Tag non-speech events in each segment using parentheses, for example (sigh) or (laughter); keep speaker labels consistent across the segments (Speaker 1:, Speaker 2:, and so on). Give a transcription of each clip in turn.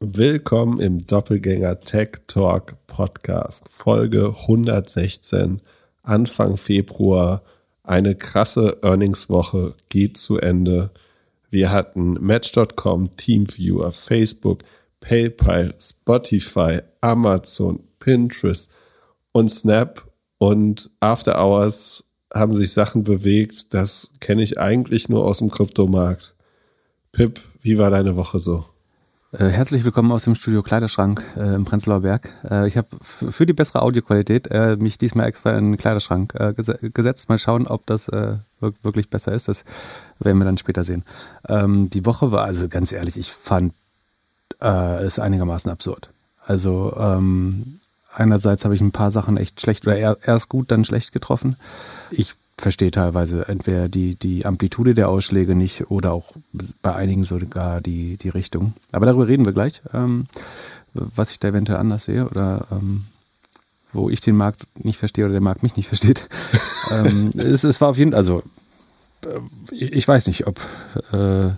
Speaker 1: Willkommen im Doppelgänger Tech Talk Podcast, Folge 116, Anfang Februar. Eine krasse Earnings-Woche geht zu Ende. Wir hatten Match.com, Teamviewer, Facebook, PayPal, Spotify, Amazon, Pinterest und Snap und After Hours haben sich Sachen bewegt. Das kenne ich eigentlich nur aus dem Kryptomarkt. Pip, wie war deine Woche so?
Speaker 2: Äh, herzlich willkommen aus dem Studio Kleiderschrank äh, im Prenzlauer Berg. Äh, ich habe für die bessere Audioqualität äh, mich diesmal extra in den Kleiderschrank äh, ges gesetzt. Mal schauen, ob das äh, wirklich besser ist. Das werden wir dann später sehen. Ähm, die Woche war also ganz ehrlich, ich fand es einigermaßen absurd. Also ähm, einerseits habe ich ein paar Sachen echt schlecht oder erst gut, dann schlecht getroffen. Ich verstehe teilweise entweder die, die Amplitude der Ausschläge nicht oder auch bei einigen sogar die, die Richtung. Aber darüber reden wir gleich, ähm, was ich da eventuell anders sehe oder ähm, wo ich den Markt nicht verstehe oder der Markt mich nicht versteht. (laughs) ähm, es, es war auf jeden Fall, also äh, ich weiß nicht, ob äh,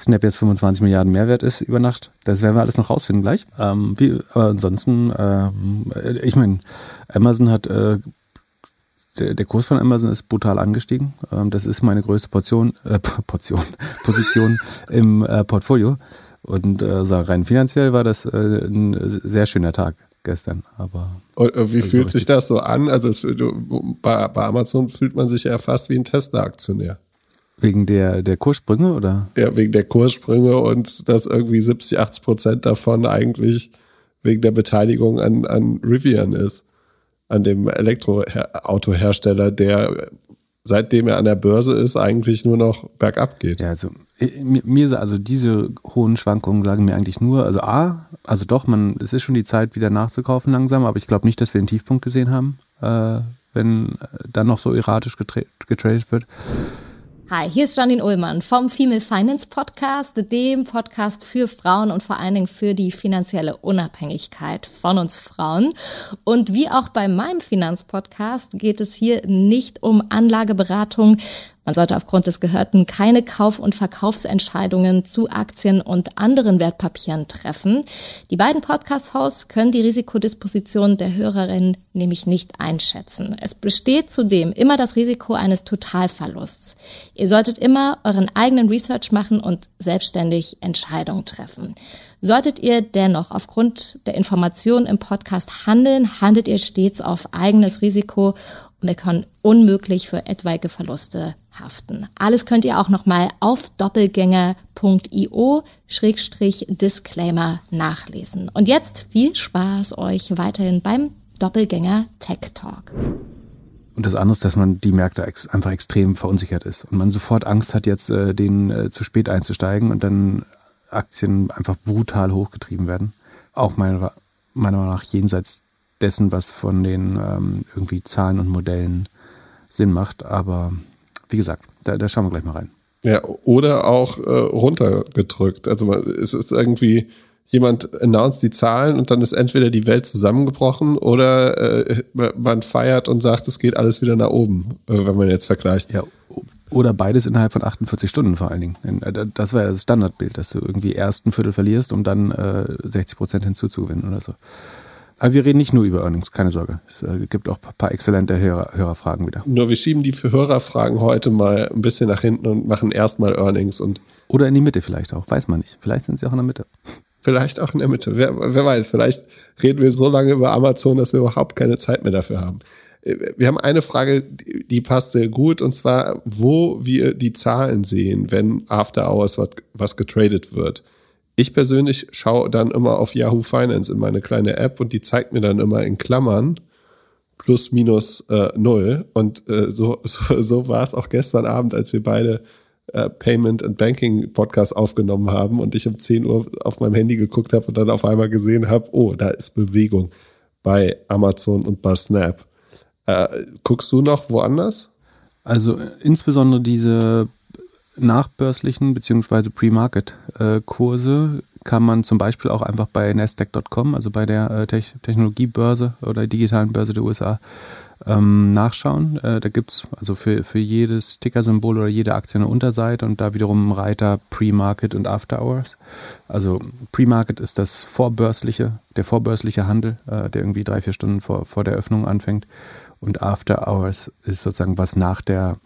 Speaker 2: Snap jetzt 25 Milliarden Mehrwert ist über Nacht. Das werden wir alles noch rausfinden gleich. Ähm, wie, aber ansonsten, äh, ich meine, Amazon hat äh, der, der Kurs von Amazon ist brutal angestiegen. Ähm, das ist meine größte Portion, äh, Portion, (laughs) Position im äh, Portfolio. Und äh, so rein finanziell war das äh, ein sehr schöner Tag gestern. Aber
Speaker 1: Und, äh, wie fühlt so sich das so an? Also es, du, bei, bei, Amazon fühlt man sich ja fast wie ein Tesla-Aktionär.
Speaker 2: Wegen der, der Kurssprünge oder?
Speaker 1: Ja, wegen der Kurssprünge und dass irgendwie 70, 80 Prozent davon eigentlich wegen der Beteiligung an, an Rivian ist an dem Elektroautohersteller, der seitdem er an der Börse ist, eigentlich nur noch bergab geht.
Speaker 2: Ja, also mir, also diese hohen Schwankungen sagen mir eigentlich nur, also A, also doch, man, es ist schon die Zeit, wieder nachzukaufen langsam, aber ich glaube nicht, dass wir einen Tiefpunkt gesehen haben, äh, wenn dann noch so erratisch getradet wird.
Speaker 3: Hi, hier ist Janine Ullmann vom Female Finance Podcast, dem Podcast für Frauen und vor allen Dingen für die finanzielle Unabhängigkeit von uns Frauen. Und wie auch bei meinem Finanzpodcast geht es hier nicht um Anlageberatung, man sollte aufgrund des Gehörten keine Kauf- und Verkaufsentscheidungen zu Aktien und anderen Wertpapieren treffen. Die beiden Podcast-Hosts können die Risikodisposition der Hörerin nämlich nicht einschätzen. Es besteht zudem immer das Risiko eines Totalverlusts. Ihr solltet immer euren eigenen Research machen und selbstständig Entscheidungen treffen. Solltet ihr dennoch aufgrund der Informationen im Podcast handeln, handelt ihr stets auf eigenes Risiko und wir können unmöglich für etwaige Verluste haften. Alles könnt ihr auch nochmal auf doppelgänger.io-disclaimer nachlesen. Und jetzt viel Spaß euch weiterhin beim Doppelgänger Tech Talk.
Speaker 2: Und das andere ist, dass man die Märkte ex einfach extrem verunsichert ist und man sofort Angst hat, jetzt äh, denen äh, zu spät einzusteigen und dann Aktien einfach brutal hochgetrieben werden. Auch meiner, meiner Meinung nach jenseits dessen, was von den ähm, irgendwie Zahlen und Modellen Sinn macht. Aber wie gesagt, da, da schauen wir gleich mal rein.
Speaker 1: Ja, oder auch äh, runtergedrückt. Also man, es ist irgendwie, jemand announced die Zahlen und dann ist entweder die Welt zusammengebrochen oder äh, man feiert und sagt, es geht alles wieder nach oben, äh, wenn man jetzt vergleicht.
Speaker 2: Ja, oder beides innerhalb von 48 Stunden vor allen Dingen. Äh, das ja das Standardbild, dass du irgendwie erst ein Viertel verlierst, um dann äh, 60 Prozent hinzuzugewinnen oder so. Aber wir reden nicht nur über Earnings, keine Sorge. Es äh, gibt auch ein paar exzellente Hörer, Hörerfragen wieder.
Speaker 1: Nur wir schieben die für Hörerfragen heute mal ein bisschen nach hinten und machen erstmal Earnings und.
Speaker 2: Oder in die Mitte vielleicht auch, weiß man nicht. Vielleicht sind sie auch in der Mitte.
Speaker 1: Vielleicht auch in der Mitte. Wer, wer weiß, vielleicht reden wir so lange über Amazon, dass wir überhaupt keine Zeit mehr dafür haben. Wir haben eine Frage, die passt sehr gut, und zwar, wo wir die Zahlen sehen, wenn After Hours was, was getradet wird. Ich persönlich schaue dann immer auf Yahoo Finance in meine kleine App und die zeigt mir dann immer in Klammern plus minus äh, null. Und äh, so, (laughs) so, so war es auch gestern Abend, als wir beide äh, Payment and Banking Podcast aufgenommen haben und ich um 10 Uhr auf meinem Handy geguckt habe und dann auf einmal gesehen habe, oh, da ist Bewegung bei Amazon und bei Snap. Äh, guckst du noch woanders?
Speaker 2: Also insbesondere diese nachbörslichen bzw. Pre-Market-Kurse kann man zum Beispiel auch einfach bei Nasdaq.com, also bei der äh, Technologiebörse oder digitalen Börse der USA, ähm, nachschauen. Äh, da gibt's also für, für jedes Ticker-Symbol oder jede Aktie eine Unterseite und da wiederum Reiter Pre-Market und After Hours. Also Pre-Market ist das vorbörsliche, der vorbörsliche Handel, äh, der irgendwie drei, vier Stunden vor, vor der Öffnung anfängt. Und After Hours ist sozusagen was nach der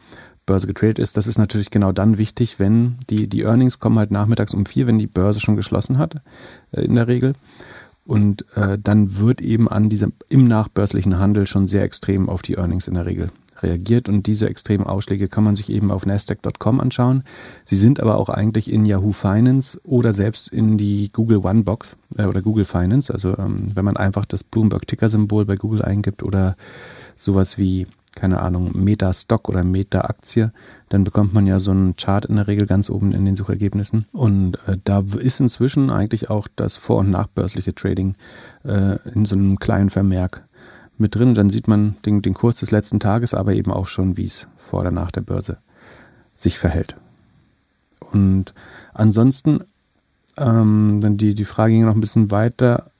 Speaker 2: Börse getradet ist. Das ist natürlich genau dann wichtig, wenn die, die Earnings kommen halt nachmittags um vier, wenn die Börse schon geschlossen hat, äh, in der Regel. Und äh, dann wird eben an diesem im nachbörslichen Handel schon sehr extrem auf die Earnings in der Regel reagiert. Und diese extremen Ausschläge kann man sich eben auf Nasdaq.com anschauen. Sie sind aber auch eigentlich in Yahoo Finance oder selbst in die Google One Box äh, oder Google Finance. Also ähm, wenn man einfach das Bloomberg Ticker-Symbol bei Google eingibt oder sowas wie keine Ahnung, Meta-Stock oder Meta-Aktie, dann bekommt man ja so einen Chart in der Regel ganz oben in den Suchergebnissen. Und äh, da ist inzwischen eigentlich auch das vor- und nachbörsliche Trading äh, in so einem kleinen Vermerk mit drin. Dann sieht man den, den Kurs des letzten Tages, aber eben auch schon, wie es vor oder nach der Börse sich verhält. Und ansonsten, ähm, dann die, die Frage ging noch ein bisschen weiter,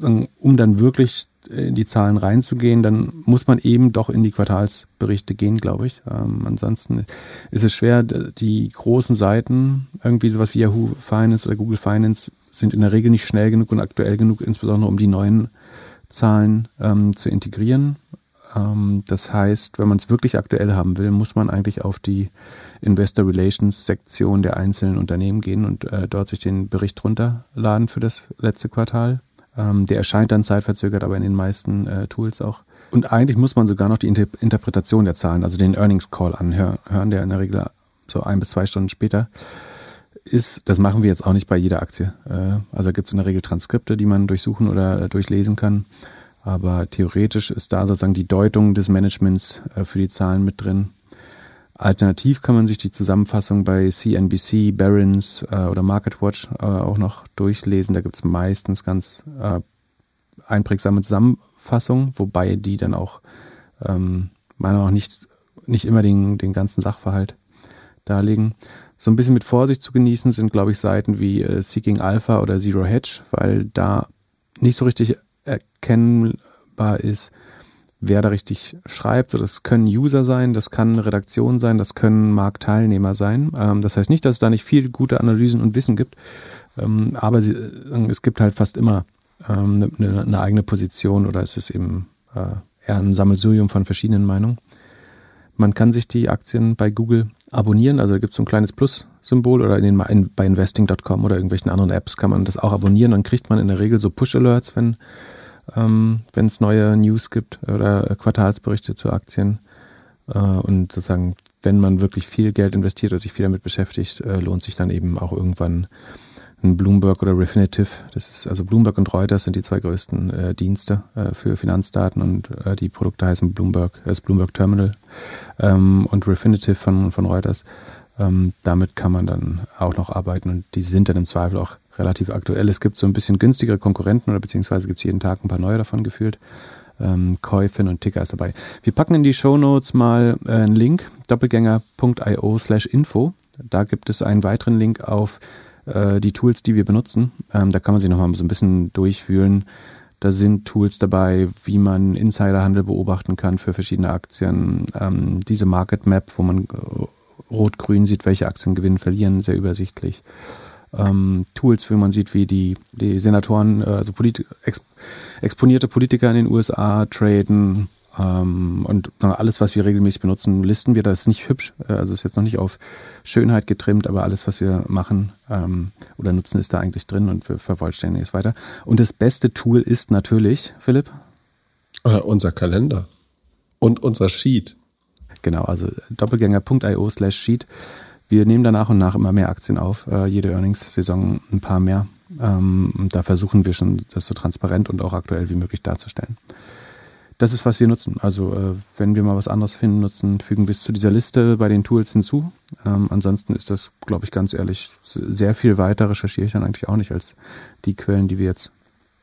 Speaker 2: um dann wirklich in die Zahlen reinzugehen, dann muss man eben doch in die Quartalsberichte gehen, glaube ich. Ähm, ansonsten ist es schwer, die großen Seiten, irgendwie sowas wie Yahoo Finance oder Google Finance, sind in der Regel nicht schnell genug und aktuell genug, insbesondere um die neuen Zahlen ähm, zu integrieren. Ähm, das heißt, wenn man es wirklich aktuell haben will, muss man eigentlich auf die Investor Relations Sektion der einzelnen Unternehmen gehen und äh, dort sich den Bericht runterladen für das letzte Quartal ähm, der erscheint dann zeitverzögert, aber in den meisten äh, Tools auch. Und eigentlich muss man sogar noch die Inter Interpretation der Zahlen, also den Earnings Call anhören, der in der Regel so ein bis zwei Stunden später ist. Das machen wir jetzt auch nicht bei jeder Aktie. Äh, also gibt es in der Regel Transkripte, die man durchsuchen oder äh, durchlesen kann. Aber theoretisch ist da sozusagen die Deutung des Managements äh, für die Zahlen mit drin. Alternativ kann man sich die Zusammenfassung bei CNBC, Barron's äh, oder MarketWatch äh, auch noch durchlesen. Da gibt es meistens ganz äh, einprägsame Zusammenfassungen, wobei die dann auch ähm, meiner Meinung nach nicht, nicht immer den, den ganzen Sachverhalt darlegen. So ein bisschen mit Vorsicht zu genießen sind, glaube ich, Seiten wie äh, Seeking Alpha oder Zero Hedge, weil da nicht so richtig erkennbar ist, wer da richtig schreibt. So, das können User sein, das kann Redaktion sein, das können Marktteilnehmer sein. Ähm, das heißt nicht, dass es da nicht viel gute Analysen und Wissen gibt, ähm, aber sie, äh, es gibt halt fast immer ähm, eine, eine, eigene Position oder es ist eben äh, eher ein Sammelsurium von verschiedenen Meinungen. Man kann sich die Aktien bei Google abonnieren, also da gibt es so ein kleines Plus-Symbol oder in den, in, bei investing.com oder irgendwelchen anderen Apps kann man das auch abonnieren. Dann kriegt man in der Regel so Push-Alerts, wenn ähm, wenn es neue News gibt oder Quartalsberichte zu Aktien. Äh, und sozusagen, wenn man wirklich viel Geld investiert oder sich viel damit beschäftigt, äh, lohnt sich dann eben auch irgendwann ein Bloomberg oder Refinitiv. Das ist also Bloomberg und Reuters sind die zwei größten äh, Dienste äh, für Finanzdaten und äh, die Produkte heißen Bloomberg, das Bloomberg Terminal ähm, und Refinitiv von, von Reuters. Ähm, damit kann man dann auch noch arbeiten und die sind dann im Zweifel auch relativ aktuell. Es gibt so ein bisschen günstigere Konkurrenten oder beziehungsweise gibt es jeden Tag ein paar neue davon gefühlt. Ähm, Käufin und Ticker ist dabei. Wir packen in die Show Notes mal äh, einen Link, doppelgänger.io slash info. Da gibt es einen weiteren Link auf äh, die Tools, die wir benutzen. Ähm, da kann man sich nochmal so ein bisschen durchfühlen. Da sind Tools dabei, wie man Insiderhandel beobachten kann für verschiedene Aktien. Ähm, diese Market Map, wo man äh, rot-grün sieht, welche Aktien gewinnen, verlieren, sehr übersichtlich. Ähm, Tools, wie man sieht, wie die, die Senatoren, äh, also Polit ex exponierte Politiker in den USA traden ähm, und alles, was wir regelmäßig benutzen, listen wir. Das ist nicht hübsch, äh, also ist jetzt noch nicht auf Schönheit getrimmt, aber alles, was wir machen ähm, oder nutzen, ist da eigentlich drin und wir vervollständigen es weiter. Und das beste Tool ist natürlich, Philipp?
Speaker 1: Äh, unser Kalender und unser Sheet.
Speaker 2: Genau, also doppelgänger.io slash sheet. Wir nehmen da nach und nach immer mehr Aktien auf, äh, jede Earnings-Saison ein paar mehr. Ähm, da versuchen wir schon, das so transparent und auch aktuell wie möglich darzustellen. Das ist, was wir nutzen. Also äh, wenn wir mal was anderes finden, nutzen, fügen wir es zu dieser Liste bei den Tools hinzu. Ähm, ansonsten ist das, glaube ich, ganz ehrlich, sehr viel weiter recherchiere ich dann eigentlich auch nicht als die Quellen, die wir jetzt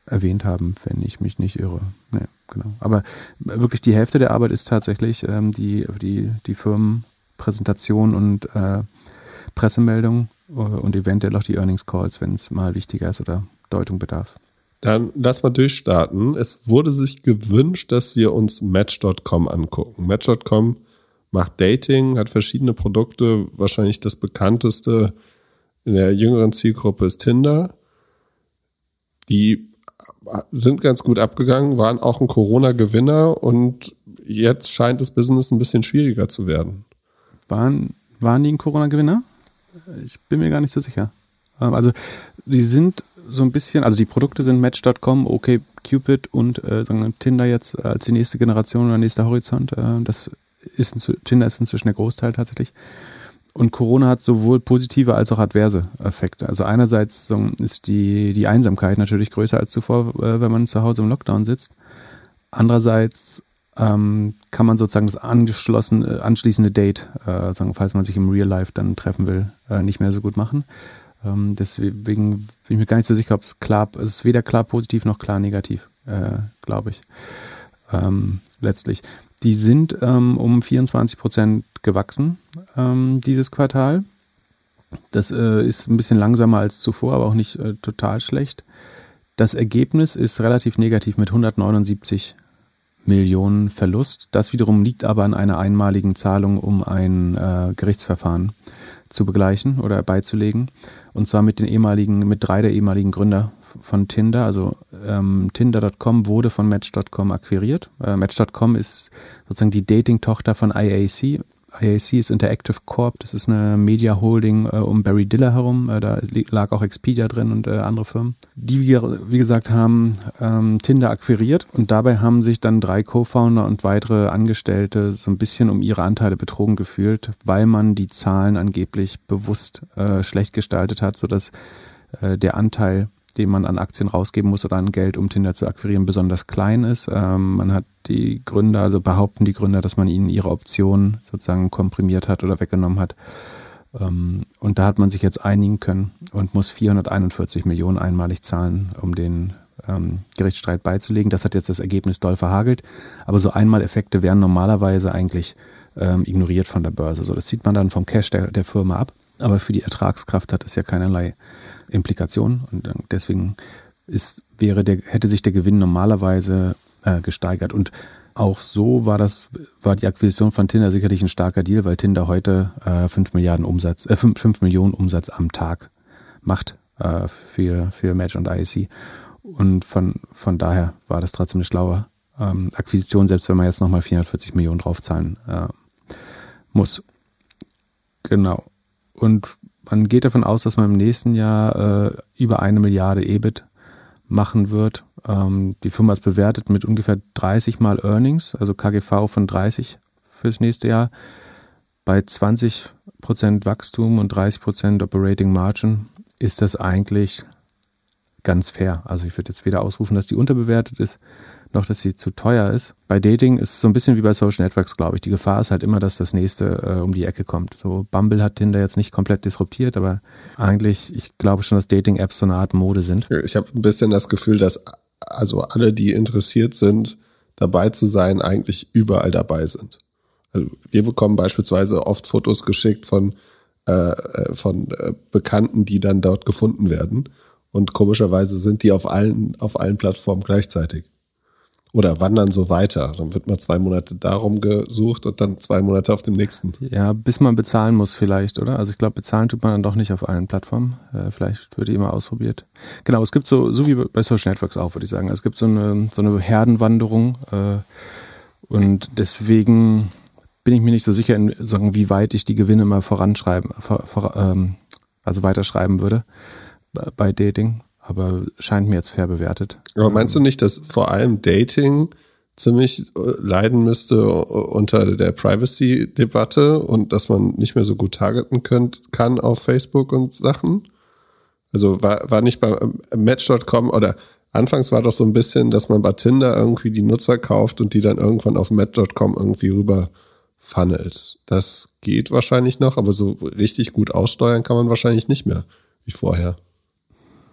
Speaker 2: erwähnt haben, wenn ich mich nicht irre. Nee genau. Aber wirklich die Hälfte der Arbeit ist tatsächlich ähm, die, die, die Firmenpräsentation und äh, Pressemeldung äh, und eventuell auch die Earnings Calls, wenn es mal wichtiger ist oder Deutung bedarf.
Speaker 1: Dann lass mal durchstarten. Es wurde sich gewünscht, dass wir uns Match.com angucken. Match.com macht Dating, hat verschiedene Produkte. Wahrscheinlich das bekannteste in der jüngeren Zielgruppe ist Tinder. Die sind ganz gut abgegangen, waren auch ein Corona-Gewinner und jetzt scheint das Business ein bisschen schwieriger zu werden.
Speaker 2: Waren, waren die ein Corona-Gewinner? Ich bin mir gar nicht so sicher. Ähm, also, sie sind so ein bisschen, also die Produkte sind Match.com, OkCupid und äh, Tinder jetzt als die nächste Generation oder nächster Horizont. Äh, das ist Tinder ist inzwischen der Großteil tatsächlich. Und Corona hat sowohl positive als auch adverse Effekte. Also einerseits ist die, die Einsamkeit natürlich größer als zuvor, äh, wenn man zu Hause im Lockdown sitzt. Andererseits ähm, kann man sozusagen das angeschlossen, äh, anschließende Date, äh, sagen, falls man sich im Real Life dann treffen will, äh, nicht mehr so gut machen. Ähm, deswegen bin ich mir gar nicht so sicher, ob es klar, es ist weder klar positiv noch klar negativ, äh, glaube ich. Ähm, letztlich. Die sind ähm, um 24 Prozent gewachsen ähm, dieses Quartal. Das äh, ist ein bisschen langsamer als zuvor, aber auch nicht äh, total schlecht. Das Ergebnis ist relativ negativ mit 179 Millionen Verlust. Das wiederum liegt aber an einer einmaligen Zahlung, um ein äh, Gerichtsverfahren zu begleichen oder beizulegen. Und zwar mit den ehemaligen, mit drei der ehemaligen Gründer von Tinder. Also ähm, Tinder.com wurde von Match.com akquiriert. Äh, Match.com ist sozusagen die Dating-Tochter von IAC. IAC ist Interactive Corp, das ist eine Media Holding äh, um Barry Diller herum. Äh, da lag auch Expedia drin und äh, andere Firmen. Die, wie, gesagt, haben ähm, Tinder akquiriert und dabei haben sich dann drei Co-Founder und weitere Angestellte so ein bisschen um ihre Anteile betrogen gefühlt, weil man die Zahlen angeblich bewusst äh, schlecht gestaltet hat, sodass äh, der Anteil den man an Aktien rausgeben muss oder an Geld, um Tinder zu akquirieren, besonders klein ist. Ähm, man hat die Gründer, also behaupten die Gründer, dass man ihnen ihre Optionen sozusagen komprimiert hat oder weggenommen hat. Ähm, und da hat man sich jetzt einigen können und muss 441 Millionen einmalig zahlen, um den ähm, Gerichtsstreit beizulegen. Das hat jetzt das Ergebnis doll verhagelt. Aber so Einmaleffekte werden normalerweise eigentlich ähm, ignoriert von der Börse. So, das sieht man dann vom Cash der, der Firma ab. Aber für die Ertragskraft hat es ja keinerlei Implikationen und deswegen ist, wäre der, hätte sich der Gewinn normalerweise äh, gesteigert. Und auch so war das, war die Akquisition von Tinder sicherlich ein starker Deal, weil Tinder heute äh, 5 Milliarden Umsatz, äh, 5, 5 Millionen Umsatz am Tag macht äh, für, für Match und IAC. Und von, von daher war das trotzdem eine schlaue ähm, Akquisition, selbst wenn man jetzt nochmal 440 Millionen draufzahlen äh, muss. Genau. Und man geht davon aus, dass man im nächsten Jahr äh, über eine Milliarde EBIT machen wird. Ähm, die Firma ist bewertet mit ungefähr 30 mal Earnings, also KGV von 30 fürs nächste Jahr. Bei 20 Prozent Wachstum und 30 Prozent Operating Margin ist das eigentlich ganz fair. Also ich würde jetzt weder ausrufen, dass die unterbewertet ist, noch, dass sie zu teuer ist. Bei Dating ist es so ein bisschen wie bei Social Networks, glaube ich. Die Gefahr ist halt immer, dass das nächste äh, um die Ecke kommt. So Bumble hat Tinder jetzt nicht komplett disruptiert, aber eigentlich, ich glaube schon, dass Dating-Apps so eine Art Mode sind.
Speaker 1: Ich habe ein bisschen das Gefühl, dass also alle, die interessiert sind, dabei zu sein, eigentlich überall dabei sind. Also wir bekommen beispielsweise oft Fotos geschickt von äh, äh von äh, Bekannten, die dann dort gefunden werden. Und komischerweise sind die auf allen, auf allen Plattformen gleichzeitig oder wandern so weiter. Dann wird mal zwei Monate darum gesucht und dann zwei Monate auf dem nächsten.
Speaker 2: Ja, bis man bezahlen muss vielleicht, oder? Also ich glaube, bezahlen tut man dann doch nicht auf allen Plattformen. Äh, vielleicht wird die immer ausprobiert. Genau, es gibt so, so wie bei Social Networks auch, würde ich sagen. Es gibt so eine, so eine Herdenwanderung äh, und deswegen bin ich mir nicht so sicher, in, sagen, wie weit ich die Gewinne mal voranschreiben, vor, vor, ähm, also weiterschreiben würde bei Dating aber scheint mir jetzt fair bewertet.
Speaker 1: Aber meinst du nicht, dass vor allem Dating ziemlich äh, leiden müsste unter der Privacy-Debatte und dass man nicht mehr so gut targeten könnt, kann auf Facebook und Sachen? Also war, war nicht bei äh, Match.com oder anfangs war doch so ein bisschen, dass man bei Tinder irgendwie die Nutzer kauft und die dann irgendwann auf Match.com irgendwie rüber funnelt. Das geht wahrscheinlich noch, aber so richtig gut aussteuern kann man wahrscheinlich nicht mehr wie vorher.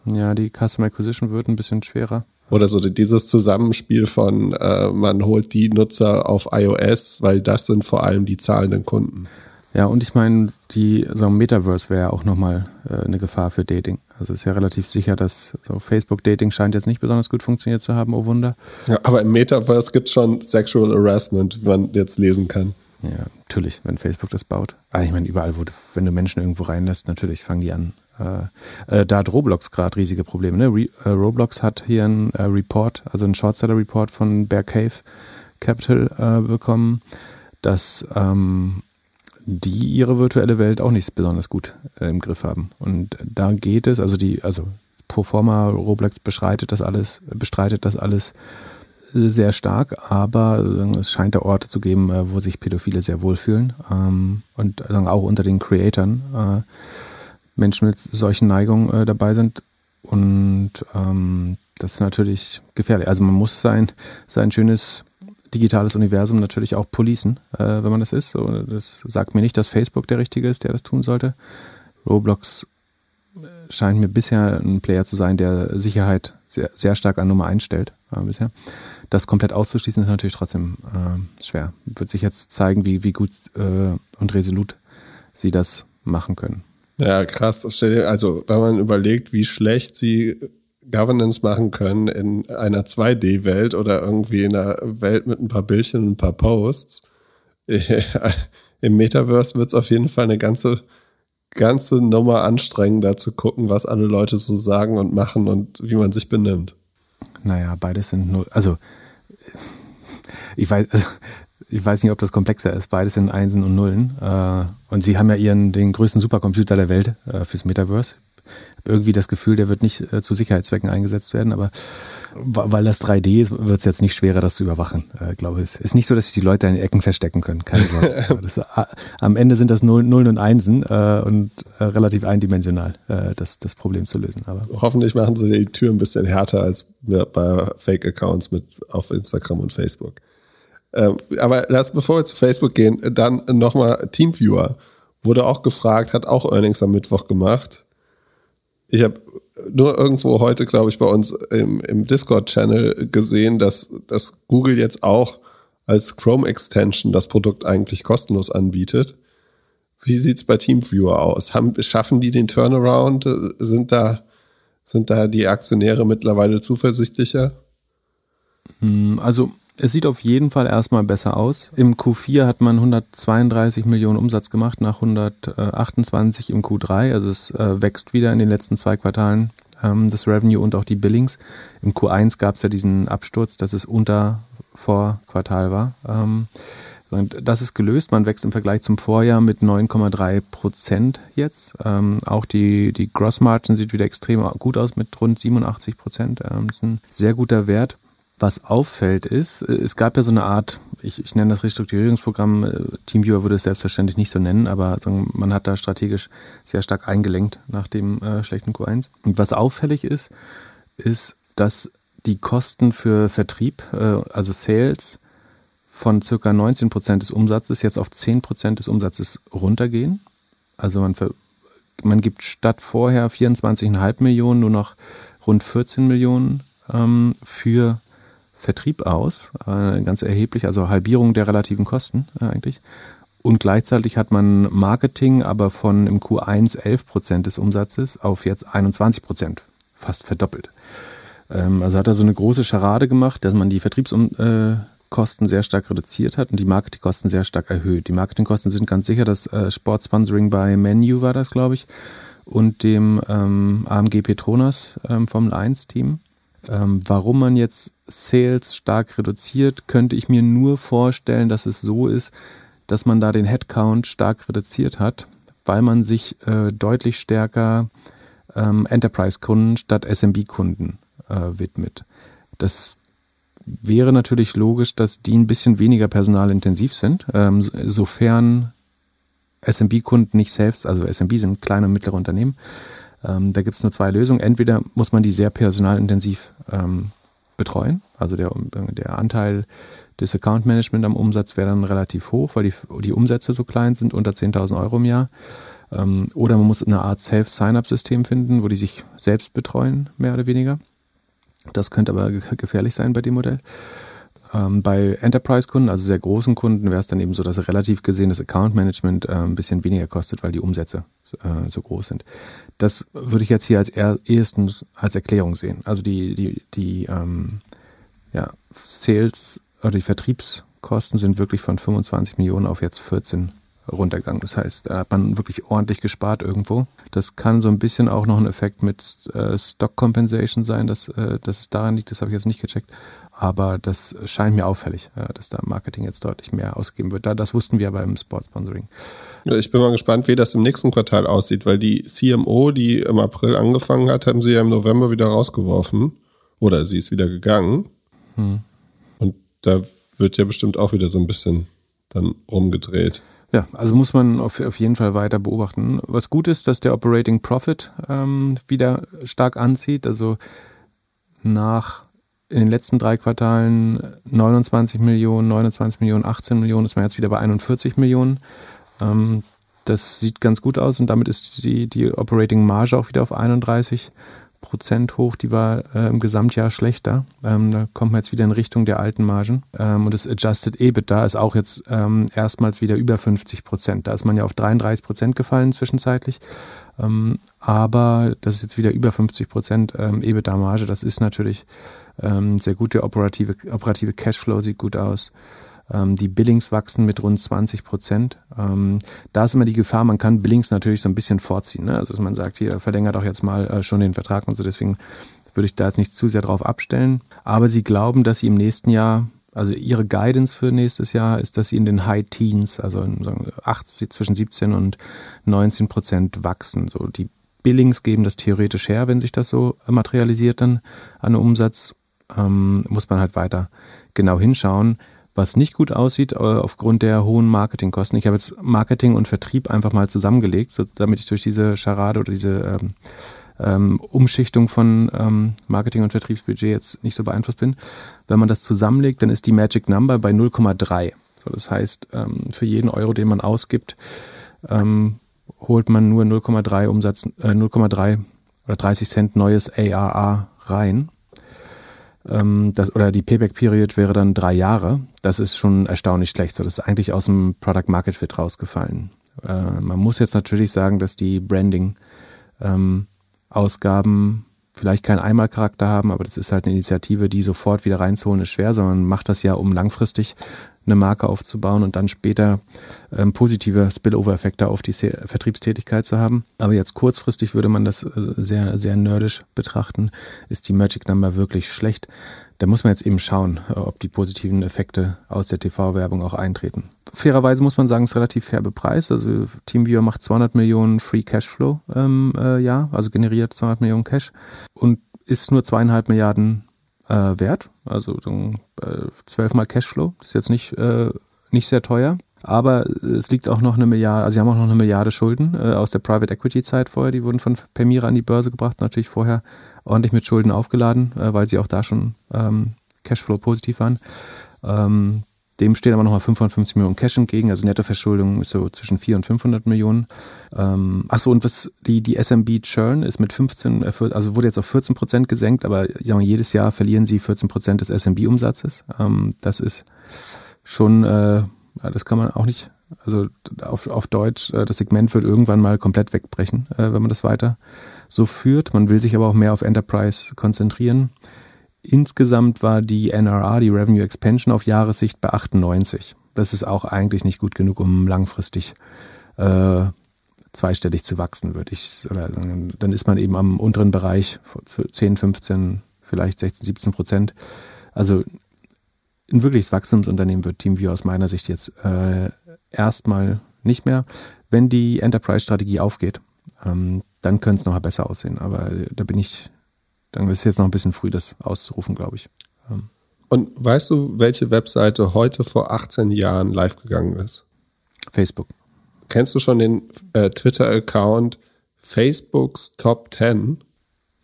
Speaker 2: Ja, die Customer Acquisition wird ein bisschen schwerer.
Speaker 1: Oder so dieses Zusammenspiel von, äh, man holt die Nutzer auf iOS, weil das sind vor allem die zahlenden Kunden.
Speaker 2: Ja, und ich meine, die so ein Metaverse wäre auch nochmal äh, eine Gefahr für Dating. Also ist ja relativ sicher, dass so Facebook-Dating scheint jetzt nicht besonders gut funktioniert zu haben, oh Wunder.
Speaker 1: Ja, aber im Metaverse gibt es schon Sexual Harassment, wie man jetzt lesen kann.
Speaker 2: Ja, natürlich, wenn Facebook das baut. Aber ah, ich meine, überall, wo du, wenn du Menschen irgendwo reinlässt, natürlich fangen die an. Äh, äh, da hat Roblox gerade riesige Probleme. Ne? Re äh, Roblox hat hier einen äh, Report, also einen Shortseller-Report von Bear Cave Capital äh, bekommen, dass ähm, die ihre virtuelle Welt auch nicht besonders gut äh, im Griff haben. Und da geht es, also die, also Proforma Roblox bestreitet das alles, bestreitet das alles sehr stark, aber es scheint da Orte zu geben, wo sich Pädophile sehr wohlfühlen ähm, und auch unter den Creatoren äh, Menschen mit solchen Neigungen äh, dabei sind und ähm, das ist natürlich gefährlich. Also man muss sein, sein schönes digitales Universum natürlich auch policen, wenn man das ist. So, das sagt mir nicht, dass Facebook der Richtige ist, der das tun sollte. Roblox scheint mir bisher ein Player zu sein, der Sicherheit sehr, sehr stark an Nummer einstellt äh, bisher. Das komplett auszuschließen ist natürlich trotzdem äh, schwer. Wird sich jetzt zeigen, wie, wie gut äh, und resolut sie das machen können.
Speaker 1: Ja, krass. Also, wenn man überlegt, wie schlecht sie Governance machen können in einer 2D-Welt oder irgendwie in einer Welt mit ein paar Bildchen und ein paar Posts. (laughs) Im Metaverse wird es auf jeden Fall eine ganze, ganze Nummer anstrengender zu gucken, was alle Leute so sagen und machen und wie man sich benimmt.
Speaker 2: Naja, beides sind null. Also, ich weiß, ich weiß nicht, ob das komplexer ist. Beides sind Einsen und Nullen. Äh, und sie haben ja ihren, den größten Supercomputer der Welt äh, fürs Metaverse irgendwie das Gefühl, der wird nicht äh, zu Sicherheitszwecken eingesetzt werden, aber weil das 3D ist, wird es jetzt nicht schwerer, das zu überwachen, glaube ich. Ist nicht so, dass sich die Leute in Ecken verstecken können, keine Sorge. (laughs) das, am Ende sind das Nullen, und Einsen und relativ eindimensional, das, das Problem zu lösen. Aber
Speaker 1: Hoffentlich machen sie die Tür ein bisschen härter als bei Fake-Accounts mit auf Instagram und Facebook. Ähm, aber lass, bevor wir zu Facebook gehen, dann nochmal Teamviewer. Wurde auch gefragt, hat auch Earnings am Mittwoch gemacht ich habe nur irgendwo heute, glaube ich, bei uns im, im Discord-Channel gesehen, dass, dass Google jetzt auch als Chrome-Extension das Produkt eigentlich kostenlos anbietet. Wie sieht's bei TeamViewer aus? Haben, schaffen die den Turnaround? Sind da, sind da die Aktionäre mittlerweile zuversichtlicher?
Speaker 2: Hm, also es sieht auf jeden Fall erstmal besser aus. Im Q4 hat man 132 Millionen Umsatz gemacht nach 128 im Q3. Also es äh, wächst wieder in den letzten zwei Quartalen ähm, das Revenue und auch die Billings. Im Q1 gab es ja diesen Absturz, dass es unter Vorquartal war. Ähm, das ist gelöst. Man wächst im Vergleich zum Vorjahr mit 9,3 Prozent jetzt. Ähm, auch die, die Gross Margin sieht wieder extrem gut aus mit rund 87 Prozent. Das ist ein sehr guter Wert. Was auffällt ist, äh, es gab ja so eine Art, ich, ich nenne das Restrukturierungsprogramm, äh, Teamviewer würde es selbstverständlich nicht so nennen, aber man hat da strategisch sehr stark eingelenkt nach dem äh, schlechten Q1. Und was auffällig ist, ist, dass die Kosten für Vertrieb, äh, also Sales, von circa 19 Prozent des Umsatzes jetzt auf 10 Prozent des Umsatzes runtergehen. Also man, man gibt statt vorher 24,5 Millionen nur noch rund 14 Millionen ähm, für Vertrieb aus, äh, ganz erheblich, also Halbierung der relativen Kosten äh, eigentlich. Und gleichzeitig hat man Marketing aber von im Q1 11 Prozent des Umsatzes auf jetzt 21 Prozent, fast verdoppelt. Ähm, also hat er so eine große Scharade gemacht, dass man die Vertriebskosten sehr stark reduziert hat und die Marketingkosten sehr stark erhöht. Die Marketingkosten sind ganz sicher das äh, Sportsponsoring bei Menu war das, glaube ich, und dem ähm, AMG Petronas ähm, Formel 1 Team. Ähm, warum man jetzt Sales stark reduziert, könnte ich mir nur vorstellen, dass es so ist, dass man da den Headcount stark reduziert hat, weil man sich äh, deutlich stärker ähm, Enterprise-Kunden statt SMB-Kunden äh, widmet. Das wäre natürlich logisch, dass die ein bisschen weniger personalintensiv sind, ähm, sofern SMB-Kunden nicht selbst, also SMB sind kleine und mittlere Unternehmen, ähm, da gibt es nur zwei Lösungen. Entweder muss man die sehr personalintensiv ähm, betreuen, also der, der Anteil des Account Management am Umsatz wäre dann relativ hoch, weil die, die Umsätze so klein sind, unter 10.000 Euro im Jahr. Ähm, oder man muss eine Art Self-Sign-up-System finden, wo die sich selbst betreuen, mehr oder weniger. Das könnte aber gefährlich sein bei dem Modell. Ähm, bei Enterprise-Kunden, also sehr großen Kunden, wäre es dann eben so, dass relativ gesehen das Account-Management äh, ein bisschen weniger kostet, weil die Umsätze äh, so groß sind. Das würde ich jetzt hier als ehestens als Erklärung sehen. Also die, die, die ähm, ja, Sales oder die Vertriebskosten sind wirklich von 25 Millionen auf jetzt 14 runtergegangen. Das heißt, da hat man wirklich ordentlich gespart irgendwo. Das kann so ein bisschen auch noch ein Effekt mit äh, Stock Compensation sein, dass, äh, dass es daran liegt, das habe ich jetzt nicht gecheckt. Aber das scheint mir auffällig, äh, dass da Marketing jetzt deutlich mehr ausgegeben wird. Da, das wussten wir beim Sport Sponsoring.
Speaker 1: Ich bin mal gespannt, wie das im nächsten Quartal aussieht, weil die CMO, die im April angefangen hat, haben sie ja im November wieder rausgeworfen. Oder sie ist wieder gegangen. Hm. Und da wird ja bestimmt auch wieder so ein bisschen dann rumgedreht.
Speaker 2: Ja, also muss man auf, auf jeden Fall weiter beobachten. Was gut ist, dass der Operating Profit ähm, wieder stark anzieht. Also nach in den letzten drei Quartalen 29 Millionen, 29 Millionen, 18 Millionen, ist man jetzt wieder bei 41 Millionen. Ähm, das sieht ganz gut aus und damit ist die, die Operating Marge auch wieder auf 31 Prozent hoch, die war äh, im Gesamtjahr schlechter. Ähm, da kommt man jetzt wieder in Richtung der alten Margen. Ähm, und das Adjusted EBITDA ist auch jetzt ähm, erstmals wieder über 50 Prozent. Da ist man ja auf 33 Prozent gefallen zwischenzeitlich. Ähm, aber das ist jetzt wieder über 50 Prozent ähm, EBITDA-Marge. Das ist natürlich ähm, sehr gut. Der operative, operative Cashflow sieht gut aus. Ähm, die Billings wachsen mit rund 20 Prozent. Ähm, da ist immer die Gefahr, man kann Billings natürlich so ein bisschen vorziehen. Ne? Also dass man sagt, hier verlängert doch jetzt mal äh, schon den Vertrag und so. Deswegen würde ich da jetzt nicht zu sehr drauf abstellen. Aber sie glauben, dass sie im nächsten Jahr also ihre Guidance für nächstes Jahr ist, dass sie in den High Teens, also sagen, 8, zwischen 17 und 19 Prozent wachsen. So die Billings geben das theoretisch her, wenn sich das so materialisiert dann an Umsatz. Ähm, muss man halt weiter genau hinschauen was nicht gut aussieht, äh, aufgrund der hohen Marketingkosten. Ich habe jetzt Marketing und Vertrieb einfach mal zusammengelegt, so, damit ich durch diese Charade oder diese ähm, ähm, Umschichtung von ähm, Marketing- und Vertriebsbudget jetzt nicht so beeinflusst bin. Wenn man das zusammenlegt, dann ist die Magic Number bei 0,3. So, das heißt, ähm, für jeden Euro, den man ausgibt, ähm, holt man nur 0,3 Umsatz, äh, 0,3 oder 30 Cent neues ARA rein ähm, das, oder die Payback-Period wäre dann drei Jahre. Das ist schon erstaunlich schlecht. So, das ist eigentlich aus dem Product Market Fit rausgefallen. Äh, man muss jetzt natürlich sagen, dass die Branding-Ausgaben ähm, vielleicht keinen Einmalcharakter haben, aber das ist halt eine Initiative, die sofort wieder reinzuholen ist schwer, sondern macht das ja, um langfristig eine Marke aufzubauen und dann später ähm, positive Spillover-Effekte auf die Vertriebstätigkeit zu haben. Aber jetzt kurzfristig würde man das äh, sehr, sehr nerdisch betrachten. Ist die Magic Number wirklich schlecht? Da muss man jetzt eben schauen, äh, ob die positiven Effekte aus der TV-Werbung auch eintreten. Fairerweise muss man sagen, es ist relativ fair bepreist. Also TeamViewer macht 200 Millionen Free Cashflow im äh, Jahr, also generiert 200 Millionen Cash und ist nur zweieinhalb Milliarden äh, wert. Also so äh, zwölfmal Cashflow. Das ist jetzt nicht, äh, nicht sehr teuer. Aber es liegt auch noch eine Milliarde, also sie haben auch noch eine Milliarde Schulden äh, aus der Private Equity Zeit vorher. Die wurden von Permira an die Börse gebracht, natürlich vorher ordentlich mit Schulden aufgeladen, äh, weil sie auch da schon ähm, Cashflow positiv waren. Ähm, dem stehen aber nochmal 550 Millionen Cash entgegen, also Nettoverschuldung ist so zwischen 400 und 500 Millionen. Ähm, achso, und was die, die SMB Churn ist mit 15, äh, also wurde jetzt auf 14 Prozent gesenkt, aber ja, jedes Jahr verlieren sie 14 Prozent des SMB-Umsatzes. Ähm, das ist schon, äh, das kann man auch nicht, also auf, auf Deutsch, äh, das Segment wird irgendwann mal komplett wegbrechen, äh, wenn man das weiter so führt. Man will sich aber auch mehr auf Enterprise konzentrieren. Insgesamt war die NRA, die Revenue Expansion, auf Jahressicht bei 98. Das ist auch eigentlich nicht gut genug, um langfristig äh, zweistellig zu wachsen, würde ich. Oder dann ist man eben am unteren Bereich 10, 15, vielleicht 16, 17 Prozent. Also ein wirkliches Wachstumsunternehmen wird TeamViewer aus meiner Sicht jetzt äh, erstmal nicht mehr. Wenn die Enterprise-Strategie aufgeht, ähm, dann könnte es noch besser aussehen. Aber da bin ich dann ist es jetzt noch ein bisschen früh, das auszurufen, glaube ich. Ähm.
Speaker 1: Und weißt du, welche Webseite heute vor 18 Jahren live gegangen ist?
Speaker 2: Facebook.
Speaker 1: Kennst du schon den äh, Twitter-Account Facebooks Top 10?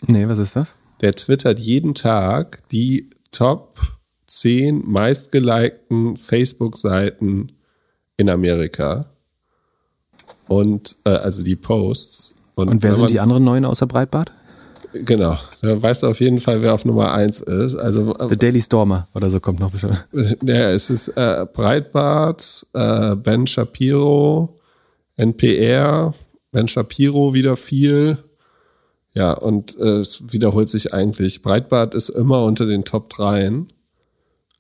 Speaker 2: Nee, was ist das?
Speaker 1: Der twittert jeden Tag die Top 10 meistgelikten Facebook-Seiten in Amerika. Und äh, also die Posts.
Speaker 2: Und, Und wer sind die anderen neun außer Breitbart?
Speaker 1: Genau. Da weißt du auf jeden Fall, wer auf Nummer eins ist. Also,
Speaker 2: The Daily Stormer oder so kommt noch bestimmt. (laughs)
Speaker 1: Ja, es ist äh, Breitbart, äh, Ben Shapiro, NPR, Ben Shapiro wieder viel. Ja, und äh, es wiederholt sich eigentlich. Breitbart ist immer unter den Top 3.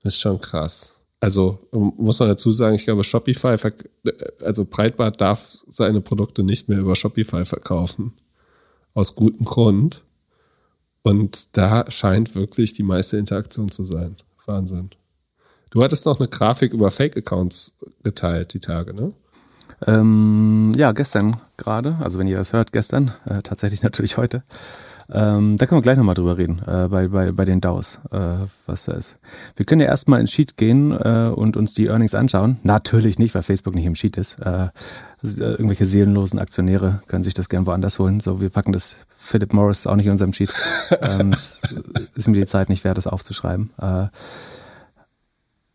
Speaker 1: Ist schon krass. Also muss man dazu sagen, ich glaube, Shopify, also Breitbart darf seine Produkte nicht mehr über Shopify verkaufen. Aus gutem Grund. Und da scheint wirklich die meiste Interaktion zu sein. Wahnsinn. Du hattest noch eine Grafik über Fake-Accounts geteilt, die Tage, ne?
Speaker 2: Ähm, ja, gestern gerade, also wenn ihr das hört, gestern, äh, tatsächlich (laughs) natürlich heute. Ähm, da können wir gleich nochmal drüber reden, äh, bei, bei, bei den DAOs, äh, was da ist. Wir können ja erstmal in Sheet gehen äh, und uns die Earnings anschauen. Natürlich nicht, weil Facebook nicht im Sheet ist. Äh, irgendwelche seelenlosen Aktionäre können sich das gern woanders holen. So, wir packen das Philip Morris auch nicht in unserem Sheet. (laughs) ähm, ist mir die Zeit nicht wert, das aufzuschreiben. Äh,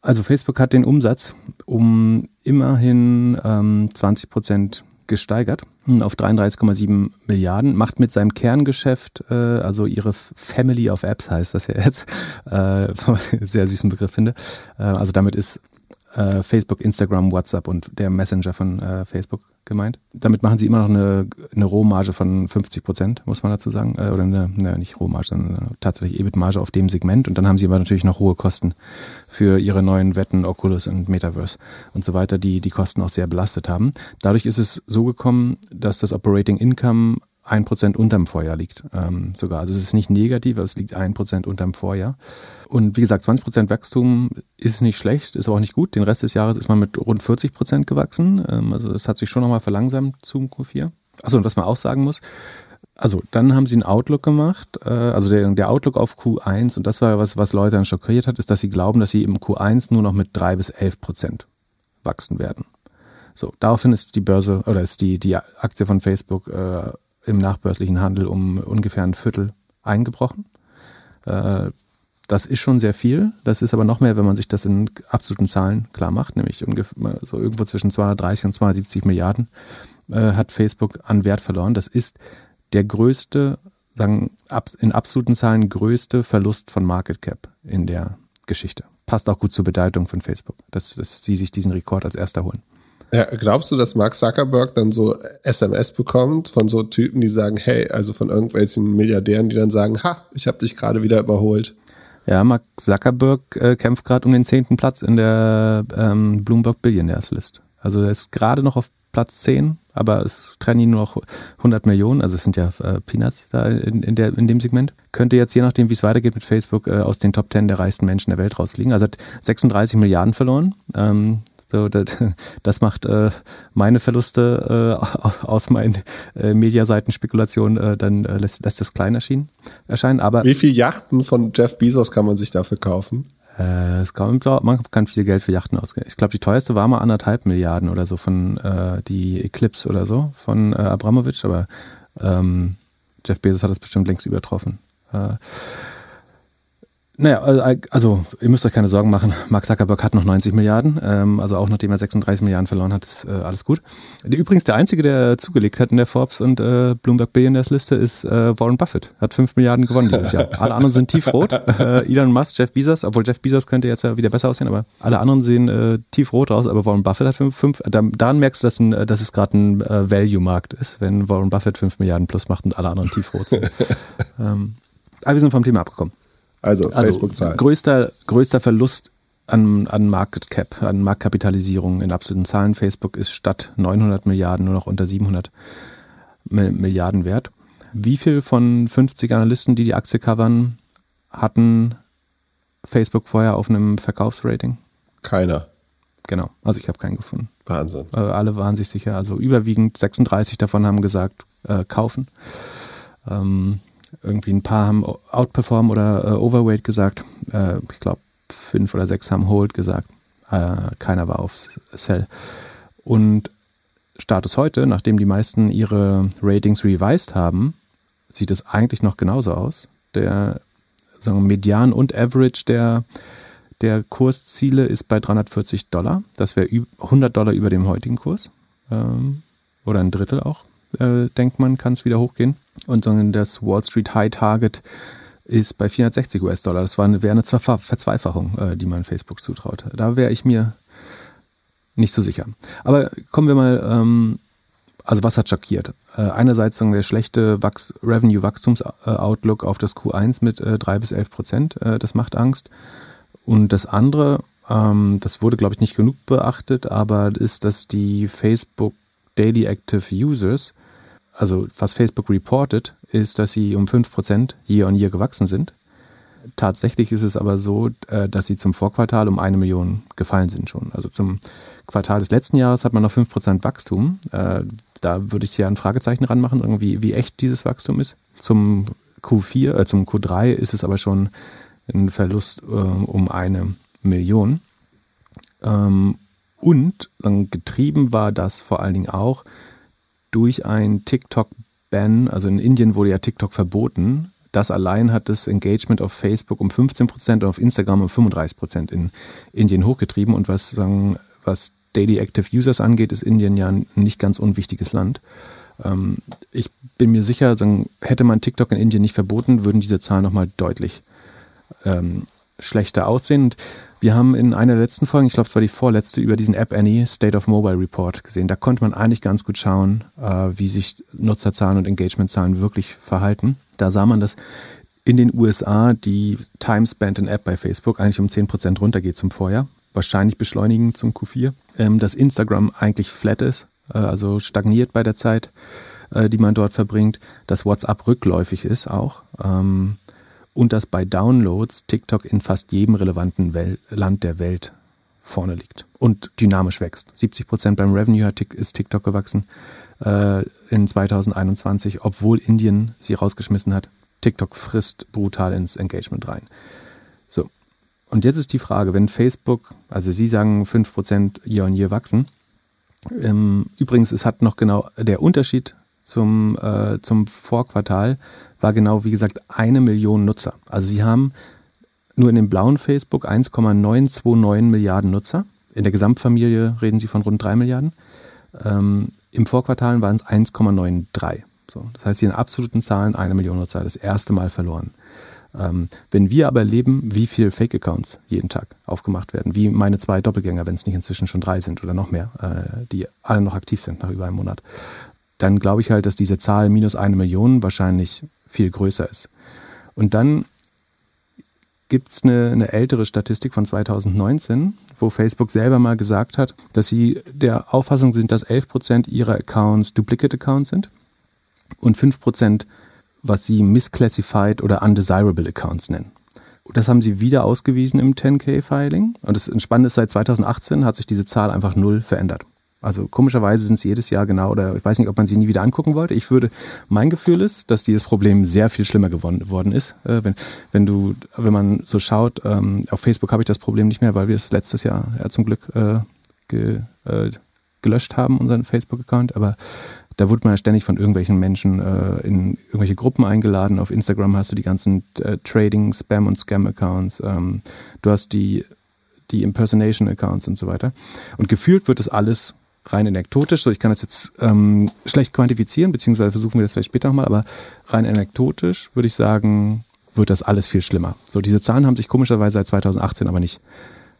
Speaker 2: also Facebook hat den Umsatz um immerhin ähm, 20 Prozent gesteigert auf 33,7 Milliarden, macht mit seinem Kerngeschäft, äh, also ihre Family of Apps heißt das ja jetzt, äh, (laughs) sehr süßen Begriff finde. Äh, also damit ist äh, Facebook, Instagram, WhatsApp und der Messenger von äh, Facebook gemeint. Damit machen sie immer noch eine, eine Rohmarge von 50 Prozent, muss man dazu sagen. Äh, oder eine, eine, nicht Rohmarge, sondern tatsächlich EBIT-Marge auf dem Segment. Und dann haben sie aber natürlich noch hohe Kosten für ihre neuen Wetten, Oculus und Metaverse und so weiter, die die Kosten auch sehr belastet haben. Dadurch ist es so gekommen, dass das Operating Income ein Prozent unterm Vorjahr liegt, ähm, sogar. Also es ist nicht negativ, aber es liegt ein Prozent unterm Vorjahr. Und wie gesagt, 20 Prozent Wachstum ist nicht schlecht, ist aber auch nicht gut. Den Rest des Jahres ist man mit rund 40 Prozent gewachsen. Ähm, also es hat sich schon nochmal verlangsamt zum Q4. Achso, und was man auch sagen muss, also dann haben sie einen Outlook gemacht, äh, also der, der Outlook auf Q1 und das war was, was Leute dann schockiert hat, ist, dass sie glauben, dass sie im Q1 nur noch mit drei bis elf Prozent wachsen werden. So, daraufhin ist die Börse oder ist die, die Aktie von Facebook äh, im nachbörslichen Handel um ungefähr ein Viertel eingebrochen. Äh, das ist schon sehr viel. Das ist aber noch mehr, wenn man sich das in absoluten Zahlen klar macht, nämlich ungefähr so irgendwo zwischen 230 und 270 Milliarden äh, hat Facebook an Wert verloren. Das ist der größte, sagen in absoluten Zahlen größte Verlust von Market Cap in der Geschichte. Passt auch gut zur Bedeutung von Facebook, dass, dass sie sich diesen Rekord als erster holen.
Speaker 1: Ja, glaubst du, dass Mark Zuckerberg dann so SMS bekommt von so Typen, die sagen, hey, also von irgendwelchen Milliardären, die dann sagen, ha, ich habe dich gerade wieder überholt?
Speaker 2: Ja, Mark Zuckerberg äh, kämpft gerade um den zehnten Platz in der ähm, Bloomberg Billionaires List. Also er ist gerade noch auf Platz 10, aber es trennen ihn nur noch 100 Millionen, also es sind ja äh, Peanuts da in, in, der, in dem Segment. Könnte jetzt je nachdem, wie es weitergeht mit Facebook, äh, aus den Top 10 der reichsten Menschen der Welt rausfliegen. Also hat 36 Milliarden verloren. Ähm, so, das, das macht äh, meine Verluste äh, aus meinen äh, Mediaseiten-Spekulationen, äh, dann äh, lässt, lässt das klein erschien, erscheinen. Aber
Speaker 1: Wie viele Yachten von Jeff Bezos kann man sich dafür kaufen?
Speaker 2: Äh, es kann, man kann viel Geld für Yachten ausgeben. Ich glaube, die teuerste war mal anderthalb Milliarden oder so von äh, die Eclipse oder so von äh, Abramowitsch, aber ähm, Jeff Bezos hat das bestimmt längst übertroffen. Äh, naja, äh, also ihr müsst euch keine Sorgen machen. Mark Zuckerberg hat noch 90 Milliarden, ähm, also auch nachdem er 36 Milliarden verloren hat, ist äh, alles gut. Übrigens der einzige, der zugelegt hat in der Forbes und äh, Bloomberg Billionaires Liste ist äh, Warren Buffett. Hat 5 Milliarden gewonnen dieses Jahr. Alle anderen sind tiefrot. Äh, Elon Musk, Jeff Bezos, obwohl Jeff Bezos könnte jetzt ja wieder besser aussehen, aber alle anderen sehen äh, tiefrot aus. Aber Warren Buffett hat 5. Fünf, daran merkst du, dass, ein, dass es gerade ein äh, Value-Markt ist, wenn Warren Buffett 5 Milliarden plus macht und alle anderen tiefrot sind. (laughs) ähm, aber wir sind vom Thema abgekommen.
Speaker 1: Also, also Facebook-Zahlen.
Speaker 2: Größter, größter Verlust an, an Market Cap, an Marktkapitalisierung in absoluten Zahlen. Facebook ist statt 900 Milliarden nur noch unter 700 Milliarden wert. Wie viel von 50 Analysten, die die Aktie covern, hatten Facebook vorher auf einem Verkaufsrating?
Speaker 1: Keiner.
Speaker 2: Genau, also ich habe keinen gefunden.
Speaker 1: Wahnsinn.
Speaker 2: Äh, alle waren sich sicher, also überwiegend 36 davon haben gesagt, äh, kaufen. Ähm, irgendwie ein paar haben Outperform oder äh, Overweight gesagt. Äh, ich glaube, fünf oder sechs haben Hold gesagt. Äh, keiner war auf Sell. Und Status heute, nachdem die meisten ihre Ratings revised haben, sieht es eigentlich noch genauso aus. Der sagen wir, Median und Average der, der Kursziele ist bei 340 Dollar. Das wäre 100 Dollar über dem heutigen Kurs. Ähm, oder ein Drittel auch. Äh, denkt man, kann es wieder hochgehen. Und das Wall Street High Target ist bei 460 US-Dollar. Das wäre eine, Verzweifachung, äh, die man Facebook zutraut. Da wäre ich mir nicht so sicher. Aber kommen wir mal, ähm, also was hat schockiert? Äh, einerseits der schlechte Revenue-Wachstums-Outlook auf das Q1 mit äh, 3 bis 11 Prozent, äh, das macht Angst. Und das andere, ähm, das wurde, glaube ich, nicht genug beachtet, aber ist, dass die Facebook Daily Active Users, also was Facebook reportet, ist, dass sie um 5% year on year gewachsen sind. Tatsächlich ist es aber so, äh, dass sie zum Vorquartal um eine Million gefallen sind schon. Also zum Quartal des letzten Jahres hat man noch 5% Wachstum. Äh, da würde ich ja ein Fragezeichen ranmachen, irgendwie, wie echt dieses Wachstum ist. Zum Q4, äh, zum Q3 ist es aber schon ein Verlust äh, um eine Million. Ähm, und getrieben war das vor allen Dingen auch durch ein TikTok-Ban. Also in Indien wurde ja TikTok verboten. Das allein hat das Engagement auf Facebook um 15 Prozent und auf Instagram um 35 Prozent in Indien hochgetrieben. Und was, sagen, was Daily Active Users angeht, ist Indien ja ein nicht ganz unwichtiges Land. Ähm, ich bin mir sicher, sagen, hätte man TikTok in Indien nicht verboten, würden diese Zahlen nochmal deutlich ähm, schlechter aussehen. Und wir haben in einer der letzten Folgen, ich glaube es war die vorletzte, über diesen App Annie State of Mobile Report gesehen. Da konnte man eigentlich ganz gut schauen, äh, wie sich Nutzerzahlen und Engagementzahlen wirklich verhalten. Da sah man, dass in den USA die Time spent in App bei Facebook eigentlich um 10% runtergeht zum Vorjahr. Wahrscheinlich beschleunigen zum Q4. Ähm, dass Instagram eigentlich flat ist, äh, also stagniert bei der Zeit, äh, die man dort verbringt. Dass WhatsApp rückläufig ist auch. Ähm, und dass bei Downloads TikTok in fast jedem relevanten Wel Land der Welt vorne liegt und dynamisch wächst. 70 Prozent beim Revenue ist TikTok gewachsen äh, in 2021, obwohl Indien sie rausgeschmissen hat. TikTok frisst brutal ins Engagement rein. So. Und jetzt ist die Frage, wenn Facebook, also Sie sagen 5% Year on Year wachsen, ähm, übrigens, es hat noch genau der Unterschied zum, äh, zum Vorquartal war genau, wie gesagt, eine Million Nutzer. Also sie haben nur in dem blauen Facebook 1,929 Milliarden Nutzer. In der Gesamtfamilie reden sie von rund 3 Milliarden. Ähm, Im Vorquartal waren es 1,93. So, das heißt, hier in absoluten Zahlen eine Million Nutzer, das erste Mal verloren. Ähm, wenn wir aber erleben, wie viele Fake-Accounts jeden Tag aufgemacht werden, wie meine zwei Doppelgänger, wenn es nicht inzwischen schon drei sind oder noch mehr, äh, die alle noch aktiv sind nach über einem Monat, dann glaube ich halt, dass diese Zahl minus eine Million wahrscheinlich viel größer ist. Und dann gibt es eine, eine, ältere Statistik von 2019, wo Facebook selber mal gesagt hat, dass sie der Auffassung sind, dass 11% ihrer Accounts Duplicate-Accounts sind und 5% was sie misclassified oder undesirable Accounts nennen. Das haben sie wieder ausgewiesen im 10K-Filing. Und das Spannende ist, seit 2018 hat sich diese Zahl einfach null verändert. Also komischerweise sind sie jedes Jahr genau, oder ich weiß nicht, ob man sie nie wieder angucken wollte. Ich würde, mein Gefühl ist, dass dieses Problem sehr viel schlimmer geworden ist. Äh, wenn, wenn du, wenn man so schaut, ähm, auf Facebook habe ich das Problem nicht mehr, weil wir es letztes Jahr ja, zum Glück äh, ge, äh, gelöscht haben, unseren Facebook-Account. Aber da wurde man ja ständig von irgendwelchen Menschen äh, in irgendwelche Gruppen eingeladen. Auf Instagram hast du die ganzen äh, Trading, Spam und Scam-Accounts. Ähm, du hast die die Impersonation-Accounts und so weiter. Und gefühlt wird das alles rein anekdotisch, so ich kann das jetzt ähm, schlecht quantifizieren, beziehungsweise versuchen wir das vielleicht später nochmal, aber rein anekdotisch würde ich sagen, wird das alles viel schlimmer. So, diese Zahlen haben sich komischerweise seit 2018 aber nicht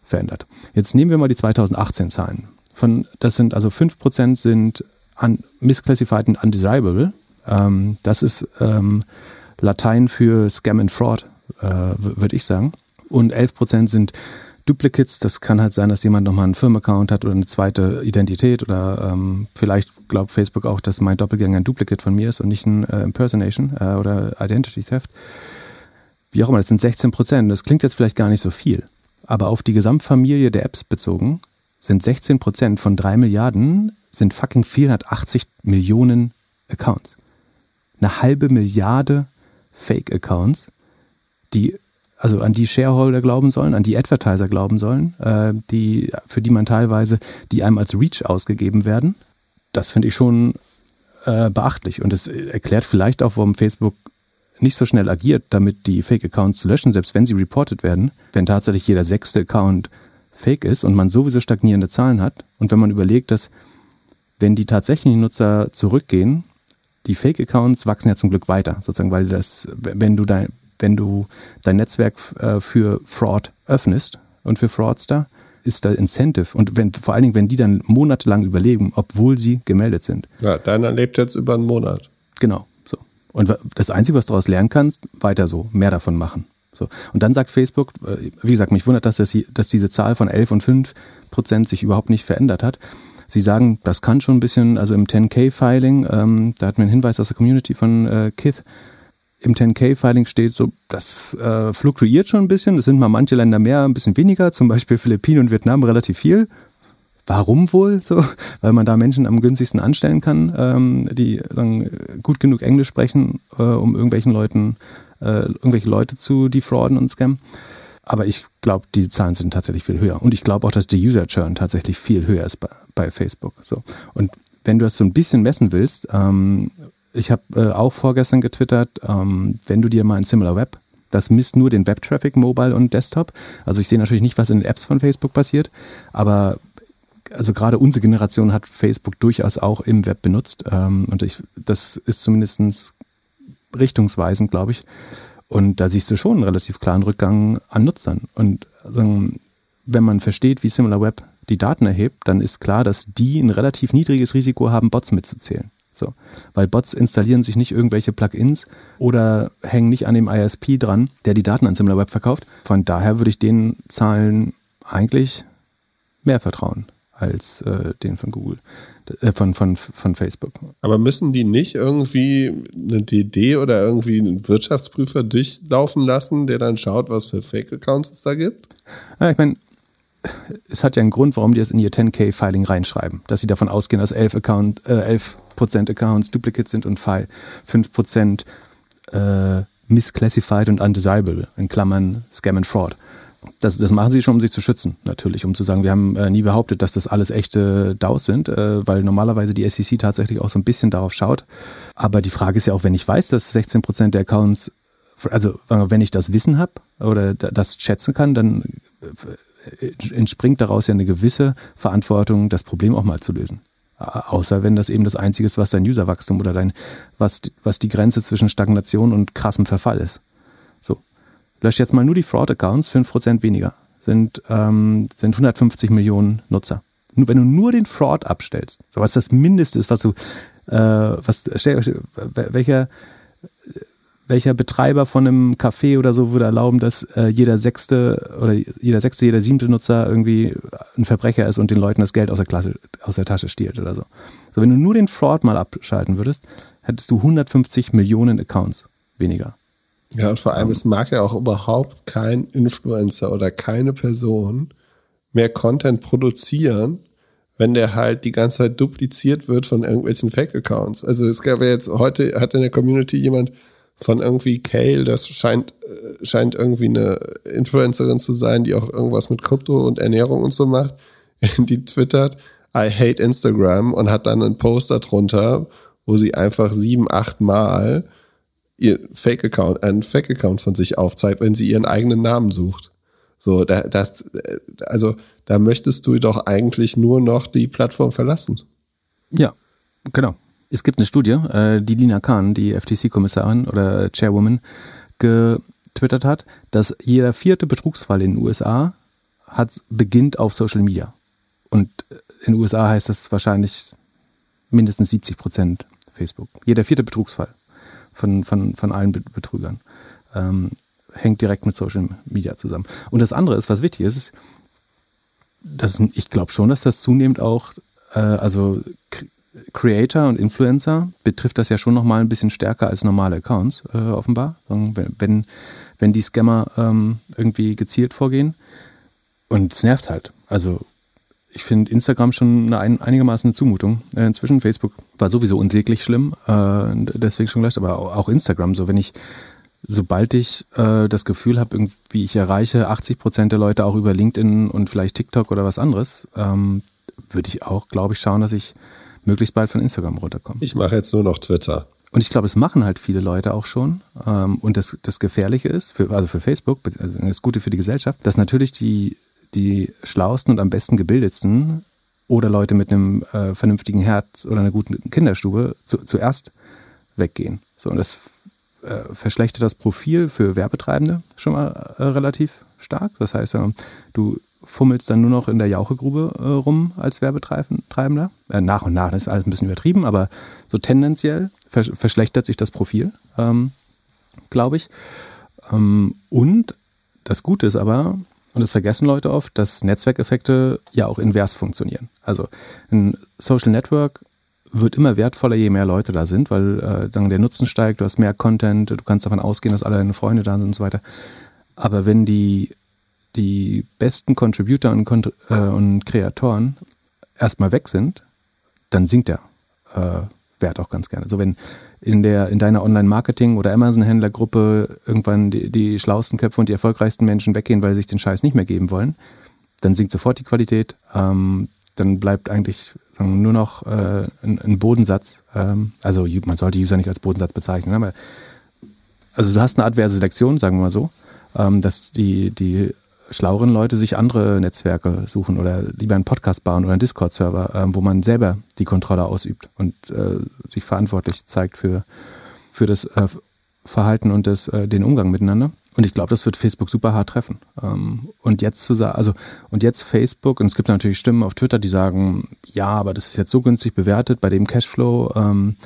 Speaker 2: verändert. Jetzt nehmen wir mal die 2018 Zahlen. Von, das sind also 5% sind un, misclassified und undesirable. Ähm, das ist ähm, Latein für Scam and Fraud, äh, würde ich sagen. Und 11% sind Duplicates, das kann halt sein, dass jemand nochmal einen Firmenaccount hat oder eine zweite Identität oder ähm, vielleicht glaubt Facebook auch, dass mein Doppelgänger ein Duplicate von mir ist und nicht ein äh, Impersonation äh, oder Identity Theft. Wie auch immer, das sind 16 Prozent. Das klingt jetzt vielleicht gar nicht so viel, aber auf die Gesamtfamilie der Apps bezogen sind 16 Prozent von drei Milliarden sind fucking 480 Millionen Accounts. Eine halbe Milliarde Fake-Accounts, die also an die Shareholder glauben sollen, an die Advertiser glauben sollen, äh, die, für die man teilweise, die einem als Reach ausgegeben werden. Das finde ich schon äh, beachtlich. Und es erklärt vielleicht auch, warum Facebook nicht so schnell agiert, damit die Fake-Accounts zu löschen, selbst wenn sie reported werden. Wenn tatsächlich jeder sechste Account fake ist und man sowieso stagnierende Zahlen hat und wenn man überlegt, dass wenn die tatsächlichen Nutzer zurückgehen, die Fake-Accounts wachsen ja zum Glück weiter, sozusagen, weil das, wenn du dein, wenn du dein Netzwerk äh, für Fraud öffnest und für Fraudster, ist da Incentive. Und wenn, vor allen Dingen, wenn die dann monatelang überleben, obwohl sie gemeldet sind.
Speaker 1: Ja, deiner lebt jetzt über einen Monat.
Speaker 2: Genau. So. Und das Einzige, was du daraus lernen kannst, weiter so, mehr davon machen. So. Und dann sagt Facebook, äh, wie gesagt, mich wundert, dass, das, dass diese Zahl von 11 und 5 Prozent sich überhaupt nicht verändert hat. Sie sagen, das kann schon ein bisschen, also im 10K-Filing, ähm, da hat mir ein Hinweis aus der Community von äh, Kith, im 10K-Filing steht so, das äh, fluktuiert schon ein bisschen. Es sind mal manche Länder mehr, ein bisschen weniger, zum Beispiel Philippinen und Vietnam relativ viel. Warum wohl so? (laughs) Weil man da Menschen am günstigsten anstellen kann, ähm, die sagen, gut genug Englisch sprechen, äh, um irgendwelchen Leuten, äh, irgendwelche Leute zu defrauden und scammen. Aber ich glaube, die Zahlen sind tatsächlich viel höher. Und ich glaube auch, dass der User-Churn tatsächlich viel höher ist bei, bei, Facebook. So. Und wenn du das so ein bisschen messen willst, ähm, ich habe äh, auch vorgestern getwittert, ähm, wenn du dir mal ein Similar Web, das misst nur den Web-Traffic, Mobile und Desktop. Also ich sehe natürlich nicht, was in den Apps von Facebook passiert, aber also gerade unsere Generation hat Facebook durchaus auch im Web benutzt ähm, und ich, das ist zumindest richtungsweisend, glaube ich. Und da siehst du schon einen relativ klaren Rückgang an Nutzern. Und also, wenn man versteht, wie Similar Web die Daten erhebt, dann ist klar, dass die ein relativ niedriges Risiko haben, Bots mitzuzählen. So. Weil Bots installieren sich nicht irgendwelche Plugins oder hängen nicht an dem ISP dran, der die Daten an SimilarWeb verkauft. Von daher würde ich den Zahlen eigentlich mehr vertrauen als äh, den von Google, äh, von, von, von Facebook.
Speaker 1: Aber müssen die nicht irgendwie eine DD oder irgendwie einen Wirtschaftsprüfer durchlaufen lassen, der dann schaut, was für Fake-Accounts es da gibt?
Speaker 2: Ja, ich meine, es hat ja einen Grund, warum die es in ihr 10K-Filing reinschreiben, dass sie davon ausgehen, dass 11 Account, äh, 11 Accounts Duplicates sind und 5% äh, misclassified und undesirable, in Klammern Scam and Fraud. Das, das machen sie schon, um sich zu schützen, natürlich, um zu sagen, wir haben äh, nie behauptet, dass das alles echte DAOs sind, äh, weil normalerweise die SEC tatsächlich auch so ein bisschen darauf schaut. Aber die Frage ist ja auch, wenn ich weiß, dass 16% der Accounts, also wenn ich das Wissen habe oder das schätzen kann, dann äh, entspringt daraus ja eine gewisse Verantwortung, das Problem auch mal zu lösen. Außer wenn das eben das Einzige ist, was dein Userwachstum oder dein, was, was die Grenze zwischen Stagnation und krassem Verfall ist. So. Lösch jetzt mal nur die Fraud-Accounts, 5% weniger. Sind, ähm, sind 150 Millionen Nutzer. Nur wenn du nur den Fraud abstellst, was das Mindeste ist, was du, äh, was, welcher, welcher Betreiber von einem Café oder so würde erlauben, dass äh, jeder sechste oder jeder sechste, jeder siebte Nutzer irgendwie ein Verbrecher ist und den Leuten das Geld aus der, Klasse, aus der Tasche stiehlt oder so. So, wenn du nur den Fraud mal abschalten würdest, hättest du 150 Millionen Accounts weniger.
Speaker 1: Ja, und vor allem, es mag ja auch überhaupt kein Influencer oder keine Person mehr Content produzieren, wenn der halt die ganze Zeit dupliziert wird von irgendwelchen Fake-Accounts. Also es gab ja jetzt, heute hat in der Community jemand von irgendwie Kale, das scheint, äh, scheint irgendwie eine Influencerin zu sein, die auch irgendwas mit Krypto und Ernährung und so macht, (laughs) die twittert, I hate Instagram und hat dann einen Poster drunter, wo sie einfach sieben, acht Mal ihr Fake-Account, einen Fake-Account von sich aufzeigt, wenn sie ihren eigenen Namen sucht. So, da, das, also, da möchtest du doch eigentlich nur noch die Plattform verlassen.
Speaker 2: Ja, genau. Es gibt eine Studie, äh, die Lina Khan, die FTC-Kommissarin oder Chairwoman, getwittert hat, dass jeder vierte Betrugsfall in den USA hat, beginnt auf Social Media. Und in den USA heißt das wahrscheinlich mindestens 70 Prozent Facebook. Jeder vierte Betrugsfall von, von, von allen Betrügern ähm, hängt direkt mit Social Media zusammen. Und das andere ist, was wichtig ist, ist dass ich glaube schon, dass das zunehmend auch, äh, also Creator und Influencer betrifft das ja schon nochmal ein bisschen stärker als normale Accounts, äh, offenbar. Wenn, wenn die Scammer ähm, irgendwie gezielt vorgehen. Und es nervt halt. Also ich finde Instagram schon eine ein, einigermaßen eine Zumutung. Äh, inzwischen Facebook war sowieso unsäglich schlimm, äh, deswegen schon gleich, aber auch Instagram. So, wenn ich, sobald ich äh, das Gefühl habe, irgendwie ich erreiche 80 Prozent der Leute auch über LinkedIn und vielleicht TikTok oder was anderes, ähm, würde ich auch, glaube ich, schauen, dass ich möglichst bald von Instagram runterkommen.
Speaker 1: Ich mache jetzt nur noch Twitter.
Speaker 2: Und ich glaube, es machen halt viele Leute auch schon. Ähm, und das, das Gefährliche ist, für, also für Facebook, also das Gute für die Gesellschaft, dass natürlich die, die schlauesten und am besten gebildetsten oder Leute mit einem äh, vernünftigen Herz oder einer guten Kinderstube zu, zuerst weggehen. So, und das äh, verschlechtert das Profil für Werbetreibende schon mal äh, relativ stark. Das heißt, äh, du fummelst dann nur noch in der Jauchegrube äh, rum als Werbetreibender. Äh, nach und nach das ist alles ein bisschen übertrieben, aber so tendenziell vers verschlechtert sich das Profil, ähm, glaube ich. Ähm, und das Gute ist aber, und das vergessen Leute oft, dass Netzwerkeffekte ja auch invers funktionieren. Also ein Social Network wird immer wertvoller, je mehr Leute da sind, weil äh, dann der Nutzen steigt, du hast mehr Content, du kannst davon ausgehen, dass alle deine Freunde da sind und so weiter. Aber wenn die, die besten Contributor und, äh, und Kreatoren erstmal weg sind, dann sinkt der äh, Wert auch ganz gerne. So wenn in der in deiner Online-Marketing- oder Amazon-Händlergruppe irgendwann die, die schlauesten Köpfe und die erfolgreichsten Menschen weggehen, weil sie sich den Scheiß nicht mehr geben wollen, dann sinkt sofort die Qualität. Ähm, dann bleibt eigentlich sagen, nur noch äh, ein, ein, Bodensatz. Ähm, also man sollte User nicht als Bodensatz bezeichnen, aber also du hast eine adverse Selektion, sagen wir mal so, ähm, dass die, die schlaueren Leute sich andere Netzwerke suchen oder lieber einen Podcast bauen oder einen Discord-Server, ähm, wo man selber die Kontrolle ausübt und äh, sich verantwortlich zeigt für, für das äh, Verhalten und das, äh, den Umgang miteinander. Und ich glaube, das wird Facebook super hart treffen. Ähm, und jetzt zu sagen, also, und jetzt Facebook, und es gibt natürlich Stimmen auf Twitter, die sagen, ja, aber das ist jetzt so günstig bewertet bei dem Cashflow, ähm,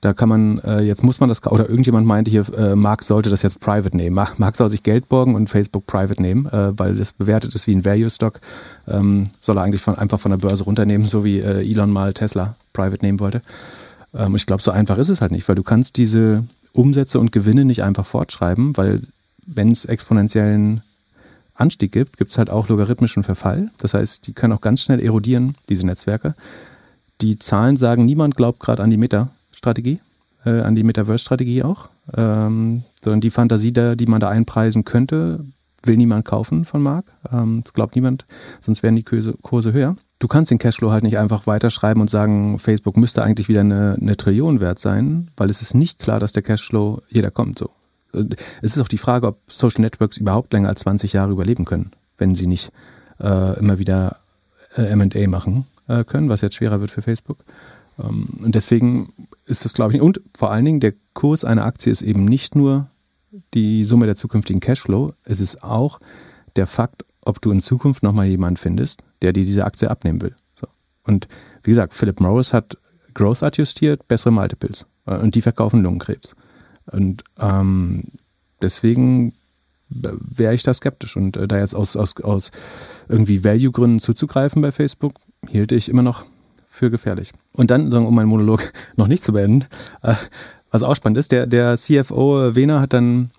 Speaker 2: da kann man, äh, jetzt muss man das, oder irgendjemand meinte hier, äh, Mark sollte das jetzt private nehmen. Mark, Mark soll sich Geld borgen und Facebook private nehmen, äh, weil das bewertet ist wie ein Value-Stock. Ähm, soll er eigentlich von, einfach von der Börse runternehmen, so wie äh, Elon mal Tesla private nehmen wollte. Ähm, ich glaube, so einfach ist es halt nicht, weil du kannst diese Umsätze und Gewinne nicht einfach fortschreiben, weil wenn es exponentiellen Anstieg gibt, gibt es halt auch logarithmischen Verfall. Das heißt, die können auch ganz schnell erodieren, diese Netzwerke. Die Zahlen sagen, niemand glaubt gerade an die Meta-Strategie, äh, an die Metaverse-Strategie auch, ähm, sondern die Fantasie, da, die man da einpreisen könnte, will niemand kaufen von Mark. Ähm, das glaubt niemand, sonst wären die Kurse, Kurse höher. Du kannst den Cashflow halt nicht einfach weiterschreiben und sagen, Facebook müsste eigentlich wieder eine, eine Trillion wert sein, weil es ist nicht klar, dass der Cashflow jeder kommt so. Es ist auch die Frage, ob Social Networks überhaupt länger als 20 Jahre überleben können, wenn sie nicht äh, immer wieder äh, MA machen äh, können, was jetzt schwerer wird für Facebook. Ähm, und deswegen ist das, glaube ich, und vor allen Dingen der Kurs einer Aktie ist eben nicht nur die Summe der zukünftigen Cashflow, es ist auch der Fakt, ob du in Zukunft nochmal jemanden findest, der dir diese Aktie abnehmen will. So. Und wie gesagt, Philip Morris hat Growth adjustiert, bessere Multiples. Äh, und die verkaufen Lungenkrebs. Und ähm, deswegen wäre ich da skeptisch. Und äh, da jetzt aus, aus, aus irgendwie Value-Gründen zuzugreifen bei Facebook, hielt ich immer noch für gefährlich. Und dann, um meinen Monolog (laughs) noch nicht zu beenden, äh, was auch spannend ist, der, der CFO Wehner hat dann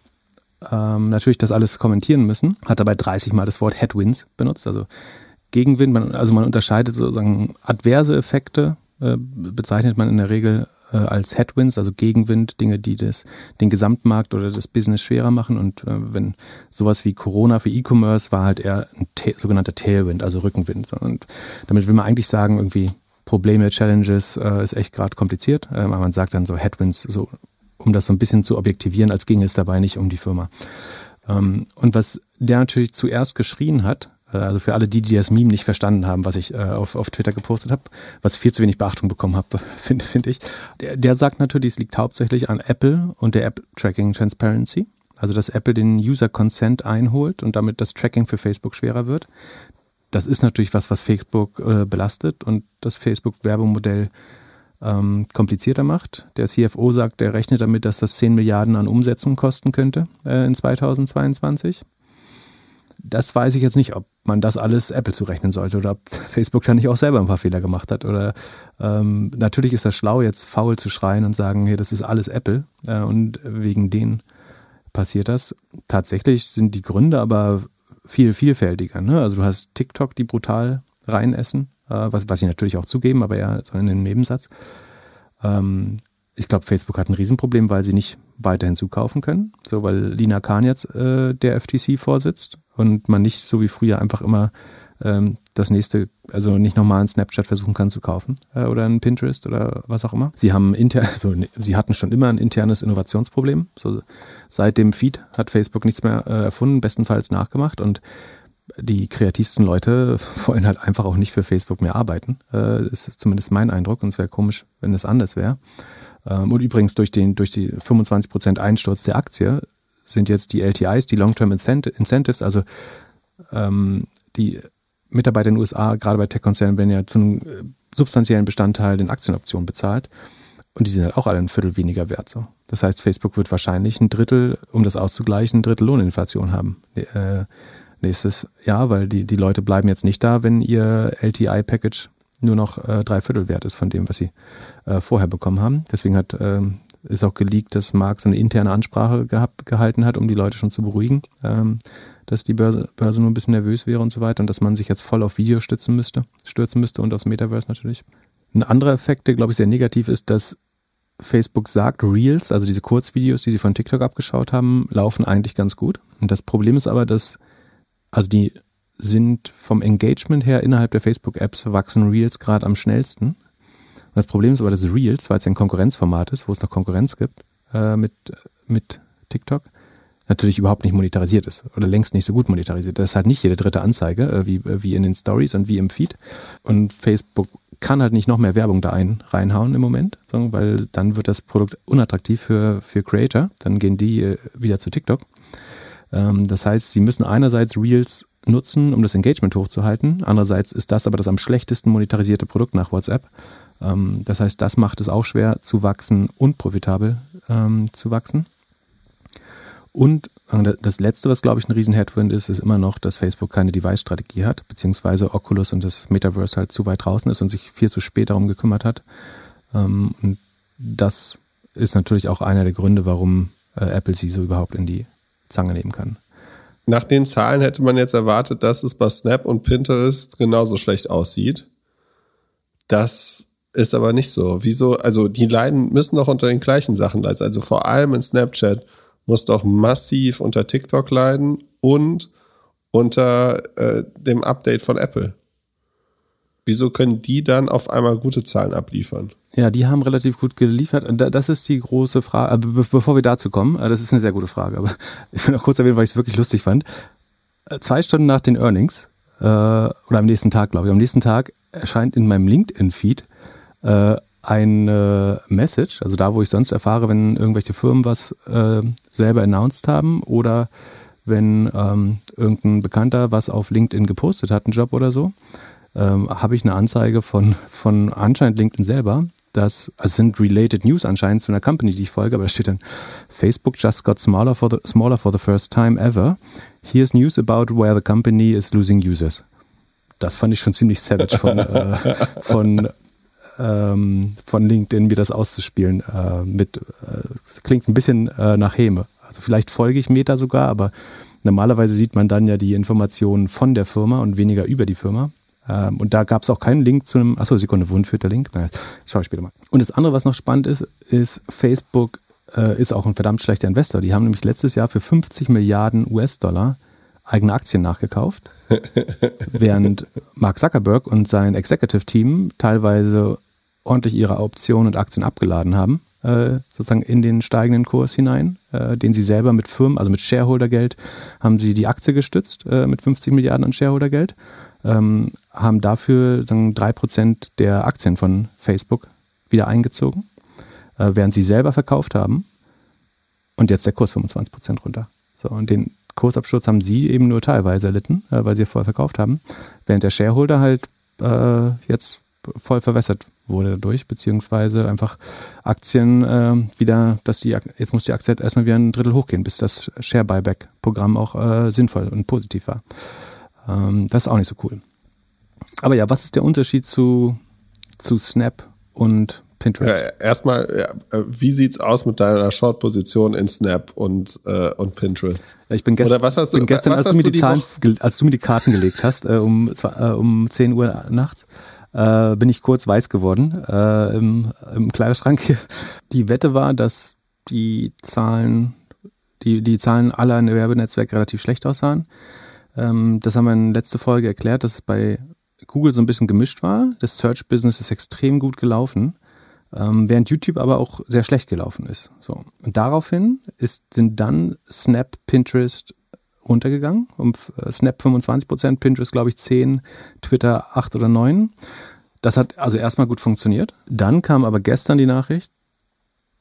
Speaker 2: ähm, natürlich das alles kommentieren müssen, hat dabei 30 Mal das Wort Headwinds benutzt, also Gegenwind, man, also man unterscheidet sozusagen adverse Effekte, äh, bezeichnet man in der Regel äh, als Headwinds, also Gegenwind, Dinge, die das, den Gesamtmarkt oder das Business schwerer machen. Und äh, wenn sowas wie Corona für E-Commerce war halt eher ein sogenannter Tailwind, also Rückenwind. Und damit will man eigentlich sagen, irgendwie Probleme, Challenges äh, ist echt gerade kompliziert. Äh, aber man sagt dann so Headwinds, so um das so ein bisschen zu objektivieren, als ginge es dabei nicht um die Firma. Ähm, und was der natürlich zuerst geschrien hat, äh, also für alle, die, die das Meme nicht verstanden haben, was ich äh, auf, auf Twitter gepostet habe, was viel zu wenig Beachtung bekommen habe, (laughs) finde find ich. Der, der sagt natürlich, es liegt hauptsächlich an Apple und der App Tracking Transparency. Also dass Apple den User Consent einholt und damit das Tracking für Facebook schwerer wird. Das ist natürlich was, was Facebook äh, belastet und das Facebook-Werbemodell ähm, komplizierter macht. Der CFO sagt, der rechnet damit, dass das 10 Milliarden an Umsätzen kosten könnte äh, in 2022 das weiß ich jetzt nicht, ob man das alles Apple zurechnen sollte oder ob (laughs) Facebook da nicht auch selber ein paar Fehler gemacht hat. Oder ähm, natürlich ist das schlau, jetzt faul zu schreien und sagen, hey, das ist alles Apple äh, und wegen denen passiert das. Tatsächlich sind die Gründe aber viel vielfältiger. Ne? Also du hast TikTok, die brutal reinessen, äh, was, was sie natürlich auch zugeben, aber ja so in dem Nebensatz. Ähm, ich glaube, Facebook hat ein Riesenproblem, weil sie nicht weiterhin zukaufen können. So, weil Lina Kahn jetzt äh, der FTC vorsitzt und man nicht so wie früher einfach immer ähm, das nächste, also nicht nochmal ein Snapchat versuchen kann zu kaufen äh, oder ein Pinterest oder was auch immer. Sie haben inter, also sie hatten schon immer ein internes Innovationsproblem. So, seit dem Feed hat Facebook nichts mehr äh, erfunden, bestenfalls nachgemacht und die kreativsten Leute (laughs) wollen halt einfach auch nicht für Facebook mehr arbeiten. Äh, ist zumindest mein Eindruck und es wäre komisch, wenn es anders wäre. Ähm, und übrigens durch den durch die 25% Einsturz der Aktie sind jetzt die LTIs, die Long-Term Incentives, also ähm, die Mitarbeiter in den USA, gerade bei Tech-Konzernen, werden ja zu einem äh, substanziellen Bestandteil den Aktienoptionen bezahlt. Und die sind halt auch alle ein Viertel weniger wert. So. Das heißt, Facebook wird wahrscheinlich ein Drittel, um das auszugleichen, ein Drittel Lohninflation haben äh, nächstes Jahr, weil die, die Leute bleiben jetzt nicht da, wenn ihr LTI-Package nur noch äh, drei Viertel wert ist von dem, was sie äh, vorher bekommen haben. Deswegen hat ähm, ist auch geleakt, dass Mark so eine interne Ansprache gehabt, gehalten hat, um die Leute schon zu beruhigen, ähm, dass die Börse, Börse nur ein bisschen nervös wäre und so weiter und dass man sich jetzt voll auf Video stützen müsste, stürzen müsste und aufs Metaverse natürlich. Ein anderer Effekt, der glaube ich sehr negativ ist, dass Facebook sagt, Reels, also diese Kurzvideos, die sie von TikTok abgeschaut haben, laufen eigentlich ganz gut. Und das Problem ist aber, dass, also die sind vom Engagement her innerhalb der Facebook-Apps wachsen Reels gerade am schnellsten. Das Problem ist aber, dass Reels, weil es ein Konkurrenzformat ist, wo es noch Konkurrenz gibt äh, mit, mit TikTok, natürlich überhaupt nicht monetarisiert ist oder längst nicht so gut monetarisiert. Das ist halt nicht jede dritte Anzeige, äh, wie, äh, wie in den Stories und wie im Feed. Und Facebook kann halt nicht noch mehr Werbung da ein, reinhauen im Moment, weil dann wird das Produkt unattraktiv für, für Creator. Dann gehen die äh, wieder zu TikTok. Ähm, das heißt, sie müssen einerseits Reels nutzen, um das Engagement hochzuhalten. Andererseits ist das aber das am schlechtesten monetarisierte Produkt nach WhatsApp. Ähm, das heißt, das macht es auch schwer zu wachsen und profitabel ähm, zu wachsen. Und äh, das Letzte, was glaube ich ein riesen Headwind ist, ist immer noch, dass Facebook keine Device-Strategie hat, beziehungsweise Oculus und das Metaverse halt zu weit draußen ist und sich viel zu spät darum gekümmert hat. Ähm, und das ist natürlich auch einer der Gründe, warum äh, Apple sie so überhaupt in die Zange nehmen kann.
Speaker 1: Nach den Zahlen hätte man jetzt erwartet, dass es bei Snap und Pinterest genauso schlecht aussieht. Das ist aber nicht so. Wieso? Also die leiden, müssen doch unter den gleichen Sachen leiden. Also vor allem in Snapchat muss doch massiv unter TikTok leiden und unter äh, dem Update von Apple. Wieso können die dann auf einmal gute Zahlen abliefern?
Speaker 2: Ja, die haben relativ gut geliefert. Das ist die große Frage. Be bevor wir dazu kommen, äh, das ist eine sehr gute Frage, aber (laughs) ich will noch kurz erwähnen, weil ich es wirklich lustig fand. Äh, zwei Stunden nach den Earnings, äh, oder am nächsten Tag, glaube ich, am nächsten Tag erscheint in meinem LinkedIn-Feed äh, eine Message, also da, wo ich sonst erfahre, wenn irgendwelche Firmen was äh, selber announced haben oder wenn ähm, irgendein Bekannter was auf LinkedIn gepostet hat, einen Job oder so, ähm, habe ich eine Anzeige von, von anscheinend LinkedIn selber. Das also sind related News anscheinend zu einer Company, die ich folge, aber da steht dann Facebook just got smaller for the, smaller for the first time ever. Here's news about where the company is losing users. Das fand ich schon ziemlich savage von, äh, von ähm, von LinkedIn, mir das auszuspielen. Äh, mit, äh, klingt ein bisschen äh, nach Häme. Also vielleicht folge ich Meta sogar, aber normalerweise sieht man dann ja die Informationen von der Firma und weniger über die Firma. Ähm, und da gab es auch keinen Link zu einem, achso, Sekunde, wohin führt der Link? Na, schau ich später mal. Und das andere, was noch spannend ist, ist, Facebook äh, ist auch ein verdammt schlechter Investor. Die haben nämlich letztes Jahr für 50 Milliarden US-Dollar eigene Aktien nachgekauft, (laughs) während Mark Zuckerberg und sein Executive-Team teilweise ordentlich ihre Optionen und Aktien abgeladen haben, äh, sozusagen in den steigenden Kurs hinein, äh, den sie selber mit Firmen, also mit Shareholdergeld, haben sie die Aktie gestützt äh, mit 50 Milliarden an Shareholdergeld, ähm, haben dafür sagen, 3% der Aktien von Facebook wieder eingezogen, äh, während sie selber verkauft haben und jetzt der Kurs 25% runter. So, und den Kursabsturz haben sie eben nur teilweise erlitten, äh, weil sie vorher verkauft haben, während der Shareholder halt äh, jetzt voll verwässert wurde dadurch, beziehungsweise einfach Aktien äh, wieder, dass die jetzt muss die Aktie halt erstmal wieder ein Drittel hochgehen, bis das Share Buyback Programm auch äh, sinnvoll und positiv war. Ähm, das ist auch nicht so cool. Aber ja, was ist der Unterschied zu, zu Snap und Pinterest?
Speaker 1: Ja, erstmal, ja, äh, wie sieht's aus mit deiner Short-Position in Snap und, äh, und Pinterest?
Speaker 2: Ich bin, gest
Speaker 1: Oder was hast du,
Speaker 2: bin gestern, als, du mir die, die Zahlen, als du mir die Karten gelegt hast, äh, um, äh, um 10 Uhr nachts, äh, bin ich kurz weiß geworden äh, im, im Kleiderschrank. (laughs) Die Wette war, dass die Zahlen, die, die Zahlen aller in Werbenetzwerk relativ schlecht aussahen. Ähm, das haben wir in letzter Folge erklärt, dass es bei Google so ein bisschen gemischt war. Das Search-Business ist extrem gut gelaufen, ähm, während YouTube aber auch sehr schlecht gelaufen ist. So. Und daraufhin ist, sind dann Snap, Pinterest runtergegangen, um äh, Snap 25 Prozent, Pinterest glaube ich 10, Twitter 8 oder 9. Das hat also erstmal gut funktioniert. Dann kam aber gestern die Nachricht,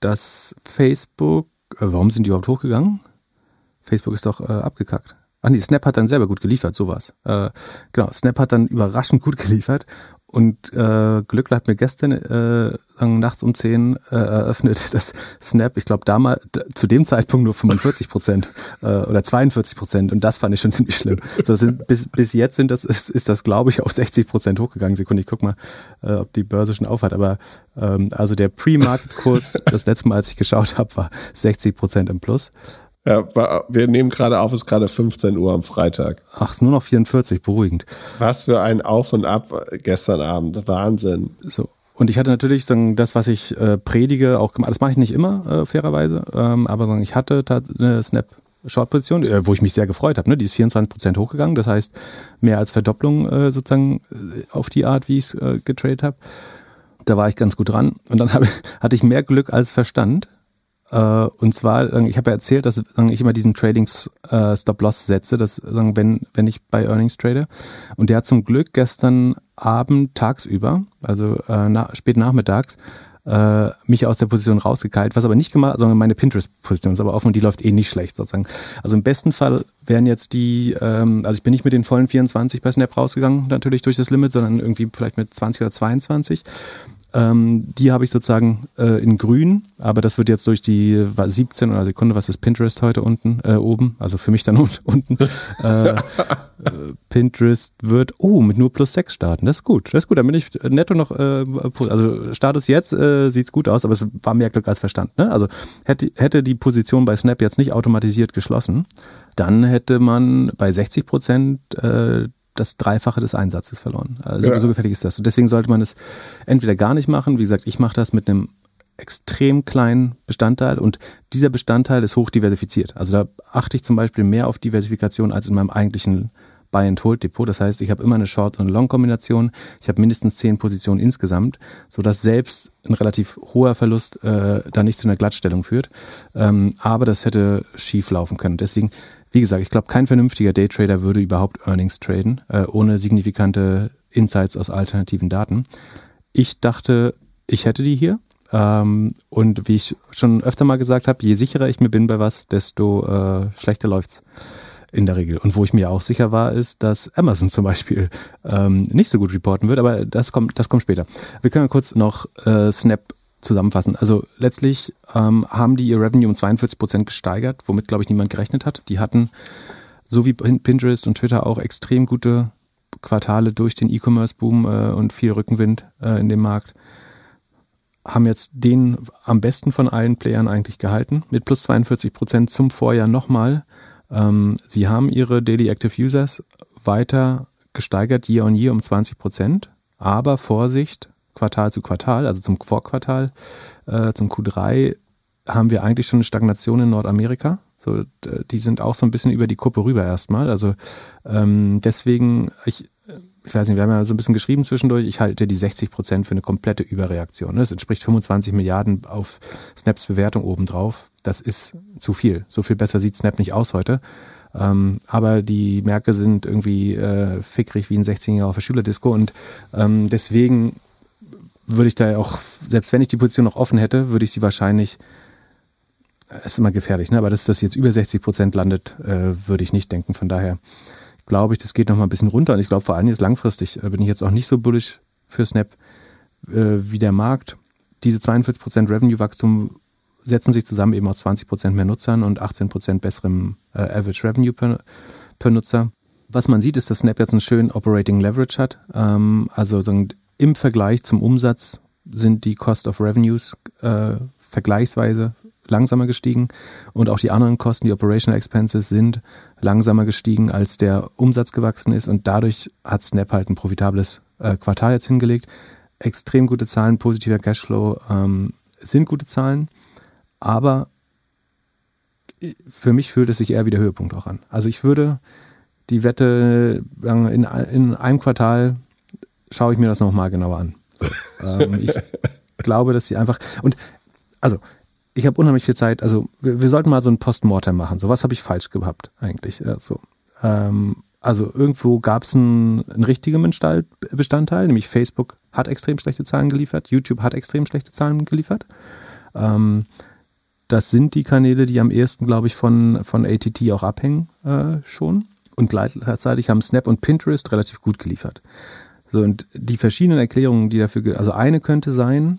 Speaker 2: dass Facebook, äh, warum sind die überhaupt hochgegangen? Facebook ist doch äh, abgekackt. Ach nee, Snap hat dann selber gut geliefert, sowas. Äh, genau, Snap hat dann überraschend gut (laughs) geliefert und äh, Glück hat mir gestern äh, nachts um 10 äh, eröffnet, (laughs) dass Snap, ich glaube damals zu dem Zeitpunkt nur 45 Prozent äh, oder 42 Prozent und das fand ich schon (laughs) ziemlich schlimm. So, sind, bis, bis jetzt sind das, ist, ist das, glaube ich, auf 60 Prozent hochgegangen. Sekunde, ich guck mal, äh, ob die Börse schon aufhat. Aber ähm, also der Pre-Market-Kurs, (laughs) das letzte Mal, als ich geschaut habe, war 60 Prozent im Plus.
Speaker 1: Ja, wir nehmen gerade auf, es ist gerade 15 Uhr am Freitag.
Speaker 2: Ach, ist nur noch 44, beruhigend.
Speaker 1: Was für ein Auf und Ab gestern Abend. Wahnsinn.
Speaker 2: So. Und ich hatte natürlich sagen, das, was ich äh, predige, auch gemacht. Das mache ich nicht immer, äh, fairerweise. Ähm, aber sagen, ich hatte eine Snap Short-Position, äh, wo ich mich sehr gefreut habe. Ne? Die ist 24 Prozent hochgegangen. Das heißt, mehr als Verdopplung äh, sozusagen äh, auf die Art, wie ich es äh, getradet habe. Da war ich ganz gut dran. Und dann (laughs) hab, hatte ich mehr Glück als Verstand äh, und zwar, ich habe ja erzählt, dass ich immer diesen Trading äh, Stop Loss setze, dass wenn wenn ich bei Earnings trade. Und der hat zum Glück gestern Abend tagsüber, also äh, na, spät nachmittags, mich aus der Position rausgekeilt, was aber nicht gemacht, sondern meine Pinterest-Position ist aber offen und die läuft eh nicht schlecht sozusagen. Also im besten Fall wären jetzt die, ähm, also ich bin nicht mit den vollen 24 bei Snap rausgegangen, natürlich durch das Limit, sondern irgendwie vielleicht mit 20 oder 22. Ähm, die habe ich sozusagen äh, in grün, aber das wird jetzt durch die 17 oder Sekunde, was ist Pinterest heute unten, äh, oben, also für mich dann (laughs) unten. (laughs) Äh, Pinterest wird, oh, mit nur plus 6 starten. Das ist gut, das ist gut. Dann bin ich netto noch, äh, also Status jetzt äh, sieht's gut aus, aber es war mehr Glück als Verstand. Ne? Also hätte, hätte die Position bei Snap jetzt nicht automatisiert geschlossen, dann hätte man bei 60 Prozent äh, das Dreifache des Einsatzes verloren. Also ja. so gefährlich ist das. Und deswegen sollte man es entweder gar nicht machen. Wie gesagt, ich mache das mit einem extrem kleinen Bestandteil und dieser Bestandteil ist hoch diversifiziert. Also da achte ich zum Beispiel mehr auf Diversifikation als in meinem eigentlichen Buy-and-Hold-Depot. Das heißt, ich habe immer eine Short- und Long-Kombination. Ich habe mindestens zehn Positionen insgesamt, sodass selbst ein relativ hoher Verlust äh, da nicht zu einer Glattstellung führt. Ähm, aber das hätte schief laufen können. Deswegen wie gesagt, ich glaube, kein vernünftiger Daytrader würde überhaupt Earnings traden, äh, ohne signifikante Insights aus alternativen Daten. Ich dachte, ich hätte die hier. Ähm, und wie ich schon öfter mal gesagt habe, je sicherer ich mir bin bei was, desto äh, schlechter läuft's in der Regel. Und wo ich mir auch sicher war, ist, dass Amazon zum Beispiel ähm, nicht so gut reporten wird, aber das kommt, das kommt später. Wir können kurz noch äh, Snap zusammenfassen. Also letztlich ähm, haben die ihr Revenue um 42 Prozent gesteigert, womit, glaube ich, niemand gerechnet hat. Die hatten, so wie Pinterest und Twitter, auch extrem gute Quartale durch den E-Commerce-Boom äh, und viel Rückenwind äh, in dem Markt. Haben jetzt den am besten von allen Playern eigentlich gehalten, mit plus 42 Prozent zum Vorjahr nochmal. Ähm, sie haben ihre Daily Active Users weiter gesteigert, year on year um 20 Prozent. Aber Vorsicht, Quartal zu Quartal, also zum Vorquartal, äh, zum Q3, haben wir eigentlich schon eine Stagnation in Nordamerika. So, die sind auch so ein bisschen über die Kuppe rüber erstmal. Also ähm, deswegen, ich, ich weiß nicht, wir haben ja so ein bisschen geschrieben zwischendurch, ich halte die 60 Prozent für eine komplette Überreaktion. Das entspricht 25 Milliarden auf Snaps Bewertung obendrauf. Das ist zu viel. So viel besser sieht Snap nicht aus heute. Ähm, aber die Märkte sind irgendwie äh, fickrig wie ein 16-Jähriger auf der Schülerdisco und ähm, deswegen würde ich da auch, selbst wenn ich die Position noch offen hätte, würde ich sie wahrscheinlich, äh, ist immer gefährlich, ne? aber dass das jetzt über 60 Prozent landet, äh, würde ich nicht denken. Von daher glaube ich, das geht noch mal ein bisschen runter und ich glaube vor allem jetzt langfristig äh, bin ich jetzt auch nicht so bullish für Snap äh, wie der Markt. Diese 42 Prozent Revenue-Wachstum setzen sich zusammen eben aus 20 Prozent mehr Nutzern und 18 Prozent besserem äh, Average Revenue per, per Nutzer. Was man sieht, ist, dass Snap jetzt einen schönen Operating Leverage hat. Ähm, also so im Vergleich zum Umsatz sind die Cost of Revenues äh, vergleichsweise langsamer gestiegen und auch die anderen Kosten, die Operational Expenses, sind langsamer gestiegen, als der Umsatz gewachsen ist und dadurch hat Snap halt ein profitables äh, Quartal jetzt hingelegt. Extrem gute Zahlen, positiver Cashflow ähm, sind gute Zahlen, aber für mich fühlt es sich eher wie der Höhepunkt auch an. Also ich würde die Wette in, in einem Quartal schaue ich mir das nochmal genauer an. So, (laughs) ähm, ich glaube, dass sie einfach. Und also, ich habe unheimlich viel Zeit. Also, wir, wir, sollten mal so ein Postmortem machen. So, was habe ich falsch gehabt eigentlich? Also, ähm, also irgendwo gab es einen, einen richtigen Bestandteil, nämlich Facebook hat extrem schlechte Zahlen geliefert, YouTube hat extrem schlechte Zahlen geliefert. Ähm, das sind die Kanäle, die am ehesten, glaube ich, von, von ATT auch abhängen äh, schon. Und gleichzeitig haben Snap und Pinterest relativ gut geliefert. So, und die verschiedenen Erklärungen, die dafür, also eine könnte sein,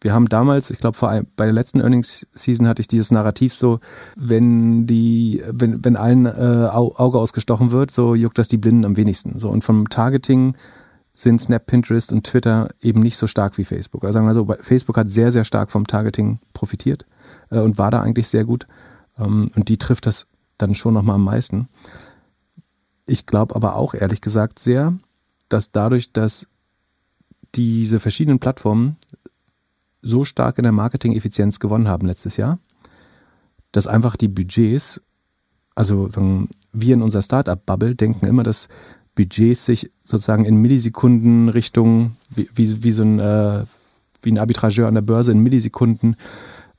Speaker 2: wir haben damals, ich glaube, bei der letzten Earnings Season hatte ich dieses Narrativ so, wenn die, wenn, wenn allen äh, Auge ausgestochen wird, so juckt das die Blinden am wenigsten. So und vom Targeting sind Snap, Pinterest und Twitter eben nicht so stark wie Facebook. Also sagen wir so, Facebook hat sehr, sehr stark vom Targeting profitiert äh, und war da eigentlich sehr gut. Ähm, und die trifft das dann schon nochmal am meisten. Ich glaube aber auch ehrlich gesagt sehr, dass dadurch, dass diese verschiedenen Plattformen so stark in der Marketing-Effizienz gewonnen haben letztes Jahr, dass einfach die Budgets, also wir in unserer Startup-Bubble denken immer, dass Budgets sich sozusagen in Millisekunden Richtung, wie, wie, wie so ein, äh, wie ein Arbitrageur an der Börse in Millisekunden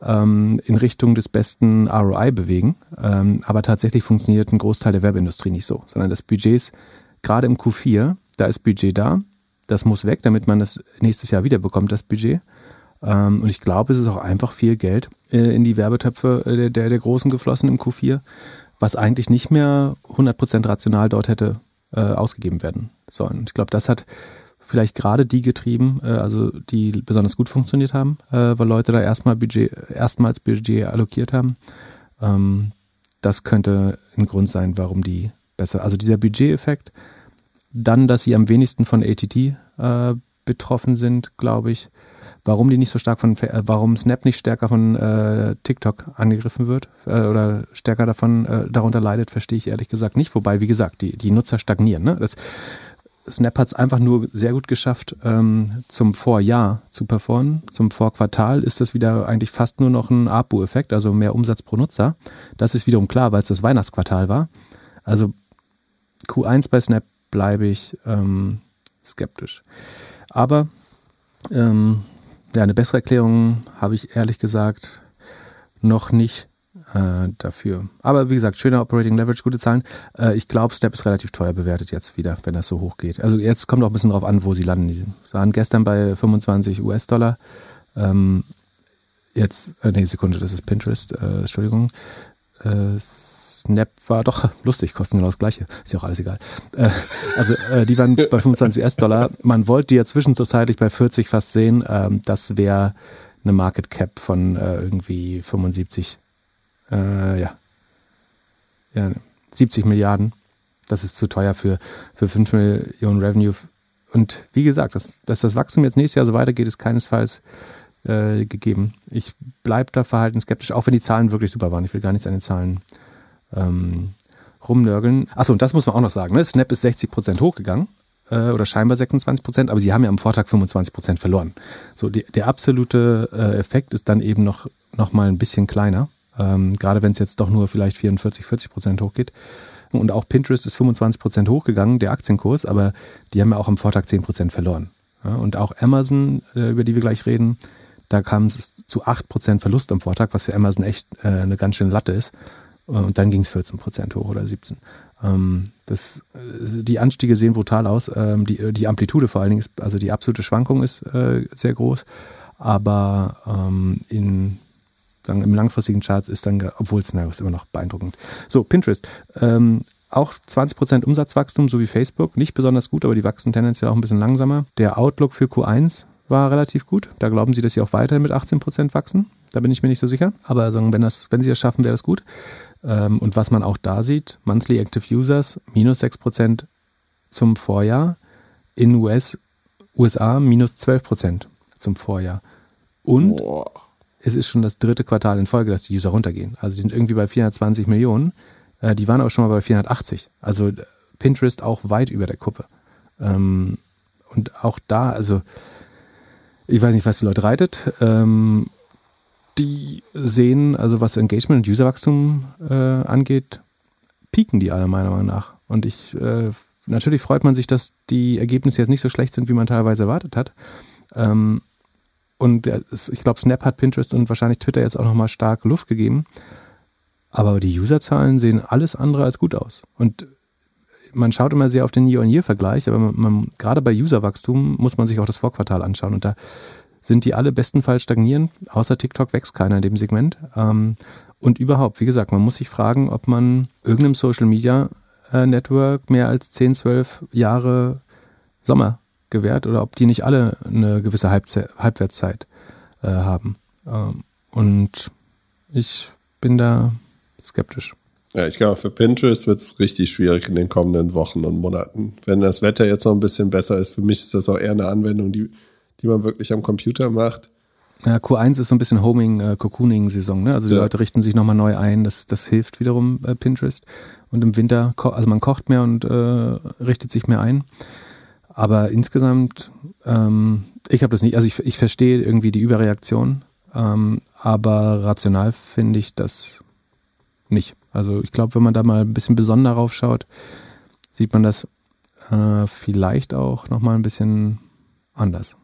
Speaker 2: ähm, in Richtung des besten ROI bewegen. Ähm, aber tatsächlich funktioniert ein Großteil der Werbeindustrie nicht so, sondern das Budgets, gerade im Q4, da ist Budget da, das muss weg, damit man das nächstes Jahr wieder bekommt, das Budget. Ähm, und ich glaube, es ist auch einfach viel Geld äh, in die Werbetöpfe äh, der, der Großen geflossen im Q4, was eigentlich nicht mehr 100% rational dort hätte äh, ausgegeben werden sollen. Ich glaube, das hat vielleicht gerade die getrieben, äh, also die besonders gut funktioniert haben, äh, weil Leute da erstmal Budget, erstmals Budget allokiert haben. Ähm, das könnte ein Grund sein, warum die besser, also dieser Budgeteffekt, dann, dass sie am wenigsten von ATT äh, betroffen sind, glaube ich, Warum die nicht so stark von, äh, warum Snap nicht stärker von äh, TikTok angegriffen wird äh, oder stärker davon äh, darunter leidet, verstehe ich ehrlich gesagt nicht. Wobei, wie gesagt, die, die Nutzer stagnieren. Ne? Das, Snap hat es einfach nur sehr gut geschafft, ähm, zum Vorjahr zu performen. Zum Vorquartal ist das wieder eigentlich fast nur noch ein ARPU-Effekt, also mehr Umsatz pro Nutzer. Das ist wiederum klar, weil es das Weihnachtsquartal war. Also Q1 bei Snap bleibe ich ähm, skeptisch. Aber ähm, ja, eine bessere Erklärung habe ich ehrlich gesagt noch nicht äh, dafür. Aber wie gesagt, schöner Operating Leverage, gute Zahlen. Äh, ich glaube, Snap ist relativ teuer bewertet jetzt wieder, wenn das so hoch geht. Also jetzt kommt auch ein bisschen drauf an, wo sie landen. Sie waren gestern bei 25 US-Dollar. Ähm, jetzt, äh, nee, Sekunde, das ist Pinterest, äh, Entschuldigung. Äh, Snap war doch lustig, kosten genau das gleiche. Ist ja auch alles egal. Äh, also äh, die waren bei 25 US-Dollar. Man wollte die ja zwischenzeitlich bei 40 fast sehen. Ähm, das wäre eine Market Cap von äh, irgendwie 75, äh, ja. ja, 70 Milliarden. Das ist zu teuer für, für 5 Millionen Revenue. Und wie gesagt, dass, dass das Wachstum jetzt nächstes Jahr so weitergeht, ist keinesfalls äh, gegeben. Ich bleibe da verhalten skeptisch, auch wenn die Zahlen wirklich super waren. Ich will gar nichts an den Zahlen ähm, rumnörgeln. Achso, und das muss man auch noch sagen. Ne? Snap ist 60 Prozent hochgegangen äh, oder scheinbar 26 Prozent, aber sie haben ja am Vortag 25 Prozent verloren. So, die, der absolute äh, Effekt ist dann eben noch, noch mal ein bisschen kleiner. Ähm, gerade wenn es jetzt doch nur vielleicht 44, 40 Prozent hochgeht. Und auch Pinterest ist 25 Prozent hochgegangen, der Aktienkurs, aber die haben ja auch am Vortag 10 Prozent verloren. Ja, und auch Amazon, äh, über die wir gleich reden, da kam es zu 8 Prozent Verlust am Vortag, was für Amazon echt äh, eine ganz schöne Latte ist. Und dann ging es 14 Prozent hoch oder 17. Ähm, das, äh, die Anstiege sehen brutal aus. Ähm, die, die Amplitude vor allen Dingen ist, also die absolute Schwankung ist äh, sehr groß. Aber ähm, in, sagen, im langfristigen Chart ist dann, obwohl es ist immer noch beeindruckend. So, Pinterest. Auch 20% Umsatzwachstum, so wie Facebook. Nicht besonders gut, aber die wachsen tendenziell auch ein bisschen langsamer. Der Outlook für Q1 war relativ gut. Da glauben sie, dass sie auch weiterhin mit 18% wachsen. Da bin ich mir nicht so sicher. Aber sagen, wenn, das, wenn sie es schaffen, wäre das gut. Ähm, und was man auch da sieht, Monthly Active Users minus 6% zum Vorjahr, in US, USA minus 12% zum Vorjahr. Und Boah. es ist schon das dritte Quartal in Folge, dass die User runtergehen. Also die sind irgendwie bei 420 Millionen, äh, die waren aber schon mal bei 480. Also Pinterest auch weit über der Kuppe. Ähm, und auch da, also ich weiß nicht, was die Leute reitet. Ähm, die sehen, also was Engagement und Userwachstum äh, angeht, pieken die alle meiner Meinung nach. Und ich, äh, natürlich freut man sich, dass die Ergebnisse jetzt nicht so schlecht sind, wie man teilweise erwartet hat. Ähm, und ich glaube, Snap hat Pinterest und wahrscheinlich Twitter jetzt auch nochmal stark Luft gegeben. Aber die Userzahlen sehen alles andere als gut aus. Und man schaut immer sehr auf den Year-on-Year-Vergleich, aber man, man, gerade bei Userwachstum muss man sich auch das Vorquartal anschauen. Und da sind die alle bestenfalls stagnieren. Außer TikTok wächst keiner in dem Segment. Ähm, und überhaupt, wie gesagt, man muss sich fragen, ob man irgendeinem Social Media äh, Network mehr als 10, 12 Jahre Sommer gewährt oder ob die nicht alle eine gewisse Halbze Halbwertszeit äh, haben. Ähm, und ich bin da skeptisch.
Speaker 1: Ja, ich glaube, für Pinterest wird es richtig schwierig in den kommenden Wochen und Monaten. Wenn das Wetter jetzt noch ein bisschen besser ist, für mich ist das auch eher eine Anwendung, die, die man wirklich am Computer macht.
Speaker 2: Ja, Q1 ist so ein bisschen Homing, äh, Cocooning-Saison. Ne? Also die ja. Leute richten sich nochmal neu ein. Das, das hilft wiederum äh, Pinterest. Und im Winter, also man kocht mehr und äh, richtet sich mehr ein. Aber insgesamt, ähm, ich habe das nicht, also ich, ich verstehe irgendwie die Überreaktion, ähm, aber rational finde ich das nicht. Also ich glaube, wenn man da mal ein bisschen besonder drauf schaut, sieht man das äh, vielleicht auch nochmal ein bisschen anders.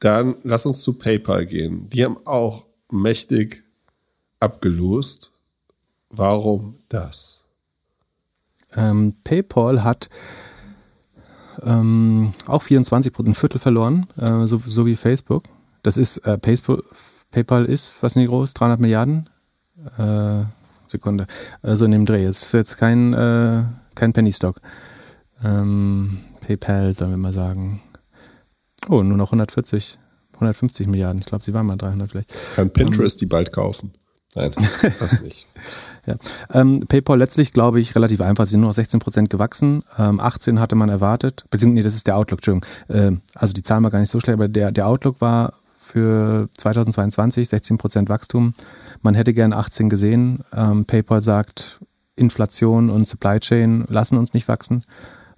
Speaker 1: Dann lass uns zu PayPal gehen. Die haben auch mächtig abgelost. Warum das?
Speaker 2: Ähm, PayPal hat ähm, auch 24 Prozent, ein Viertel verloren, äh, so, so, wie Facebook. Das ist, äh, PayPal, PayPal ist, was nicht groß, 300 Milliarden. Äh, Sekunde. Also in dem Dreh. Es ist jetzt kein, äh, kein Penny Stock. Ähm, PayPal, sollen wir mal sagen. Oh, nur noch 140, 150 Milliarden. Ich glaube, sie waren mal 300 vielleicht.
Speaker 1: Kann Pinterest ähm, die bald kaufen? Nein, (laughs) das nicht.
Speaker 2: ja. Ähm, PayPal letztlich, glaube ich, relativ einfach. Sie sind nur noch 16 Prozent gewachsen. Ähm, 18 hatte man erwartet. Beziehungsweise, nee, das ist der Outlook, Entschuldigung. Ähm, also die Zahlen war gar nicht so schlecht, aber der, der Outlook war für 2022 16 Prozent Wachstum. Man hätte gern 18 gesehen. Ähm, PayPal sagt, Inflation und Supply Chain lassen uns nicht wachsen.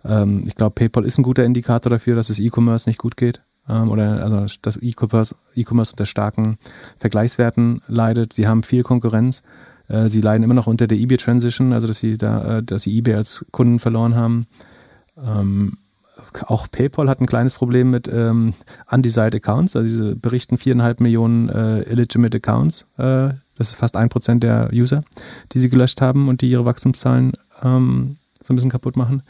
Speaker 2: Ähm, ich glaube, PayPal ist ein guter Indikator dafür, dass es E-Commerce nicht gut geht ähm, oder also dass E-Commerce e unter starken Vergleichswerten leidet. Sie haben viel Konkurrenz. Äh, sie leiden immer noch unter der eBay Transition, also dass sie da, äh, dass sie eBay als Kunden verloren haben. Ähm, auch PayPal hat ein kleines Problem mit ähm, Undesired Accounts. Also sie berichten viereinhalb Millionen äh, illegitimate Accounts. Äh, das ist fast ein Prozent der User, die sie gelöscht haben und die ihre Wachstumszahlen ähm, so ein bisschen kaputt machen.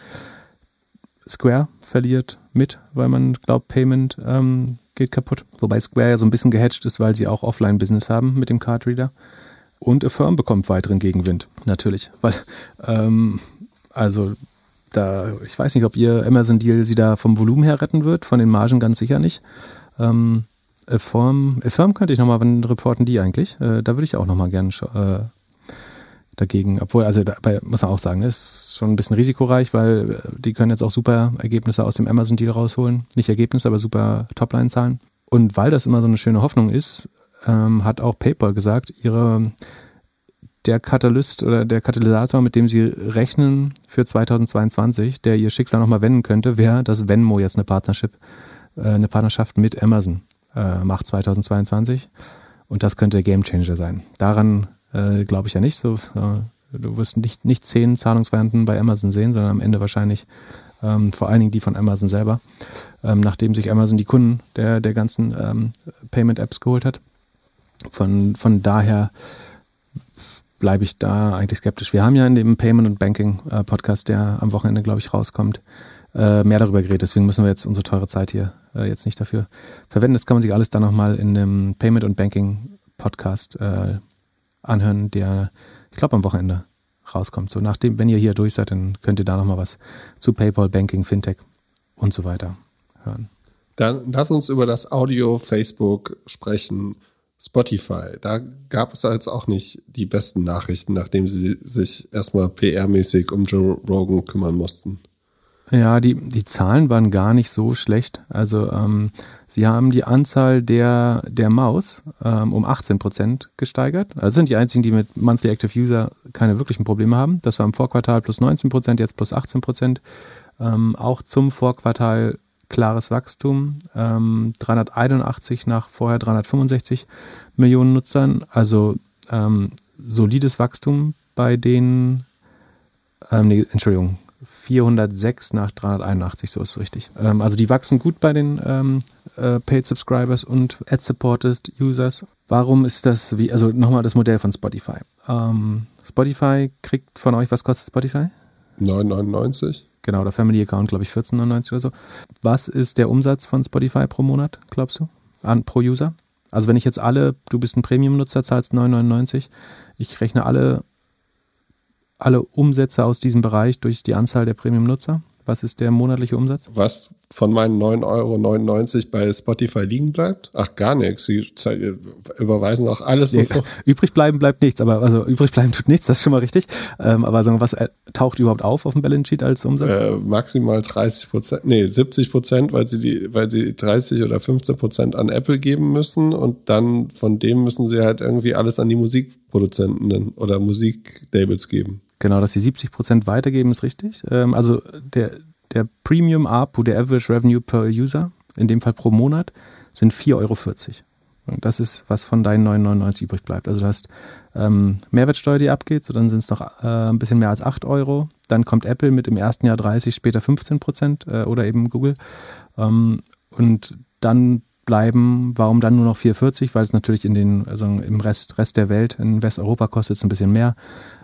Speaker 2: Square verliert mit, weil man glaubt, Payment ähm, geht kaputt. Wobei Square ja so ein bisschen gehatcht ist, weil sie auch Offline-Business haben mit dem Cardreader. Und Affirm bekommt weiteren Gegenwind, natürlich. (laughs) Weil, ähm, also da, ich weiß nicht, ob ihr Amazon-Deal sie da vom Volumen her retten wird, von den Margen ganz sicher nicht. Ähm, Affirm, Affirm könnte ich nochmal, wann reporten die eigentlich? Äh, da würde ich auch nochmal gerne äh, dagegen, obwohl, also dabei muss man auch sagen, ist schon ein bisschen risikoreich, weil äh, die können jetzt auch super Ergebnisse aus dem Amazon-Deal rausholen. Nicht Ergebnisse, aber super Topline-Zahlen. Und weil das immer so eine schöne Hoffnung ist, ähm, hat auch PayPal gesagt, ihre der Katalyst oder der Katalysator, mit dem sie rechnen für 2022, der ihr Schicksal nochmal wenden könnte, wäre, dass Venmo jetzt eine Partnership, äh, eine Partnerschaft mit Amazon äh, macht 2022. Und das könnte der Gamechanger sein. Daran äh, glaube ich ja nicht. So, äh, du wirst nicht, nicht zehn Zahlungsvarianten bei Amazon sehen, sondern am Ende wahrscheinlich ähm, vor allen Dingen die von Amazon selber, ähm, nachdem sich Amazon die Kunden der, der ganzen ähm, Payment-Apps geholt hat. Von, von daher bleibe ich da eigentlich skeptisch. Wir haben ja in dem Payment und Banking äh, Podcast, der am Wochenende, glaube ich, rauskommt, äh, mehr darüber geredet. Deswegen müssen wir jetzt unsere teure Zeit hier äh, jetzt nicht dafür verwenden. Das kann man sich alles dann nochmal in dem Payment und Banking Podcast äh, anhören, der, glaube, am Wochenende rauskommt. So nachdem, wenn ihr hier durch seid, dann könnt ihr da nochmal was zu PayPal, Banking, Fintech und so weiter hören.
Speaker 1: Dann lass uns über das Audio Facebook sprechen. Spotify, da gab es jetzt auch nicht die besten Nachrichten, nachdem sie sich erstmal PR-mäßig um Joe Rogan kümmern mussten.
Speaker 2: Ja, die, die Zahlen waren gar nicht so schlecht. Also ähm, sie haben die Anzahl der, der Maus ähm, um 18 Prozent gesteigert. Also sind die einzigen, die mit Monthly Active User keine wirklichen Probleme haben. Das war im Vorquartal plus 19 Prozent, jetzt plus 18 Prozent. Ähm, auch zum Vorquartal klares Wachstum. Ähm, 381 nach vorher 365 Millionen Nutzern. Also ähm, solides Wachstum bei den, ähm, nee, Entschuldigung, 406 nach 381, so ist es richtig. Ähm, also die wachsen gut bei den ähm, äh, Paid Subscribers und Ad-Supported Users. Warum ist das, wie, also nochmal das Modell von Spotify. Ähm, Spotify kriegt von euch, was kostet Spotify?
Speaker 1: 9,99.
Speaker 2: Genau, der Family Account, glaube ich, 14,99 oder so. Was ist der Umsatz von Spotify pro Monat, glaubst du? an, pro User. Also wenn ich jetzt alle, du bist ein Premium-Nutzer, zahlst 9,99, ich rechne alle, alle Umsätze aus diesem Bereich durch die Anzahl der Premium-Nutzer was ist der monatliche Umsatz?
Speaker 1: Was von meinen 9,99 Euro bei Spotify liegen bleibt? Ach, gar nichts. Sie überweisen auch alles
Speaker 2: nee, sofort. (laughs) Übrig bleiben bleibt nichts, aber also übrig bleiben tut nichts, das ist schon mal richtig. Ähm, aber sagen, was äh, taucht überhaupt auf auf dem Balance Sheet als Umsatz?
Speaker 1: Äh, maximal 30 Prozent, nee, 70 Prozent, weil sie die, weil sie 30 oder 15 Prozent an Apple geben müssen und dann von dem müssen sie halt irgendwie alles an die Musikproduzenten oder Musiklabels geben.
Speaker 2: Genau, dass sie 70 Prozent weitergeben, ist richtig. Ähm, also der, der Premium ARPU, der Average Revenue per User, in dem Fall pro Monat, sind 4,40 Euro. Und das ist, was von deinen 9,99 übrig bleibt. Also du hast ähm, Mehrwertsteuer, die abgeht, so dann sind es noch äh, ein bisschen mehr als 8 Euro. Dann kommt Apple mit im ersten Jahr 30, später 15 Prozent äh, oder eben Google. Ähm, und dann bleiben, warum dann nur noch 4,40? Weil es natürlich in den, also im Rest, Rest der Welt, in Westeuropa kostet es ein bisschen mehr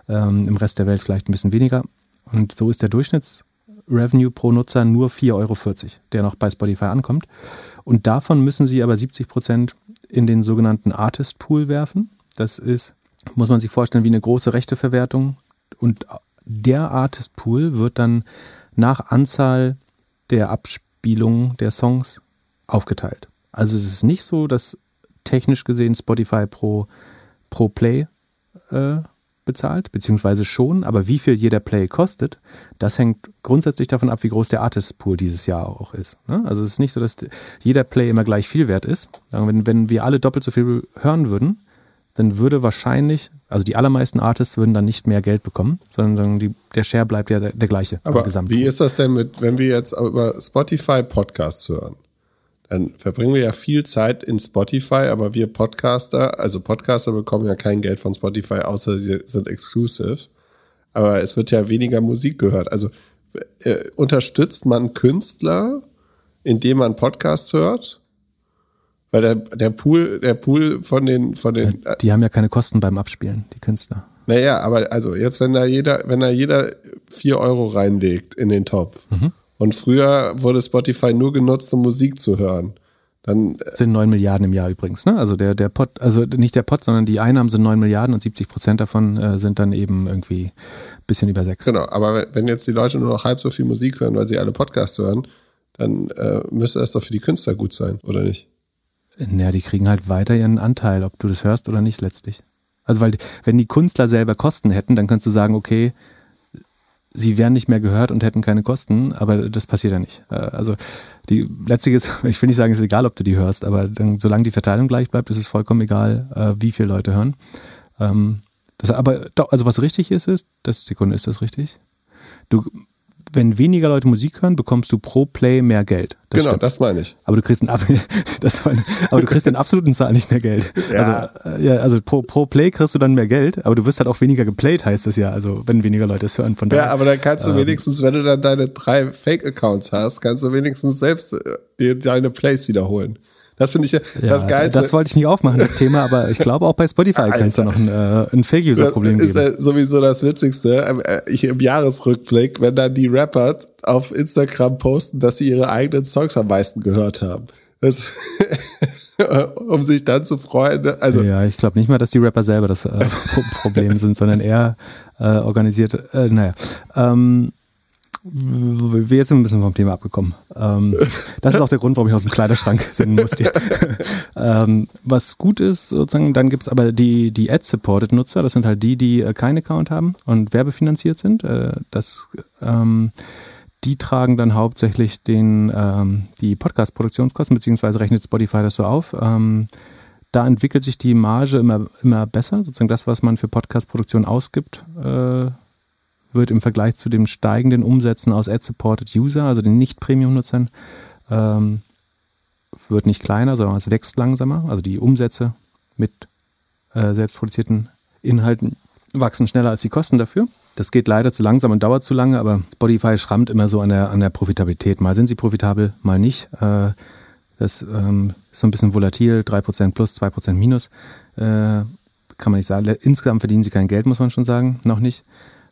Speaker 2: ähm, im Rest der Welt vielleicht ein bisschen weniger. Und so ist der Durchschnittsrevenue pro Nutzer nur 4,40 Euro, der noch bei Spotify ankommt. Und davon müssen sie aber 70 Prozent in den sogenannten Artist Pool werfen. Das ist, muss man sich vorstellen, wie eine große Rechteverwertung. Und der Artist Pool wird dann nach Anzahl der Abspielungen der Songs aufgeteilt. Also es ist nicht so, dass technisch gesehen Spotify pro, pro Play äh, bezahlt, beziehungsweise schon, aber wie viel jeder Play kostet, das hängt grundsätzlich davon ab, wie groß der Artist Pool dieses Jahr auch ist. Ne? Also es ist nicht so, dass jeder Play immer gleich viel wert ist. Wenn, wenn wir alle doppelt so viel hören würden, dann würde wahrscheinlich, also die allermeisten Artists würden dann nicht mehr Geld bekommen, sondern die, der Share bleibt ja der, der gleiche.
Speaker 1: Aber wie ist das denn mit, wenn wir jetzt über Spotify Podcasts hören? Dann verbringen wir ja viel Zeit in Spotify, aber wir Podcaster, also Podcaster bekommen ja kein Geld von Spotify, außer sie sind exclusive. Aber es wird ja weniger Musik gehört. Also äh, unterstützt man Künstler, indem man Podcasts hört? Weil der, der Pool, der Pool von den, von den.
Speaker 2: Ja, die haben ja keine Kosten beim Abspielen, die Künstler.
Speaker 1: Naja, aber also jetzt, wenn da jeder, wenn da jeder vier Euro reinlegt in den Topf, mhm und früher wurde Spotify nur genutzt, um Musik zu hören. Dann
Speaker 2: äh, sind neun Milliarden im Jahr übrigens, ne? Also der, der Pot, also nicht der Pot, sondern die Einnahmen sind neun Milliarden und 70 Prozent davon äh, sind dann eben irgendwie ein bisschen über sechs.
Speaker 1: Genau, aber wenn jetzt die Leute nur noch halb so viel Musik hören, weil sie alle Podcasts hören, dann äh, müsste das doch für die Künstler gut sein, oder nicht?
Speaker 2: Naja, die kriegen halt weiter ihren Anteil, ob du das hörst oder nicht letztlich. Also weil, wenn die Künstler selber Kosten hätten, dann könntest du sagen, okay, sie wären nicht mehr gehört und hätten keine Kosten, aber das passiert ja nicht. Äh, also die letztlich (laughs) ist, ich will nicht sagen, es ist egal, ob du die hörst, aber dann, solange die Verteilung gleich bleibt, ist es vollkommen egal, äh, wie viele Leute hören. Ähm, das, aber also was richtig ist, ist, das Sekunde ist das richtig. Du wenn weniger Leute Musik hören, bekommst du pro Play mehr Geld.
Speaker 1: Das genau, stimmt. das meine ich.
Speaker 2: Aber du kriegst einen, (laughs) das meine, aber du kriegst in absoluten Zahlen nicht mehr Geld. Ja. Also, äh, ja, also pro, pro Play kriegst du dann mehr Geld, aber du wirst halt auch weniger geplayt, heißt das ja. Also wenn weniger Leute es hören. Von
Speaker 1: daher, ja, aber dann kannst du ähm, wenigstens, wenn du dann deine drei Fake-Accounts hast, kannst du wenigstens selbst äh, dir deine Plays wiederholen. Das finde ich ja, das Geilste.
Speaker 2: Das wollte ich nicht aufmachen, das Thema, aber ich glaube auch bei Spotify kannst du noch ein, äh, ein Fake-User-Problem geben.
Speaker 1: Das ist ja sowieso das Witzigste. Ähm, äh, ich im Jahresrückblick, wenn dann die Rapper auf Instagram posten, dass sie ihre eigenen Songs am meisten gehört haben. Das (laughs) um sich dann zu freuen. Ne? Also
Speaker 2: ja, ich glaube nicht mal, dass die Rapper selber das äh, (laughs) Problem sind, sondern eher äh, organisiert. Äh, naja. Ähm, wir sind ein bisschen vom Thema abgekommen. Ähm, das ist auch der Grund, warum ich aus dem Kleiderschrank (laughs) senden musste. ähm, was gut ist, sozusagen, dann gibt es aber die, die Ad-Supported-Nutzer, das sind halt die, die äh, keinen Account haben und werbefinanziert sind. Äh, das, ähm, die tragen dann hauptsächlich den, ähm, die Podcast-Produktionskosten, beziehungsweise rechnet Spotify das so auf. Ähm, da entwickelt sich die Marge immer, immer besser, sozusagen das, was man für Podcast-Produktion ausgibt, äh, wird im Vergleich zu den steigenden Umsätzen aus Ad-Supported User, also den Nicht-Premium-Nutzern, ähm, wird nicht kleiner, sondern es wächst langsamer. Also die Umsätze mit äh, selbstproduzierten Inhalten wachsen schneller als die Kosten dafür. Das geht leider zu langsam und dauert zu lange, aber Spotify schrammt immer so an der, an der Profitabilität. Mal sind sie profitabel, mal nicht. Äh, das ähm, ist so ein bisschen volatil, 3% plus, 2% minus. Äh, kann man nicht sagen. Insgesamt verdienen sie kein Geld, muss man schon sagen, noch nicht.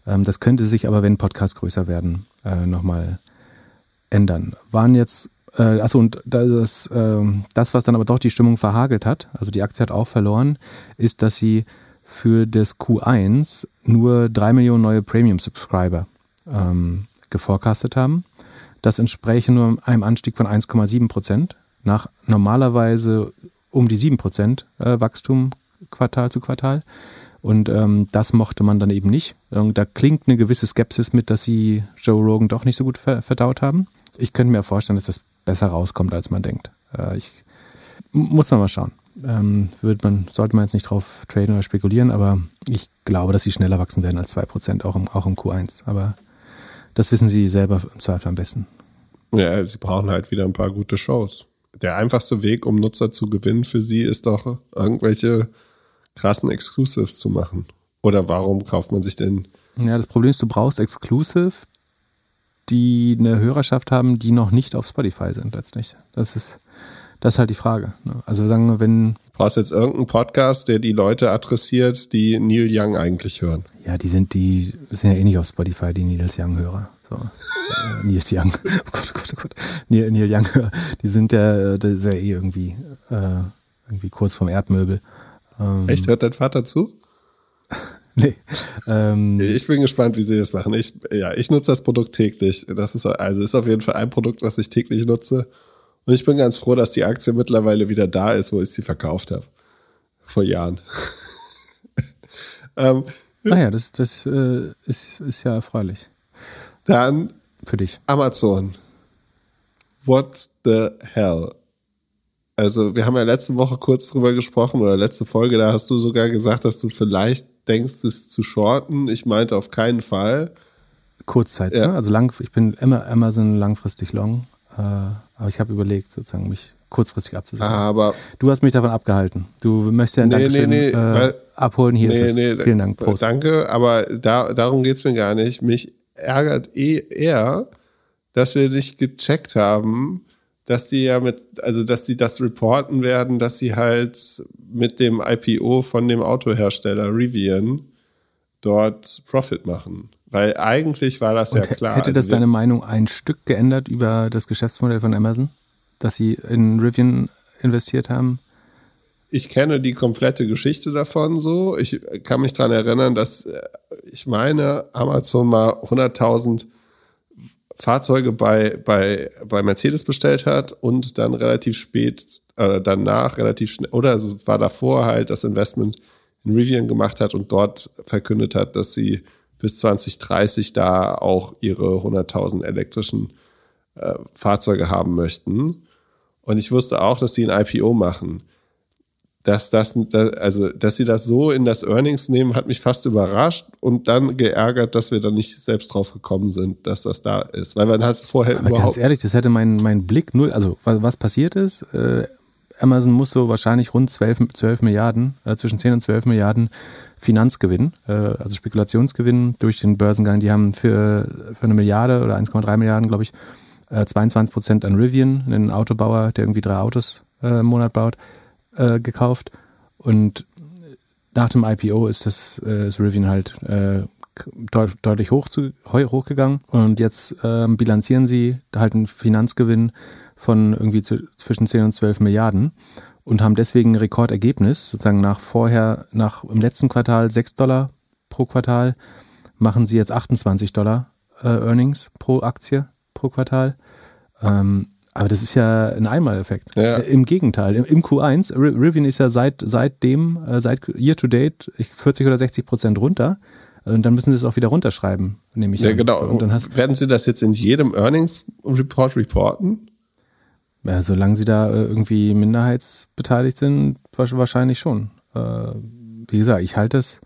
Speaker 2: Ähm, das könnte sich aber, wenn Podcasts größer werden, äh, nochmal ändern. Waren jetzt Äh, achso, und das, äh, das, was dann aber doch die Stimmung verhagelt hat, also die Aktie hat auch verloren, ist, dass sie für das Q1 nur drei Millionen neue Premium-Subscriber ähm, geforecastet haben. Das entspräche nur einem Anstieg von 1,7 Prozent nach normalerweise um die 7 Prozent äh, Wachstum Quartal zu Quartal. Und ähm, das mochte man dann eben nicht. Und da klingt eine gewisse Skepsis mit, dass sie Joe Rogan doch nicht so gut verdaut haben. Ich könnte mir vorstellen, dass das besser rauskommt, als man denkt. Äh, ich muss noch mal schauen. Ähm, wird man, sollte man jetzt nicht drauf traden oder spekulieren, aber ich glaube, dass sie schneller wachsen werden als 2%, auch im, auch im Q1. Aber das wissen sie selber im Zweifel am besten.
Speaker 1: Ja, sie brauchen halt wieder ein paar gute Shows. Der einfachste Weg, um Nutzer zu gewinnen für sie, ist doch irgendwelche krassen Exclusives zu machen. Oder warum kauft man sich denn?
Speaker 2: Ja, das Problem ist, du brauchst Exclusive, die eine Hörerschaft haben, die noch nicht auf Spotify sind letztlich. Das ist, das ist halt die Frage. Ne? Also sagen wir, wenn.
Speaker 1: Du brauchst jetzt irgendeinen Podcast, der die Leute adressiert, die Neil Young eigentlich hören.
Speaker 2: Ja, die sind, die sind ja eh nicht auf Spotify, die Nils Young-Hörer. So. äh, Nils Young. (laughs) Oh Gott, oh Gott, oh Gott. Neil, Neil Young-Hörer. Die sind ja, das ist ja eh irgendwie, äh, irgendwie kurz vom Erdmöbel.
Speaker 1: Ähm, Echt? Hört dein Vater zu? (laughs)
Speaker 2: Nee. Ähm,
Speaker 1: ich bin gespannt, wie sie das machen. Ich, ja, ich nutze das Produkt täglich. Das ist also ist auf jeden Fall ein Produkt, was ich täglich nutze. Und ich bin ganz froh, dass die Aktie mittlerweile wieder da ist, wo ich sie verkauft habe. Vor Jahren. (laughs)
Speaker 2: ähm, naja, das, das äh, ist, ist ja erfreulich.
Speaker 1: Dann
Speaker 2: für dich.
Speaker 1: Amazon. What the hell? Also, wir haben ja letzte Woche kurz drüber gesprochen oder letzte Folge, da hast du sogar gesagt, dass du vielleicht denkst, es zu shorten. Ich meinte auf keinen Fall.
Speaker 2: Kurzzeit, ja. ne? Also lang, ich bin immer Amazon langfristig long, äh, aber ich habe überlegt, sozusagen mich kurzfristig abzusichern.
Speaker 1: Aber
Speaker 2: du hast mich davon abgehalten. Du möchtest ja ein
Speaker 1: nee,
Speaker 2: Dankeschön
Speaker 1: nee, nee,
Speaker 2: äh, weil, abholen. Hier
Speaker 1: nee,
Speaker 2: ist es.
Speaker 1: Nee,
Speaker 2: Vielen Dank.
Speaker 1: Prost. Danke, aber da, darum geht's mir gar nicht. Mich ärgert eh eher, dass wir nicht gecheckt haben, dass sie ja mit, also dass sie das reporten werden, dass sie halt mit dem IPO von dem Autohersteller Rivian dort Profit machen. Weil eigentlich war das Und ja klar.
Speaker 2: Hätte das also deine Meinung ein Stück geändert über das Geschäftsmodell von Amazon, dass sie in Rivian investiert haben?
Speaker 1: Ich kenne die komplette Geschichte davon so. Ich kann mich daran erinnern, dass äh, ich meine, Amazon mal 100.000 Fahrzeuge bei, bei, bei Mercedes bestellt hat und dann relativ spät, äh, danach relativ schnell, oder also war davor halt das Investment in Rivian gemacht hat und dort verkündet hat, dass sie bis 2030 da auch ihre 100.000 elektrischen äh, Fahrzeuge haben möchten. Und ich wusste auch, dass sie ein IPO machen dass das, also, dass sie das so in das Earnings nehmen, hat mich fast überrascht und dann geärgert, dass wir da nicht selbst drauf gekommen sind, dass das da ist. Weil man hat es vorher
Speaker 2: Aber überhaupt. Ganz ehrlich, das hätte mein, mein Blick null, also was, was passiert ist, äh, Amazon muss so wahrscheinlich rund 12, 12 Milliarden, äh, zwischen 10 und 12 Milliarden Finanzgewinn, äh, also Spekulationsgewinn durch den Börsengang. Die haben für, für eine Milliarde oder 1,3 Milliarden, glaube ich, äh, 22 Prozent an Rivian, einen Autobauer, der irgendwie drei Autos äh, im Monat baut äh, gekauft und nach dem IPO ist das äh, ist Rivian halt äh, deut deutlich hoch zu, hochgegangen und jetzt äh, bilanzieren sie halt einen Finanzgewinn von irgendwie zu, zwischen 10 und 12 Milliarden und haben deswegen ein Rekordergebnis, sozusagen nach vorher, nach im letzten Quartal 6 Dollar pro Quartal, machen sie jetzt 28 Dollar äh, Earnings pro Aktie pro Quartal. Ähm, aber das ist ja ein Einmaleffekt. Ja. Äh, Im Gegenteil, im, im Q1, Rivian ist ja seit seitdem, äh, seit Year to Date 40 oder 60 Prozent runter. Und dann müssen sie es auch wieder runterschreiben, nehme ich
Speaker 1: ja,
Speaker 2: an.
Speaker 1: genau. Und dann hast Werden sie das jetzt in jedem Earnings Report reporten?
Speaker 2: Ja, solange sie da äh, irgendwie minderheitsbeteiligt sind, wahrscheinlich schon. Wie gesagt, ich halte es.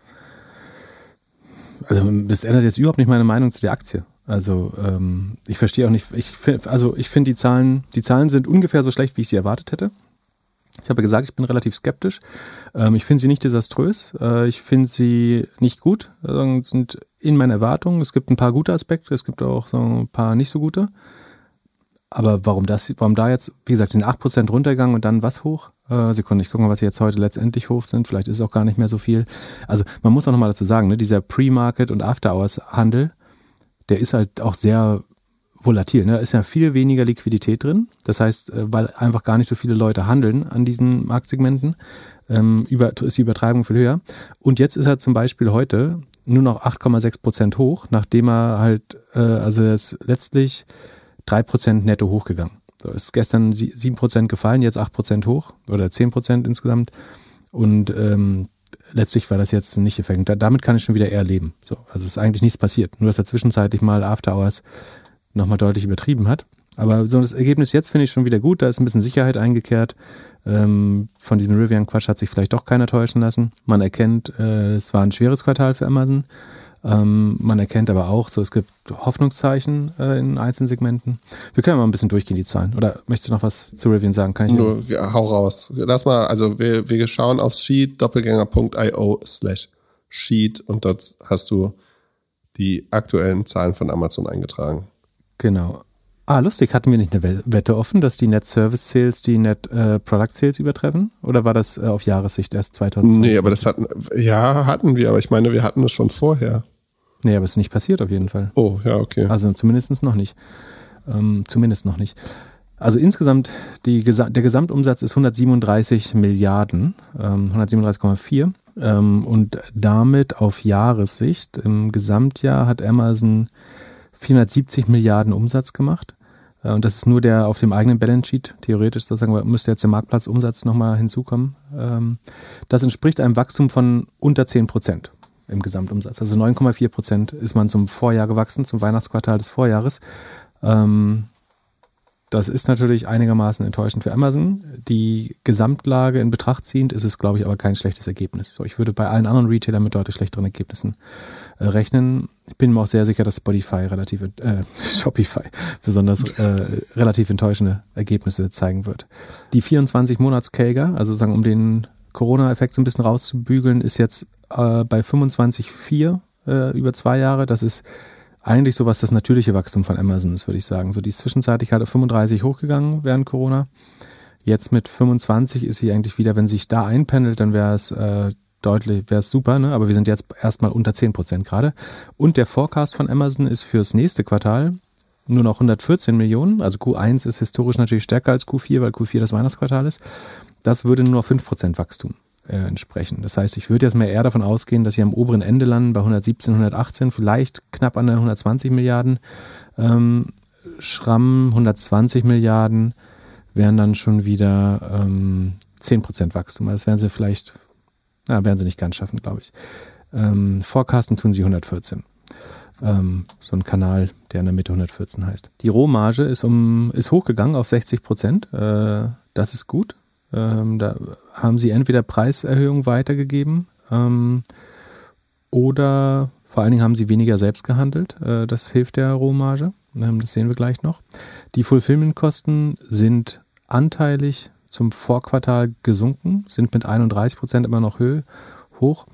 Speaker 2: Also, das ändert jetzt überhaupt nicht meine Meinung zu der Aktie. Also ähm, ich verstehe auch nicht, ich find, also ich finde die Zahlen, die Zahlen sind ungefähr so schlecht, wie ich sie erwartet hätte. Ich habe gesagt, ich bin relativ skeptisch. Ähm, ich finde sie nicht desaströs. Äh, ich finde sie nicht gut. Also sind in meinen Erwartungen. Es gibt ein paar gute Aspekte, es gibt auch so ein paar nicht so gute. Aber warum das, warum da jetzt, wie gesagt, sind 8% runtergegangen und dann was hoch? Äh, Sekunde, ich gucke mal, was sie jetzt heute letztendlich hoch sind. Vielleicht ist es auch gar nicht mehr so viel. Also man muss auch nochmal dazu sagen, ne, dieser Pre-Market und After-Hours-Handel, der ist halt auch sehr volatil. Ne? Da ist ja viel weniger Liquidität drin. Das heißt, äh, weil einfach gar nicht so viele Leute handeln an diesen Marktsegmenten, ähm, über, ist die Übertreibung viel höher. Und jetzt ist er zum Beispiel heute nur noch 8,6 Prozent hoch, nachdem er halt, äh, also er ist letztlich drei Prozent netto hochgegangen. So, ist gestern sieben Prozent gefallen, jetzt acht Prozent hoch oder zehn Prozent insgesamt. Und ähm, letztlich war das jetzt nicht effekt. Da, damit kann ich schon wieder eher leben. So, also ist eigentlich nichts passiert. Nur dass er zwischenzeitlich mal After Hours nochmal deutlich übertrieben hat. Aber so das Ergebnis jetzt finde ich schon wieder gut. Da ist ein bisschen Sicherheit eingekehrt. Ähm, von diesem Rivian-Quatsch hat sich vielleicht doch keiner täuschen lassen. Man erkennt, äh, es war ein schweres Quartal für Amazon. Ähm, man erkennt aber auch, so es gibt Hoffnungszeichen äh, in einzelnen Segmenten. Wir können mal ein bisschen durchgehen, die Zahlen. Oder möchtest du noch was zu Rivian sagen? Kann ich
Speaker 1: Nur, ja, hau raus. Lass mal, also wir, wir schauen aufs Sheet, doppelgänger.io slash Sheet und dort hast du die aktuellen Zahlen von Amazon eingetragen.
Speaker 2: Genau. Ah, lustig, hatten wir nicht eine Wette offen, dass die Net Service Sales die Net äh, Product Sales übertreffen? Oder war das äh, auf Jahressicht erst 2020?
Speaker 1: Nee, aber das hatten, ja, hatten wir, aber ich meine, wir hatten es schon vorher.
Speaker 2: Nee, aber es ist nicht passiert auf jeden Fall.
Speaker 1: Oh, ja, okay.
Speaker 2: Also zumindest noch nicht. Ähm, zumindest noch nicht. Also insgesamt, die, der Gesamtumsatz ist 137 Milliarden, ähm, 137,4. Ähm, und damit auf Jahressicht, im Gesamtjahr hat Amazon 470 Milliarden Umsatz gemacht. Äh, und das ist nur der auf dem eigenen Balance Sheet. Theoretisch sozusagen müsste jetzt der Marktplatzumsatz nochmal hinzukommen. Ähm, das entspricht einem Wachstum von unter 10 Prozent im Gesamtumsatz. Also 9,4 Prozent ist man zum Vorjahr gewachsen, zum Weihnachtsquartal des Vorjahres. Ähm, das ist natürlich einigermaßen enttäuschend für Amazon. Die Gesamtlage in Betracht ziehend ist es, glaube ich, aber kein schlechtes Ergebnis. So, ich würde bei allen anderen Retailern mit deutlich schlechteren Ergebnissen äh, rechnen. Ich bin mir auch sehr sicher, dass Spotify relativ, äh, (laughs) Shopify besonders äh, relativ enttäuschende Ergebnisse zeigen wird. Die 24 Monats also sagen um den Corona-Effekt so ein bisschen rauszubügeln, ist jetzt äh, bei 25,4 äh, über zwei Jahre. Das ist eigentlich so was das natürliche Wachstum von Amazon ist, würde ich sagen. So die ist zwischenzeitlich halt auf 35 hochgegangen während Corona. Jetzt mit 25 ist sie eigentlich wieder, wenn sich da einpendelt, dann wäre es äh, deutlich, wäre es super, ne? aber wir sind jetzt erstmal unter 10 Prozent gerade. Und der Forecast von Amazon ist fürs nächste Quartal nur noch 114 Millionen. Also Q1 ist historisch natürlich stärker als Q4, weil Q4 das Weihnachtsquartal ist. Das würde nur noch 5 Prozent Wachstum äh, entsprechen. Das heißt, ich würde jetzt mal eher davon ausgehen, dass sie am oberen Ende landen bei 117, 118, vielleicht knapp an der 120 Milliarden. Ähm, Schramm 120 Milliarden wären dann schon wieder ähm, 10% Wachstum. Also das werden sie vielleicht, na, werden sie nicht ganz schaffen, glaube ich. Ähm, Forecasten tun sie 114. Ähm, so ein Kanal, der in der Mitte 114 heißt. Die Rohmarge ist um ist hochgegangen auf 60 Prozent. Äh, das ist gut. Ähm, da haben sie entweder Preiserhöhungen weitergegeben ähm, oder vor allen Dingen haben sie weniger selbst gehandelt. Äh, das hilft der Rohmarge. Ähm, das sehen wir gleich noch. Die Fulfillment-Kosten sind anteilig zum Vorquartal gesunken, sind mit 31 Prozent immer noch höher, hoch.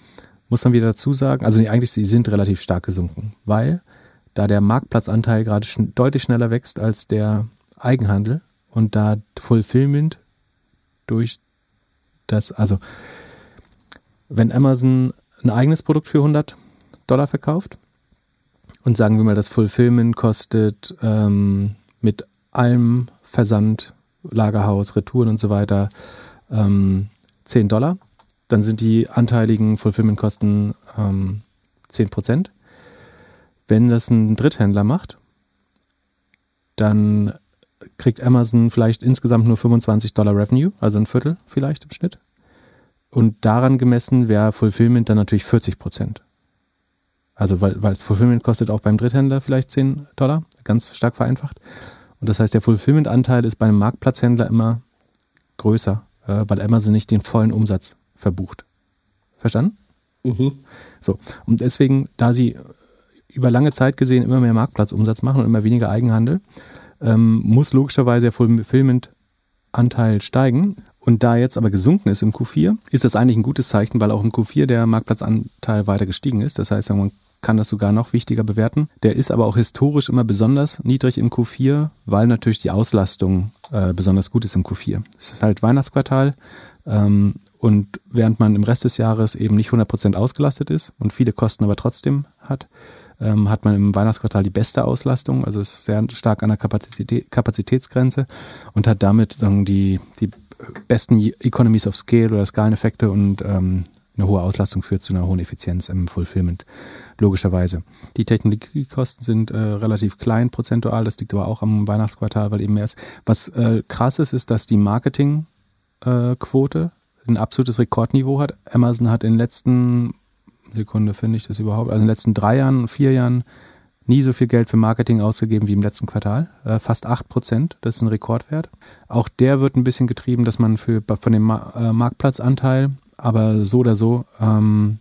Speaker 2: Muss man wieder dazu sagen, also nee, eigentlich sie sind relativ stark gesunken, weil da der Marktplatzanteil gerade schn deutlich schneller wächst als der Eigenhandel und da Fulfillment durch das, also wenn Amazon ein eigenes Produkt für 100 Dollar verkauft und sagen wir mal, das Fulfillment kostet ähm, mit allem Versand, Lagerhaus, Retouren und so weiter ähm, 10 Dollar, dann sind die anteiligen Fulfillment-Kosten ähm, 10 Prozent. Wenn das ein Dritthändler macht, dann kriegt Amazon vielleicht insgesamt nur 25 Dollar Revenue, also ein Viertel vielleicht im Schnitt. Und daran gemessen wäre Fulfillment dann natürlich 40 Prozent. Also weil, weil das Fulfillment kostet auch beim Dritthändler vielleicht 10 Dollar, ganz stark vereinfacht. Und das heißt, der Fulfillment-Anteil ist bei einem Marktplatzhändler immer größer, äh, weil Amazon nicht den vollen Umsatz verbucht. Verstanden? Mhm. So. Und deswegen, da sie über lange Zeit gesehen immer mehr Marktplatzumsatz machen und immer weniger Eigenhandel, ähm, muss logischerweise der Fulfillment-Anteil steigen. Und da jetzt aber gesunken ist im Q4, ist das eigentlich ein gutes Zeichen, weil auch im Q4 der Marktplatzanteil weiter gestiegen ist. Das heißt, man kann das sogar noch wichtiger bewerten. Der ist aber auch historisch immer besonders niedrig im Q4, weil natürlich die Auslastung äh, besonders gut ist im Q4. Es ist halt Weihnachtsquartal ähm, und während man im Rest des Jahres eben nicht 100% ausgelastet ist und viele Kosten aber trotzdem hat, ähm, hat man im Weihnachtsquartal die beste Auslastung, also ist sehr stark an der Kapazität, Kapazitätsgrenze und hat damit sagen, die, die besten Economies of Scale oder Skaleneffekte und ähm, eine hohe Auslastung führt zu einer hohen Effizienz im Fulfillment, logischerweise. Die Technologiekosten sind äh, relativ klein prozentual, das liegt aber auch am Weihnachtsquartal, weil eben mehr ist. Was äh, krass ist, ist, dass die Marketingquote äh, ein absolutes Rekordniveau hat. Amazon hat in den letzten, Sekunde finde ich das überhaupt, also in den letzten drei Jahren, vier Jahren nie so viel Geld für Marketing ausgegeben wie im letzten Quartal. Äh, fast acht Prozent, das ist ein Rekordwert. Auch der wird ein bisschen getrieben, dass man für, von dem Ma äh, Marktplatzanteil, aber so oder so, ähm,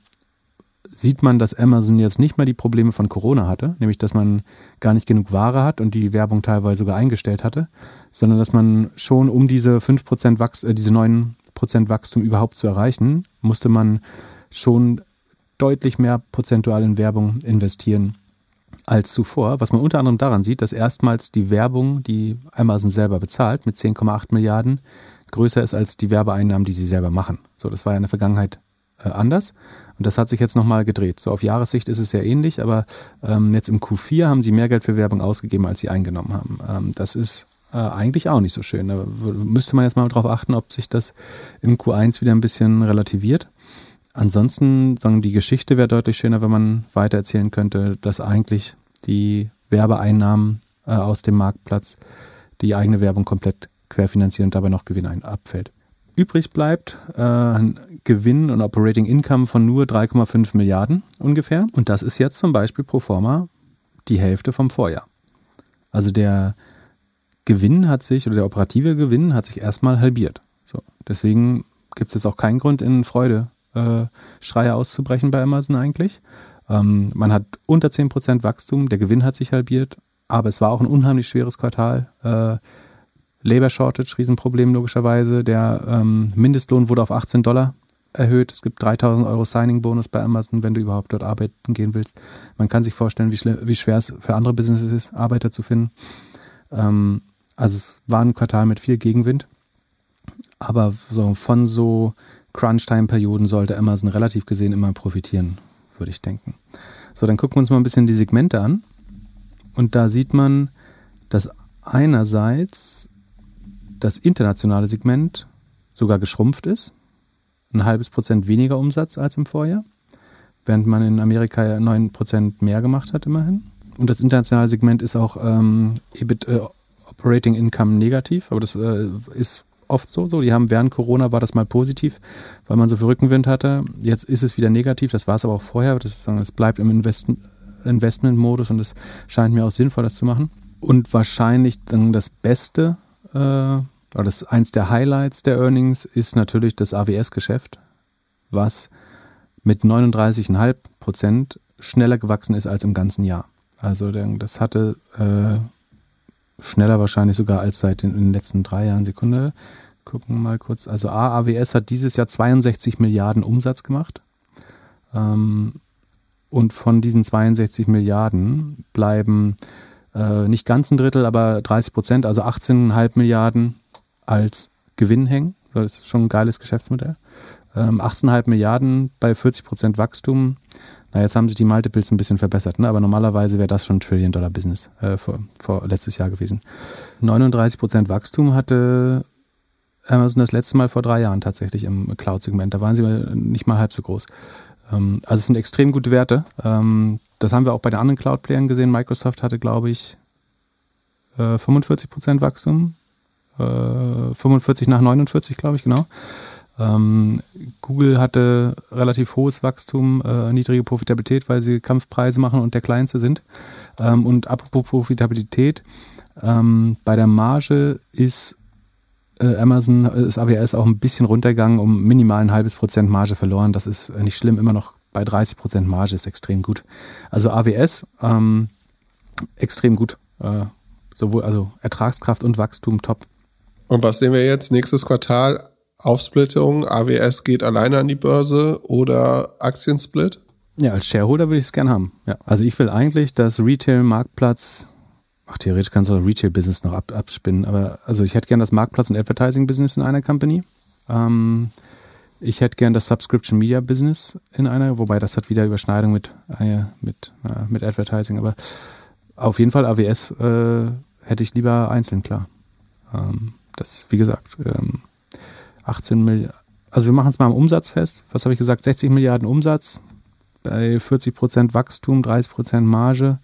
Speaker 2: sieht man, dass Amazon jetzt nicht mehr die Probleme von Corona hatte, nämlich dass man gar nicht genug Ware hat und die Werbung teilweise sogar eingestellt hatte, sondern dass man schon um diese 5% Wachs äh, diese 9% Wachstum überhaupt zu erreichen, musste man schon deutlich mehr prozentual in Werbung investieren als zuvor, was man unter anderem daran sieht, dass erstmals die Werbung, die Amazon selber bezahlt, mit 10,8 Milliarden größer ist als die Werbeeinnahmen, die sie selber machen. So, das war ja in der Vergangenheit äh, anders und das hat sich jetzt nochmal gedreht. So auf Jahressicht ist es sehr ähnlich, aber ähm, jetzt im Q4 haben sie mehr Geld für Werbung ausgegeben, als sie eingenommen haben. Ähm, das ist äh, eigentlich auch nicht so schön. Da müsste man jetzt mal drauf achten, ob sich das im Q1 wieder ein bisschen relativiert. Ansonsten, sagen die Geschichte wäre deutlich schöner, wenn man weiter erzählen könnte, dass eigentlich die Werbeeinnahmen äh, aus dem Marktplatz die eigene Werbung komplett querfinanzieren und dabei noch Gewinn ein abfällt. Übrig bleibt äh, ein Gewinn und Operating Income von nur 3,5 Milliarden ungefähr. Und das ist jetzt zum Beispiel pro forma die Hälfte vom Vorjahr. Also der Gewinn hat sich, oder der operative Gewinn hat sich erstmal halbiert. So, deswegen gibt es jetzt auch keinen Grund in Freude Schreie auszubrechen bei Amazon eigentlich. Ähm, man hat unter 10% Wachstum, der Gewinn hat sich halbiert, aber es war auch ein unheimlich schweres Quartal. Äh, Labor Shortage, Riesenproblem logischerweise. Der ähm, Mindestlohn wurde auf 18 Dollar erhöht. Es gibt 3000 Euro Signing-Bonus bei Amazon, wenn du überhaupt dort arbeiten gehen willst. Man kann sich vorstellen, wie, wie schwer es für andere Businesses ist, Arbeiter zu finden. Ähm, also es war ein Quartal mit viel Gegenwind. Aber so von so Crunch-Time-Perioden sollte Amazon relativ gesehen immer profitieren, würde ich denken. So, dann gucken wir uns mal ein bisschen die Segmente an. Und da sieht man, dass einerseits das internationale Segment sogar geschrumpft ist. Ein halbes Prozent weniger Umsatz als im Vorjahr. Während man in Amerika ja 9 Prozent mehr gemacht hat, immerhin. Und das internationale Segment ist auch ähm, EBIT, äh, Operating Income negativ, aber das äh, ist oft so. so. Die haben während Corona war das mal positiv, weil man so viel Rückenwind hatte. Jetzt ist es wieder negativ. Das war es aber auch vorher. Es bleibt im Invest Investment-Modus und es scheint mir auch sinnvoll, das zu machen. Und wahrscheinlich dann das Beste, äh, oder das eins der Highlights der Earnings ist natürlich das AWS-Geschäft, was mit 39,5 Prozent schneller gewachsen ist als im ganzen Jahr. Also das hatte äh, schneller wahrscheinlich sogar als seit den, den letzten drei Jahren. Sekunde, gucken mal kurz. Also AWS hat dieses Jahr 62 Milliarden Umsatz gemacht. Ähm, und von diesen 62 Milliarden bleiben äh, nicht ganz ein Drittel, aber 30 Prozent, also 18,5 Milliarden als Gewinn hängen. Das ist schon ein geiles Geschäftsmodell. Ähm, 18,5 Milliarden bei 40 Prozent Wachstum na, jetzt haben sich die Multiples ein bisschen verbessert, ne? aber normalerweise wäre das schon ein Trillion-Dollar-Business äh, vor, vor letztes Jahr gewesen. 39 Prozent Wachstum hatte Amazon das letzte Mal vor drei Jahren tatsächlich im Cloud-Segment. Da waren sie nicht mal halb so groß. Ähm, also es sind extrem gute Werte. Ähm, das haben wir auch bei den anderen Cloud-Playern gesehen. Microsoft hatte, glaube ich, äh, 45 Prozent Wachstum. Äh, 45 nach 49, glaube ich, genau. Ähm, Google hatte relativ hohes Wachstum, äh, niedrige Profitabilität, weil sie Kampfpreise machen und der kleinste sind. Ähm, und apropos Profitabilität, ähm, bei der Marge ist äh, Amazon, ist AWS auch ein bisschen runtergegangen, um minimal ein halbes Prozent Marge verloren. Das ist nicht schlimm, immer noch bei 30 Prozent Marge ist extrem gut. Also AWS ähm, extrem gut. Äh, sowohl also Ertragskraft und Wachstum top.
Speaker 1: Und was sehen wir jetzt nächstes Quartal? Aufsplittung, AWS geht alleine an die Börse oder Aktiensplit?
Speaker 2: Ja, als Shareholder würde ich es gerne haben. Ja. Also ich will eigentlich, dass Retail-Marktplatz, ach theoretisch kannst du Retail-Business noch ab, abspinnen, aber also ich hätte gerne das Marktplatz- und Advertising-Business in einer Company. Ähm, Ich hätte gern das Subscription Media Business in einer, wobei das hat wieder Überschneidung mit, äh, mit, äh, mit Advertising, aber auf jeden Fall AWS äh, hätte ich lieber einzeln, klar. Ähm, das, wie gesagt, ähm, 18 Milliarden, also wir machen es mal am Umsatz fest. Was habe ich gesagt? 60 Milliarden Umsatz bei 40 Prozent Wachstum, 30 Prozent Marge.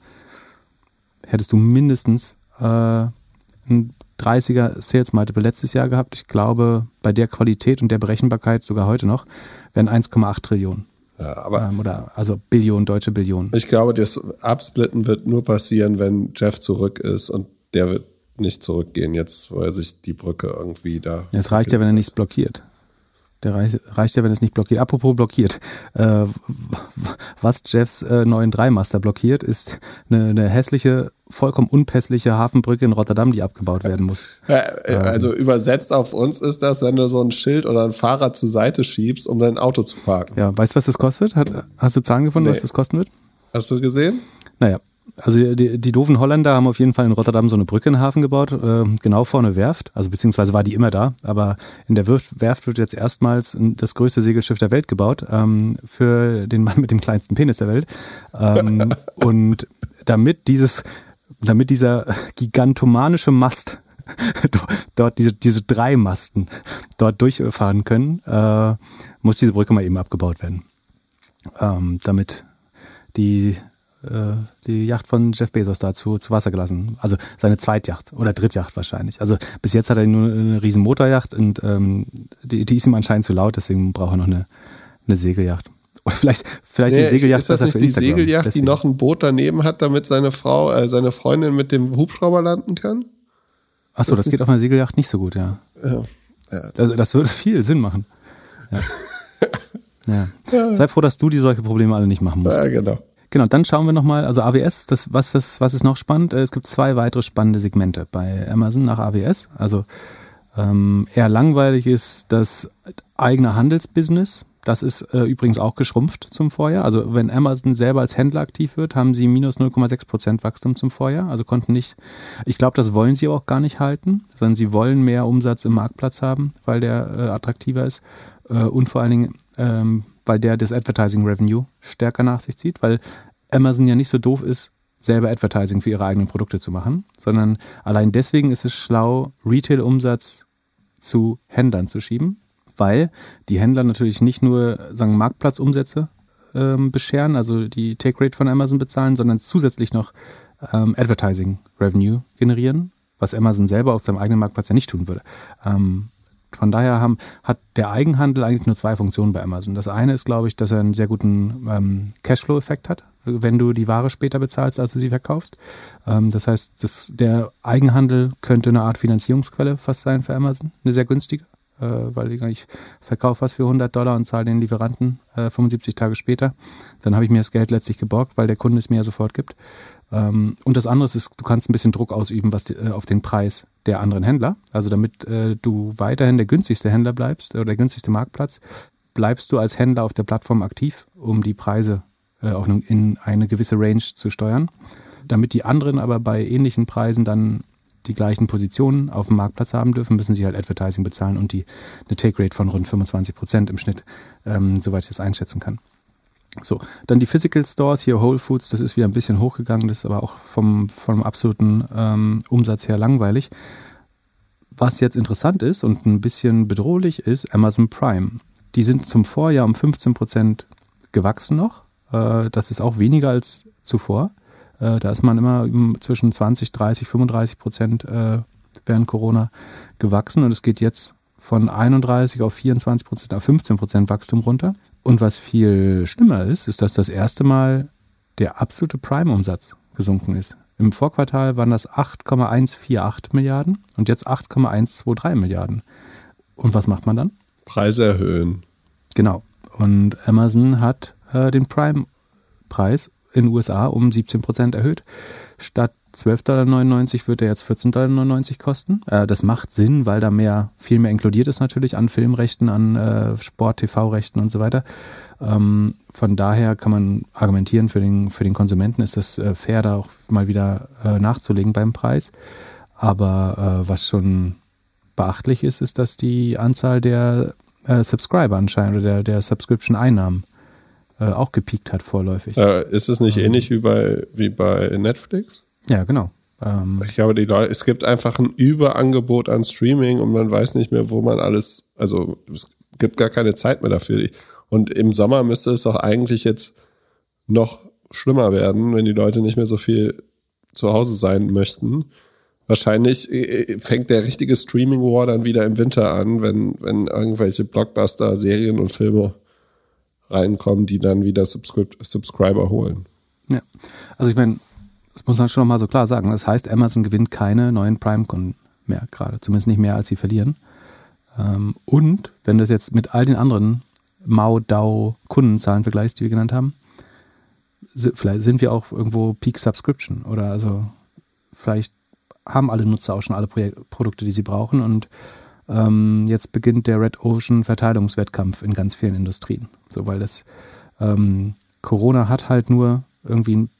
Speaker 2: Hättest du mindestens äh, ein 30er Sales Multiple letztes Jahr gehabt. Ich glaube, bei der Qualität und der Berechenbarkeit sogar heute noch wären 1,8 Trillionen.
Speaker 1: Ja, aber
Speaker 2: ähm, oder also Billionen, deutsche Billionen.
Speaker 1: Ich glaube, das Absplitten wird nur passieren, wenn Jeff zurück ist und der wird nicht zurückgehen, jetzt wo er sich die Brücke irgendwie da.
Speaker 2: Es reicht ja, wenn er nichts blockiert. Der reicht, reicht ja, wenn es nicht blockiert. Apropos blockiert. Äh, was Jeffs äh, neuen Dreimaster blockiert, ist eine, eine hässliche, vollkommen unpässliche Hafenbrücke in Rotterdam, die abgebaut werden muss.
Speaker 1: Ja, äh, also ähm, übersetzt auf uns ist das, wenn du so ein Schild oder ein Fahrrad zur Seite schiebst, um dein Auto zu parken.
Speaker 2: Ja, weißt du, was das kostet? Hat, hast du Zahlen gefunden, nee. was das kosten wird?
Speaker 1: Hast du gesehen?
Speaker 2: Naja, also die, die doofen Holländer haben auf jeden Fall in Rotterdam so eine Brücke in den Hafen gebaut, äh, genau vor eine Werft, also beziehungsweise war die immer da, aber in der Werft wird jetzt erstmals das größte Segelschiff der Welt gebaut, ähm, für den Mann mit dem kleinsten Penis der Welt. Ähm, (laughs) und damit dieses, damit dieser gigantomanische Mast (laughs) dort diese, diese drei Masten dort durchfahren können, äh, muss diese Brücke mal eben abgebaut werden. Ähm, damit die die Yacht von Jeff Bezos da zu, zu Wasser gelassen. Also seine Zweitjacht oder Drittjacht wahrscheinlich. Also bis jetzt hat er nur eine riesen Motorjacht und ähm, die, die ist ihm anscheinend zu laut, deswegen braucht er noch eine, eine Segeljacht. (laughs) Oder vielleicht, vielleicht nee, die Segeljacht.
Speaker 1: Ist das nicht die Segeljacht, deswegen. die noch ein Boot daneben hat, damit seine Frau, äh, seine Freundin mit dem Hubschrauber landen kann?
Speaker 2: Achso, das, das geht auf einer Segeljacht nicht so gut, ja. ja, ja. Also, das würde viel Sinn machen. Ja. (laughs) ja. Sei froh, dass du die solche Probleme alle nicht machen musst.
Speaker 1: Ja, genau.
Speaker 2: Genau, dann schauen wir nochmal, also AWS, das, was, das, was ist noch spannend? Äh, es gibt zwei weitere spannende Segmente bei Amazon nach AWS. Also ähm, eher langweilig ist das eigene Handelsbusiness. Das ist äh, übrigens auch geschrumpft zum Vorjahr. Also wenn Amazon selber als Händler aktiv wird, haben sie minus 0,6 Prozent Wachstum zum Vorjahr. Also konnten nicht, ich glaube, das wollen sie auch gar nicht halten, sondern sie wollen mehr Umsatz im Marktplatz haben, weil der äh, attraktiver ist. Äh, und vor allen Dingen ähm, weil der das Advertising Revenue stärker nach sich zieht, weil Amazon ja nicht so doof ist, selber Advertising für ihre eigenen Produkte zu machen, sondern allein deswegen ist es schlau, Retail-Umsatz zu Händlern zu schieben, weil die Händler natürlich nicht nur sagen Marktplatzumsätze ähm, bescheren, also die Take Rate von Amazon bezahlen, sondern zusätzlich noch ähm, Advertising Revenue generieren, was Amazon selber auf seinem eigenen Marktplatz ja nicht tun würde. Ähm, von daher haben, hat der Eigenhandel eigentlich nur zwei Funktionen bei Amazon. Das eine ist, glaube ich, dass er einen sehr guten ähm, Cashflow-Effekt hat, wenn du die Ware später bezahlst, als du sie verkaufst. Ähm, das heißt, das, der Eigenhandel könnte eine Art Finanzierungsquelle fast sein für Amazon, eine sehr günstige, äh, weil ich verkaufe was für 100 Dollar und zahle den Lieferanten äh, 75 Tage später. Dann habe ich mir das Geld letztlich geborgt, weil der Kunde es mir ja sofort gibt. Ähm, und das andere ist, du kannst ein bisschen Druck ausüben was die, äh, auf den Preis der anderen Händler. Also damit äh, du weiterhin der günstigste Händler bleibst oder der günstigste Marktplatz, bleibst du als Händler auf der Plattform aktiv, um die Preise äh, auf eine, in eine gewisse Range zu steuern. Damit die anderen aber bei ähnlichen Preisen dann die gleichen Positionen auf dem Marktplatz haben dürfen, müssen sie halt Advertising bezahlen und die eine Take Rate von rund 25 Prozent im Schnitt, ähm, soweit ich das einschätzen kann. So, dann die Physical Stores, hier Whole Foods, das ist wieder ein bisschen hochgegangen, das ist aber auch vom, vom absoluten ähm, Umsatz her langweilig. Was jetzt interessant ist und ein bisschen bedrohlich ist, Amazon Prime. Die sind zum Vorjahr um 15 Prozent gewachsen noch. Äh, das ist auch weniger als zuvor. Äh, da ist man immer zwischen 20, 30, 35 Prozent äh, während Corona gewachsen und es geht jetzt von 31 auf 24 Prozent auf 15 Prozent Wachstum runter. Und was viel schlimmer ist, ist, dass das erste Mal der absolute Prime-Umsatz gesunken ist. Im Vorquartal waren das 8,148 Milliarden und jetzt 8,123 Milliarden. Und was macht man dann?
Speaker 1: Preise erhöhen.
Speaker 2: Genau. Und Amazon hat äh, den Prime-Preis in den USA um 17 Prozent erhöht. Statt 12,99 Dollar wird er jetzt 14,99 Dollar kosten. Äh, das macht Sinn, weil da mehr, viel mehr inkludiert ist natürlich an Filmrechten, an äh, Sport-TV-Rechten und so weiter. Ähm, von daher kann man argumentieren, für den, für den Konsumenten ist das äh, fair, da auch mal wieder äh, nachzulegen beim Preis. Aber äh, was schon beachtlich ist, ist, dass die Anzahl der äh, Subscriber anscheinend oder der, der Subscription-Einnahmen äh, auch gepiekt hat vorläufig.
Speaker 1: Äh, ist es nicht ähm. ähnlich wie bei, wie bei Netflix?
Speaker 2: Ja, genau.
Speaker 1: Ähm, ich glaube, die Leute, es gibt einfach ein Überangebot an Streaming und man weiß nicht mehr, wo man alles, also es gibt gar keine Zeit mehr dafür. Und im Sommer müsste es auch eigentlich jetzt noch schlimmer werden, wenn die Leute nicht mehr so viel zu Hause sein möchten. Wahrscheinlich äh, fängt der richtige Streaming War dann wieder im Winter an, wenn, wenn irgendwelche Blockbuster, Serien und Filme reinkommen, die dann wieder Subscrib Subscriber holen.
Speaker 2: Ja, also ich meine, das muss man schon mal so klar sagen. Das heißt, Amazon gewinnt keine neuen Prime-Kunden mehr gerade, zumindest nicht mehr, als sie verlieren. Ähm, und wenn das jetzt mit all den anderen Mau, DAO, Kundenzahlen vergleichst, die wir genannt haben, vielleicht sind wir auch irgendwo Peak Subscription oder also vielleicht haben alle Nutzer auch schon alle Projek Produkte, die sie brauchen und ähm, jetzt beginnt der Red Ocean Verteilungswettkampf in ganz vielen Industrien. So, weil das ähm, Corona hat halt nur irgendwie ein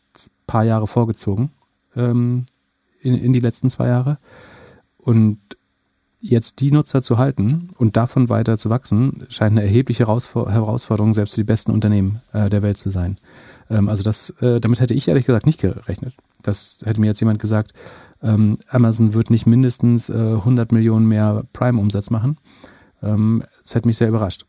Speaker 2: paar Jahre vorgezogen ähm, in, in die letzten zwei Jahre. Und jetzt die Nutzer zu halten und davon weiter zu wachsen, scheint eine erhebliche Herausforderung selbst für die besten Unternehmen äh, der Welt zu sein. Ähm, also das, äh, damit hätte ich ehrlich gesagt nicht gerechnet. Das hätte mir jetzt jemand gesagt, ähm, Amazon wird nicht mindestens äh, 100 Millionen mehr Prime-Umsatz machen. Ähm, das hätte mich sehr überrascht.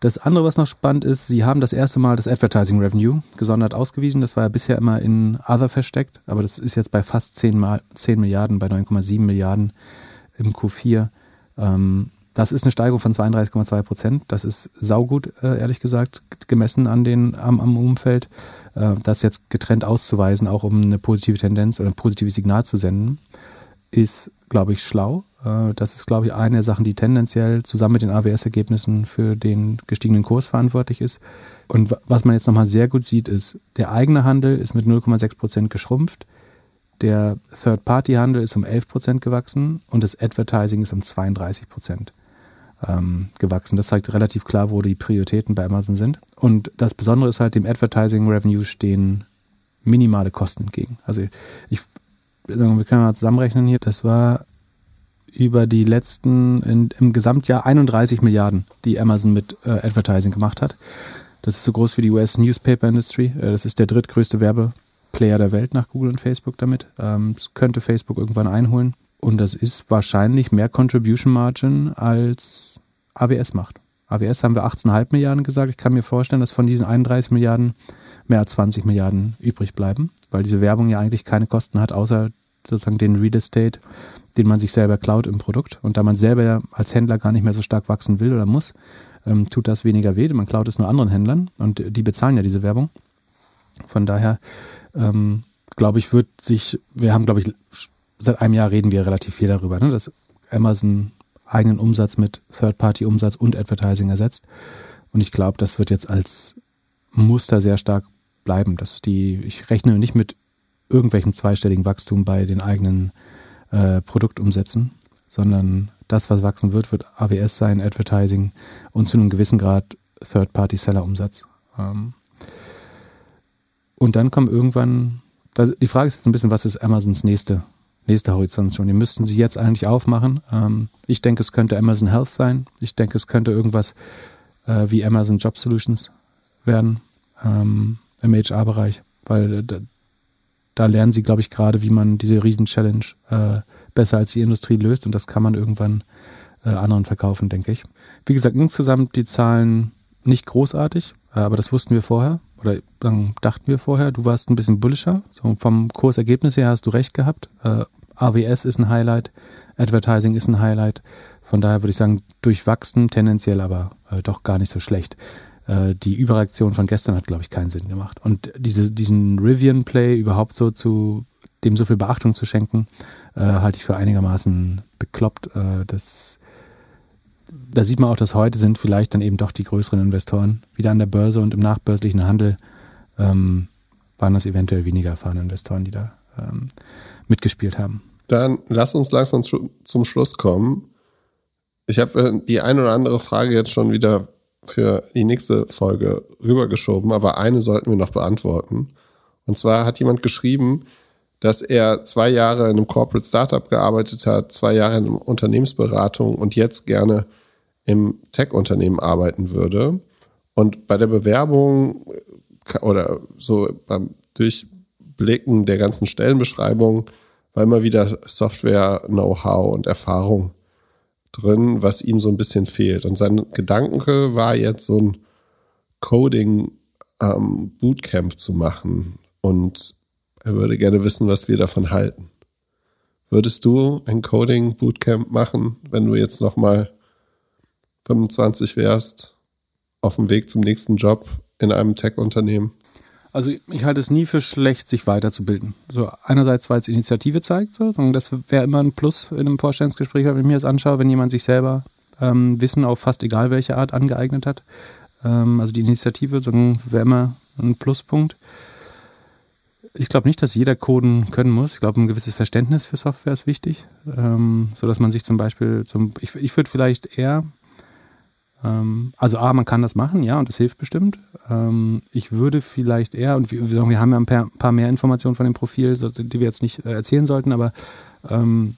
Speaker 2: Das andere, was noch spannend ist, sie haben das erste Mal das Advertising Revenue gesondert ausgewiesen. Das war ja bisher immer in Other versteckt, aber das ist jetzt bei fast 10, Mal, 10 Milliarden, bei 9,7 Milliarden im Q4. Ähm, das ist eine Steigerung von 32,2 Prozent. Das ist saugut, äh, ehrlich gesagt, gemessen an den, am, am Umfeld. Äh, das jetzt getrennt auszuweisen, auch um eine positive Tendenz oder ein positives Signal zu senden, ist, glaube ich, schlau. Äh, das ist, glaube ich, eine der Sachen, die tendenziell zusammen mit den AWS-Ergebnissen für den gestiegenen Kurs verantwortlich ist. Und was man jetzt nochmal sehr gut sieht, ist, der eigene Handel ist mit 0,6 Prozent geschrumpft. Der Third-Party-Handel ist um 11 Prozent gewachsen und das Advertising ist um 32 Prozent ähm, gewachsen. Das zeigt relativ klar, wo die Prioritäten bei Amazon sind. Und das Besondere ist halt, dem Advertising Revenue stehen minimale Kosten entgegen. Also ich, wir können mal zusammenrechnen hier. Das war über die letzten, in, im Gesamtjahr 31 Milliarden, die Amazon mit äh, Advertising gemacht hat. Das ist so groß wie die US Newspaper Industry. Äh, das ist der drittgrößte Werbeplayer der Welt nach Google und Facebook damit. Ähm, das könnte Facebook irgendwann einholen. Und das ist wahrscheinlich mehr Contribution Margin als AWS macht. AWS haben wir 18,5 Milliarden gesagt. Ich kann mir vorstellen, dass von diesen 31 Milliarden mehr als 20 Milliarden übrig bleiben, weil diese Werbung ja eigentlich keine Kosten hat, außer sozusagen den Real Estate, den man sich selber klaut im Produkt. Und da man selber als Händler gar nicht mehr so stark wachsen will oder muss, ähm, tut das weniger weh. Man klaut es nur anderen Händlern und die bezahlen ja diese Werbung. Von daher ähm, glaube ich, wird sich, wir haben, glaube ich, seit einem Jahr reden wir relativ viel darüber, ne, dass Amazon eigenen Umsatz mit Third-Party-Umsatz und Advertising ersetzt. Und ich glaube, das wird jetzt als Muster sehr stark bleiben, dass die, ich rechne nicht mit irgendwelchen zweistelligen Wachstum bei den eigenen äh, Produktumsätzen, sondern das, was wachsen wird, wird AWS sein, Advertising und zu einem gewissen Grad Third-Party-Seller-Umsatz. Ähm und dann kommt irgendwann, die Frage ist jetzt ein bisschen, was ist Amazons nächste, nächste Horizontation? Die müssten sie jetzt eigentlich aufmachen. Ähm ich denke, es könnte Amazon Health sein. Ich denke, es könnte irgendwas äh, wie Amazon Job Solutions werden ähm, im HR-Bereich, weil äh, da lernen sie, glaube ich, gerade, wie man diese Riesen-Challenge äh, besser als die Industrie löst und das kann man irgendwann äh, anderen verkaufen, denke ich. Wie gesagt, insgesamt die Zahlen nicht großartig, äh, aber das wussten wir vorher oder ähm, dachten wir vorher. Du warst ein bisschen bullischer. So, vom Kursergebnis her hast du recht gehabt. Äh, AWS ist ein Highlight, Advertising ist ein Highlight. Von daher würde ich sagen, durchwachsen, tendenziell aber äh, doch gar nicht so schlecht. Äh, die Überreaktion von gestern hat, glaube ich, keinen Sinn gemacht. Und diese, diesen Rivian-Play überhaupt so zu dem so viel Beachtung zu schenken, äh, halte ich für einigermaßen bekloppt. Äh, das, da sieht man auch, dass heute sind vielleicht dann eben doch die größeren Investoren wieder an der Börse und im nachbörslichen Handel ähm, waren das eventuell weniger erfahrene Investoren, die da ähm, mitgespielt haben.
Speaker 1: Dann lass uns langsam zu, zum Schluss kommen. Ich habe äh, die ein oder andere Frage jetzt schon wieder für die nächste Folge rübergeschoben, aber eine sollten wir noch beantworten. Und zwar hat jemand geschrieben, dass er zwei Jahre in einem Corporate Startup gearbeitet hat, zwei Jahre in einer Unternehmensberatung und jetzt gerne im Tech-Unternehmen arbeiten würde und bei der Bewerbung äh, oder so beim Durchblicken der ganzen Stellenbeschreibung war immer wieder Software-Know-how und Erfahrung drin, was ihm so ein bisschen fehlt. Und sein Gedanke war jetzt so ein Coding-Bootcamp ähm, zu machen. Und er würde gerne wissen, was wir davon halten. Würdest du ein Coding-Bootcamp machen, wenn du jetzt nochmal 25 wärst, auf dem Weg zum nächsten Job in einem Tech-Unternehmen?
Speaker 2: Also ich halte es nie für schlecht, sich weiterzubilden. So einerseits, weil es Initiative zeigt, so, das wäre immer ein Plus in einem Vorstellungsgespräch, wenn ich mir das anschaue, wenn jemand sich selber ähm, Wissen auf fast egal welche Art angeeignet hat. Ähm, also die Initiative wäre immer ein Pluspunkt. Ich glaube nicht, dass jeder Coden können muss. Ich glaube, ein gewisses Verständnis für Software ist wichtig, ähm, so dass man sich zum Beispiel zum, ich, ich würde vielleicht eher also A, man kann das machen, ja, und das hilft bestimmt. Ähm, ich würde vielleicht eher, und wir, wir haben ja ein paar, paar, mehr Informationen von dem Profil, die wir jetzt nicht äh, erzählen sollten, aber ähm,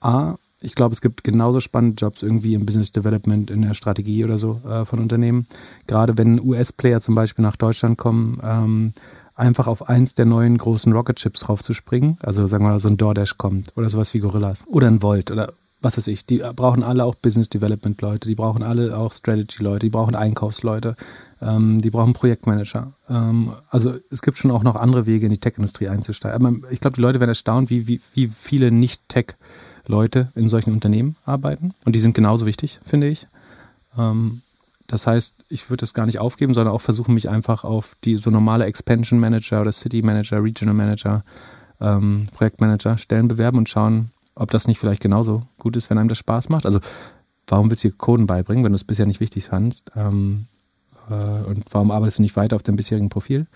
Speaker 2: A, ich glaube, es gibt genauso spannende Jobs irgendwie im Business Development, in der Strategie oder so äh, von Unternehmen. Gerade wenn US-Player zum Beispiel nach Deutschland kommen, ähm, einfach auf eins der neuen großen Rocket Chips draufzuspringen. Also sagen wir mal, so ein DoorDash kommt oder sowas wie Gorillas oder ein Volt oder was weiß ich, die brauchen alle auch Business Development Leute, die brauchen alle auch Strategy Leute, die brauchen Einkaufsleute, ähm, die brauchen Projektmanager. Ähm, also es gibt schon auch noch andere Wege in die Tech-Industrie einzusteigen. Aber ich glaube, die Leute werden erstaunt, wie, wie, wie viele Nicht-Tech-Leute in solchen Unternehmen arbeiten. Und die sind genauso wichtig, finde ich. Ähm, das heißt, ich würde das gar nicht aufgeben, sondern auch versuchen, mich einfach auf die so normale Expansion Manager oder City Manager, Regional Manager, ähm, Projektmanager Stellen bewerben und schauen, ob das nicht vielleicht genauso gut ist, wenn einem das Spaß macht. Also warum willst du dir Coden beibringen, wenn du es bisher nicht wichtig fandst? Ähm, äh, und warum arbeitest du nicht weiter auf dem bisherigen Profil?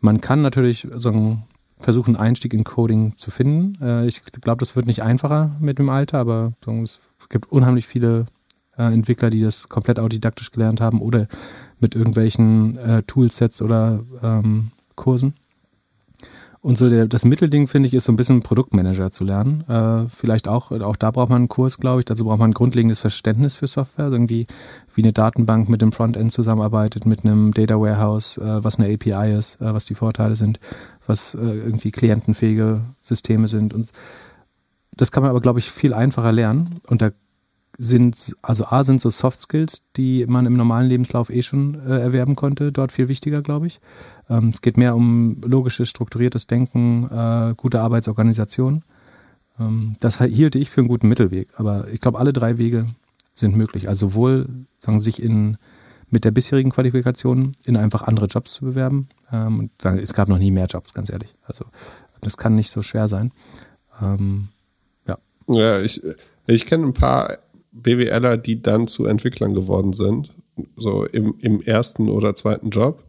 Speaker 2: Man kann natürlich so versuchen, einen Einstieg in Coding zu finden. Äh, ich glaube, das wird nicht einfacher mit dem Alter, aber es gibt unheimlich viele äh, Entwickler, die das komplett autodidaktisch gelernt haben oder mit irgendwelchen äh, Toolsets oder ähm, Kursen. Und so der, das Mittelding, finde ich, ist so ein bisschen Produktmanager zu lernen. Äh, vielleicht auch, auch da braucht man einen Kurs, glaube ich. Dazu braucht man ein grundlegendes Verständnis für Software. Also irgendwie wie eine Datenbank mit dem Frontend zusammenarbeitet, mit einem Data Warehouse, äh, was eine API ist, äh, was die Vorteile sind, was äh, irgendwie klientenfähige Systeme sind. Und das kann man aber, glaube ich, viel einfacher lernen. Und da sind, also A sind so Soft Skills, die man im normalen Lebenslauf eh schon äh, erwerben konnte, dort viel wichtiger, glaube ich. Ähm, es geht mehr um logisches, strukturiertes Denken, äh, gute Arbeitsorganisation. Ähm, das hielte ich für einen guten Mittelweg. Aber ich glaube, alle drei Wege sind möglich. Also sowohl sagen, sich in, mit der bisherigen Qualifikation in einfach andere Jobs zu bewerben. Ähm, und sagen, es gab noch nie mehr Jobs, ganz ehrlich. Also das kann nicht so schwer sein. Ähm,
Speaker 1: ja. Ja, ich, ich kenne ein paar BWLer, die dann zu Entwicklern geworden sind. So im, im ersten oder zweiten Job.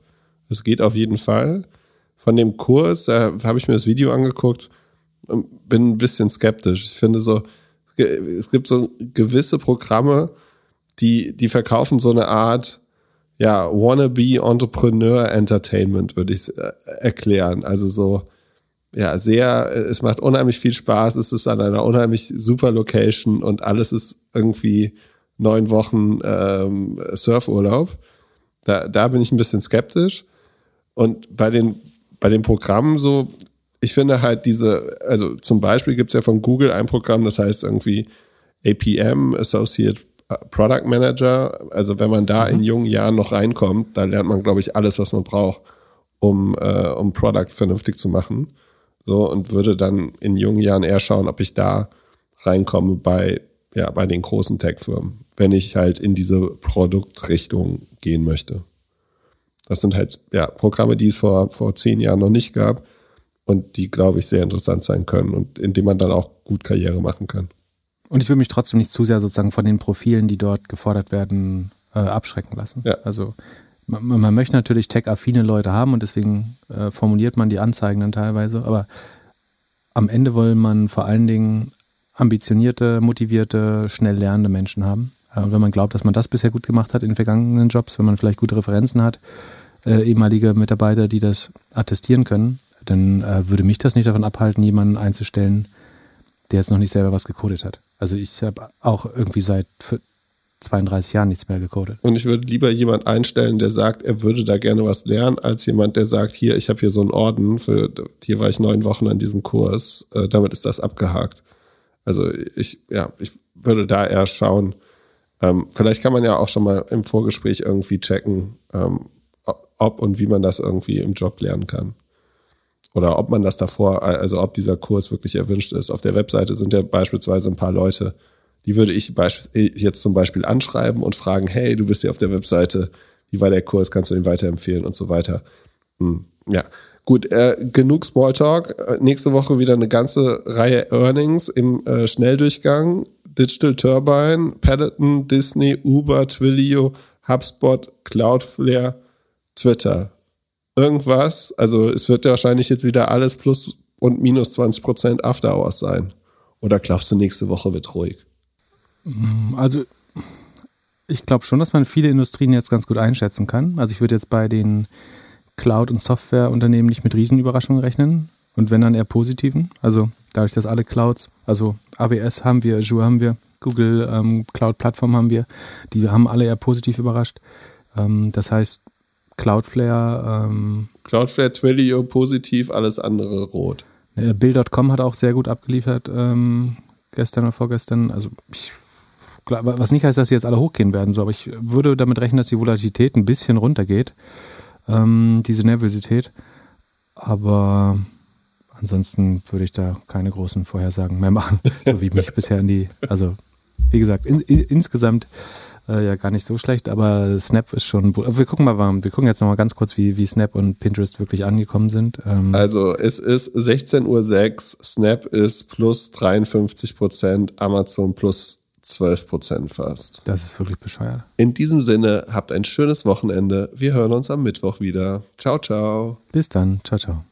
Speaker 1: Es geht auf jeden Fall. Von dem Kurs, da habe ich mir das Video angeguckt und bin ein bisschen skeptisch. Ich finde so, es gibt so gewisse Programme, die, die verkaufen so eine Art, ja, wannabe Entrepreneur Entertainment, würde ich äh, erklären. Also so, ja, sehr, es macht unheimlich viel Spaß, es ist an einer unheimlich super Location und alles ist irgendwie neun Wochen ähm, Surfurlaub. Da, da bin ich ein bisschen skeptisch. Und bei den, bei den Programmen so, ich finde halt diese, also zum Beispiel gibt's ja von Google ein Programm, das heißt irgendwie APM, Associate Product Manager. Also wenn man da mhm. in jungen Jahren noch reinkommt, da lernt man, glaube ich, alles, was man braucht, um, äh, um Product vernünftig zu machen. So, und würde dann in jungen Jahren eher schauen, ob ich da reinkomme bei, ja, bei den großen Tech-Firmen, wenn ich halt in diese Produktrichtung gehen möchte. Das sind halt ja, Programme, die es vor, vor zehn Jahren noch nicht gab und die, glaube ich, sehr interessant sein können und in denen man dann auch gut Karriere machen kann.
Speaker 2: Und ich will mich trotzdem nicht zu sehr sozusagen von den Profilen, die dort gefordert werden, äh, abschrecken lassen. Ja. Also man, man möchte natürlich tech-affine Leute haben und deswegen äh, formuliert man die Anzeigen dann teilweise, aber am Ende will man vor allen Dingen ambitionierte, motivierte, schnell lernende Menschen haben. Äh, und wenn man glaubt, dass man das bisher gut gemacht hat in vergangenen Jobs, wenn man vielleicht gute Referenzen hat, äh, ehemalige Mitarbeiter, die das attestieren können, dann äh, würde mich das nicht davon abhalten, jemanden einzustellen, der jetzt noch nicht selber was gecodet hat. Also ich habe auch irgendwie seit 32 Jahren nichts mehr gecodet.
Speaker 1: Und ich würde lieber jemand einstellen, der sagt, er würde da gerne was lernen, als jemand, der sagt, hier, ich habe hier so einen Orden, für, hier war ich neun Wochen an diesem Kurs, äh, damit ist das abgehakt. Also ich, ja, ich würde da eher schauen, ähm, vielleicht kann man ja auch schon mal im Vorgespräch irgendwie checken, ähm, ob und wie man das irgendwie im Job lernen kann. Oder ob man das davor, also ob dieser Kurs wirklich erwünscht ist. Auf der Webseite sind ja beispielsweise ein paar Leute, die würde ich jetzt zum Beispiel anschreiben und fragen, hey, du bist ja auf der Webseite, wie war der Kurs, kannst du den weiterempfehlen und so weiter. Hm, ja, gut, äh, genug Smalltalk. Äh, nächste Woche wieder eine ganze Reihe Earnings im äh, Schnelldurchgang. Digital Turbine, Peloton, Disney, Uber, Twilio, HubSpot, Cloudflare, Twitter. Irgendwas, also es wird ja wahrscheinlich jetzt wieder alles plus und minus 20 Prozent After Hours sein. Oder glaubst du, nächste Woche wird ruhig?
Speaker 2: Also ich glaube schon, dass man viele Industrien jetzt ganz gut einschätzen kann. Also ich würde jetzt bei den Cloud- und Softwareunternehmen nicht mit Riesenüberraschungen rechnen und wenn dann eher positiven. Also dadurch, dass alle Clouds, also AWS haben wir, Azure haben wir, Google ähm, Cloud-Plattform haben wir, die haben alle eher positiv überrascht. Ähm, das heißt, Cloudflare. Ähm,
Speaker 1: Cloudflare, Twilio positiv, alles andere rot.
Speaker 2: Bill.com hat auch sehr gut abgeliefert ähm, gestern oder vorgestern. Also ich was nicht heißt, dass sie jetzt alle hochgehen werden, so, aber ich würde damit rechnen, dass die Volatilität ein bisschen runtergeht, ähm, diese Nervosität. Aber ansonsten würde ich da keine großen Vorhersagen mehr machen, so wie mich (laughs) bisher in die, also wie gesagt, in, in, insgesamt äh, ja gar nicht so schlecht, aber Snap ist schon, wir gucken mal, wir gucken jetzt nochmal ganz kurz, wie, wie Snap und Pinterest wirklich angekommen sind.
Speaker 1: Ähm also es ist 16.06 Uhr, Snap ist plus 53 Prozent, Amazon plus 12 Prozent fast.
Speaker 2: Das ist wirklich bescheuert.
Speaker 1: In diesem Sinne, habt ein schönes Wochenende. Wir hören uns am Mittwoch wieder. Ciao, ciao.
Speaker 2: Bis dann. Ciao, ciao.